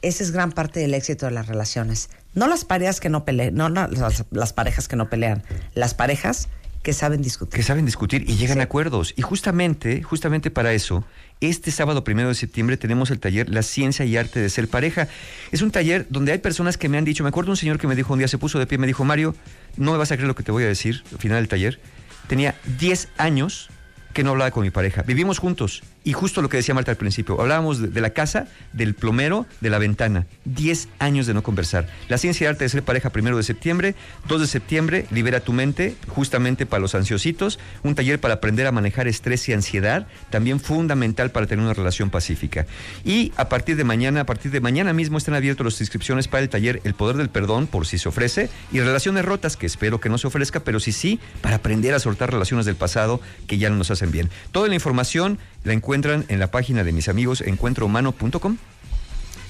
esa es gran parte del éxito de las relaciones. No las parejas que no pelean, no la- las, las parejas que no pelean, las parejas que saben discutir. que saben discutir y llegan a acuerdos. Y justamente, justamente para eso, este sábado primero de septiembre tenemos el taller La ciencia y arte de ser pareja. Es un taller donde hay personas que me han dicho, me acuerdo un señor que me dijo un día, se puso de pie, me dijo, Mario, no me vas a creer lo que te voy a decir al final del taller. Tenía 10 años que no hablaba con mi pareja. Vivimos juntos y justo lo que decía Marta al principio, hablábamos de, la casa, del plomero, de la ventana. 10 años de no conversar. La ciencia y arte de ser pareja primero de septiembre, 2 de septiembre, libera tu mente, justamente para los ansiositos, un taller para aprender a manejar estrés y ansiedad, también fundamental para tener una relación pacífica. Y a partir de mañana, a partir de mañana mismo están abiertas las inscripciones para el taller El Poder del Perdón, por si se ofrece, y Relaciones Rotas, que espero que no se ofrezca, pero si sí, para aprender a soltar relaciones del pasado que ya no nos hacen bien. Toda la información la encuentran en la página de mis amigos encuentrohumano.com.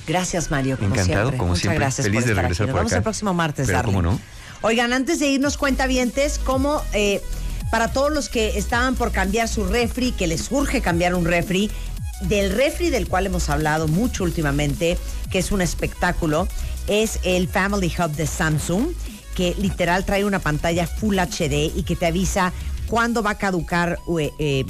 Gracias, Mario, como Encantado, siempre. como Muchas siempre. gracias Feliz por de estar regresar aquí. Nos por vemos acá. el próximo martes, Pero cómo no. Oigan, antes de irnos, cuentavientes, como eh, para todos los que estaban por cambiar su refri, que les urge cambiar un refri, del refri del cual hemos hablado mucho últimamente, que es un espectáculo, es el Family Hub de Samsung, que literal trae una pantalla Full HD y que te avisa cuándo va a caducar eh, eh,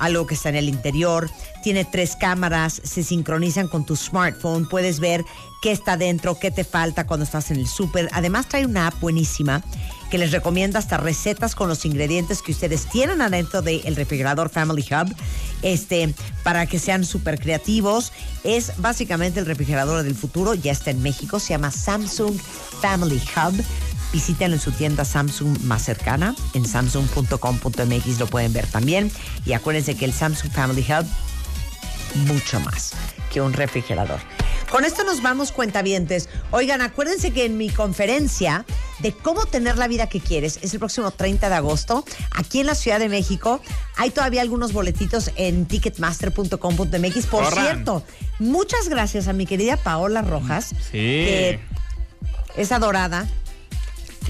algo que está en el interior. Tiene tres cámaras, se sincronizan con tu smartphone, puedes ver qué está dentro, qué te falta cuando estás en el súper. Además trae una app buenísima que les recomienda hasta recetas con los ingredientes que ustedes tienen adentro del refrigerador Family Hub, este, para que sean súper creativos. Es básicamente el refrigerador del futuro, ya está en México, se llama Samsung Family Hub. Visítenlo en su tienda Samsung más cercana, en samsung.com.mx lo pueden ver también. Y acuérdense que el Samsung Family Hub, mucho más que un refrigerador. Con esto nos vamos cuentavientes. Oigan, acuérdense que en mi conferencia de cómo tener la vida que quieres es el próximo 30 de agosto aquí en la Ciudad de México. Hay todavía algunos boletitos en ticketmaster.com.mx. Por Corran. cierto, muchas gracias a mi querida Paola Rojas, Sí. que es adorada.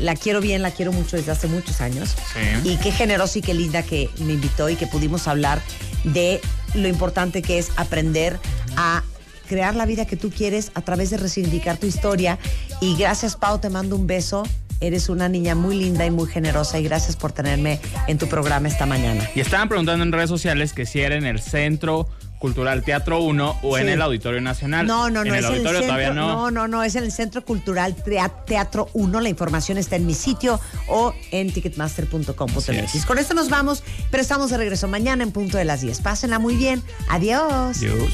La quiero bien, la quiero mucho desde hace muchos años. Sí. Y qué generosa y qué linda que me invitó y que pudimos hablar de lo importante que es aprender a crear la vida que tú quieres a través de resignificar tu historia. Y gracias, Pau, te mando un beso. Eres una niña muy linda y muy generosa y gracias por tenerme en tu programa esta mañana. Y estaban preguntando en redes sociales que si era en el Centro Cultural Teatro 1 o en el Auditorio Nacional. No, no, no, En el es auditorio el todavía centro, no. no, no, no, es en el Centro Cultural Teatro 1. La información está en mi sitio o en ticketmaster.com.mx. Con esto nos vamos, pero estamos de regreso mañana en punto de las 10. Pásenla muy bien. Adiós. Adiós.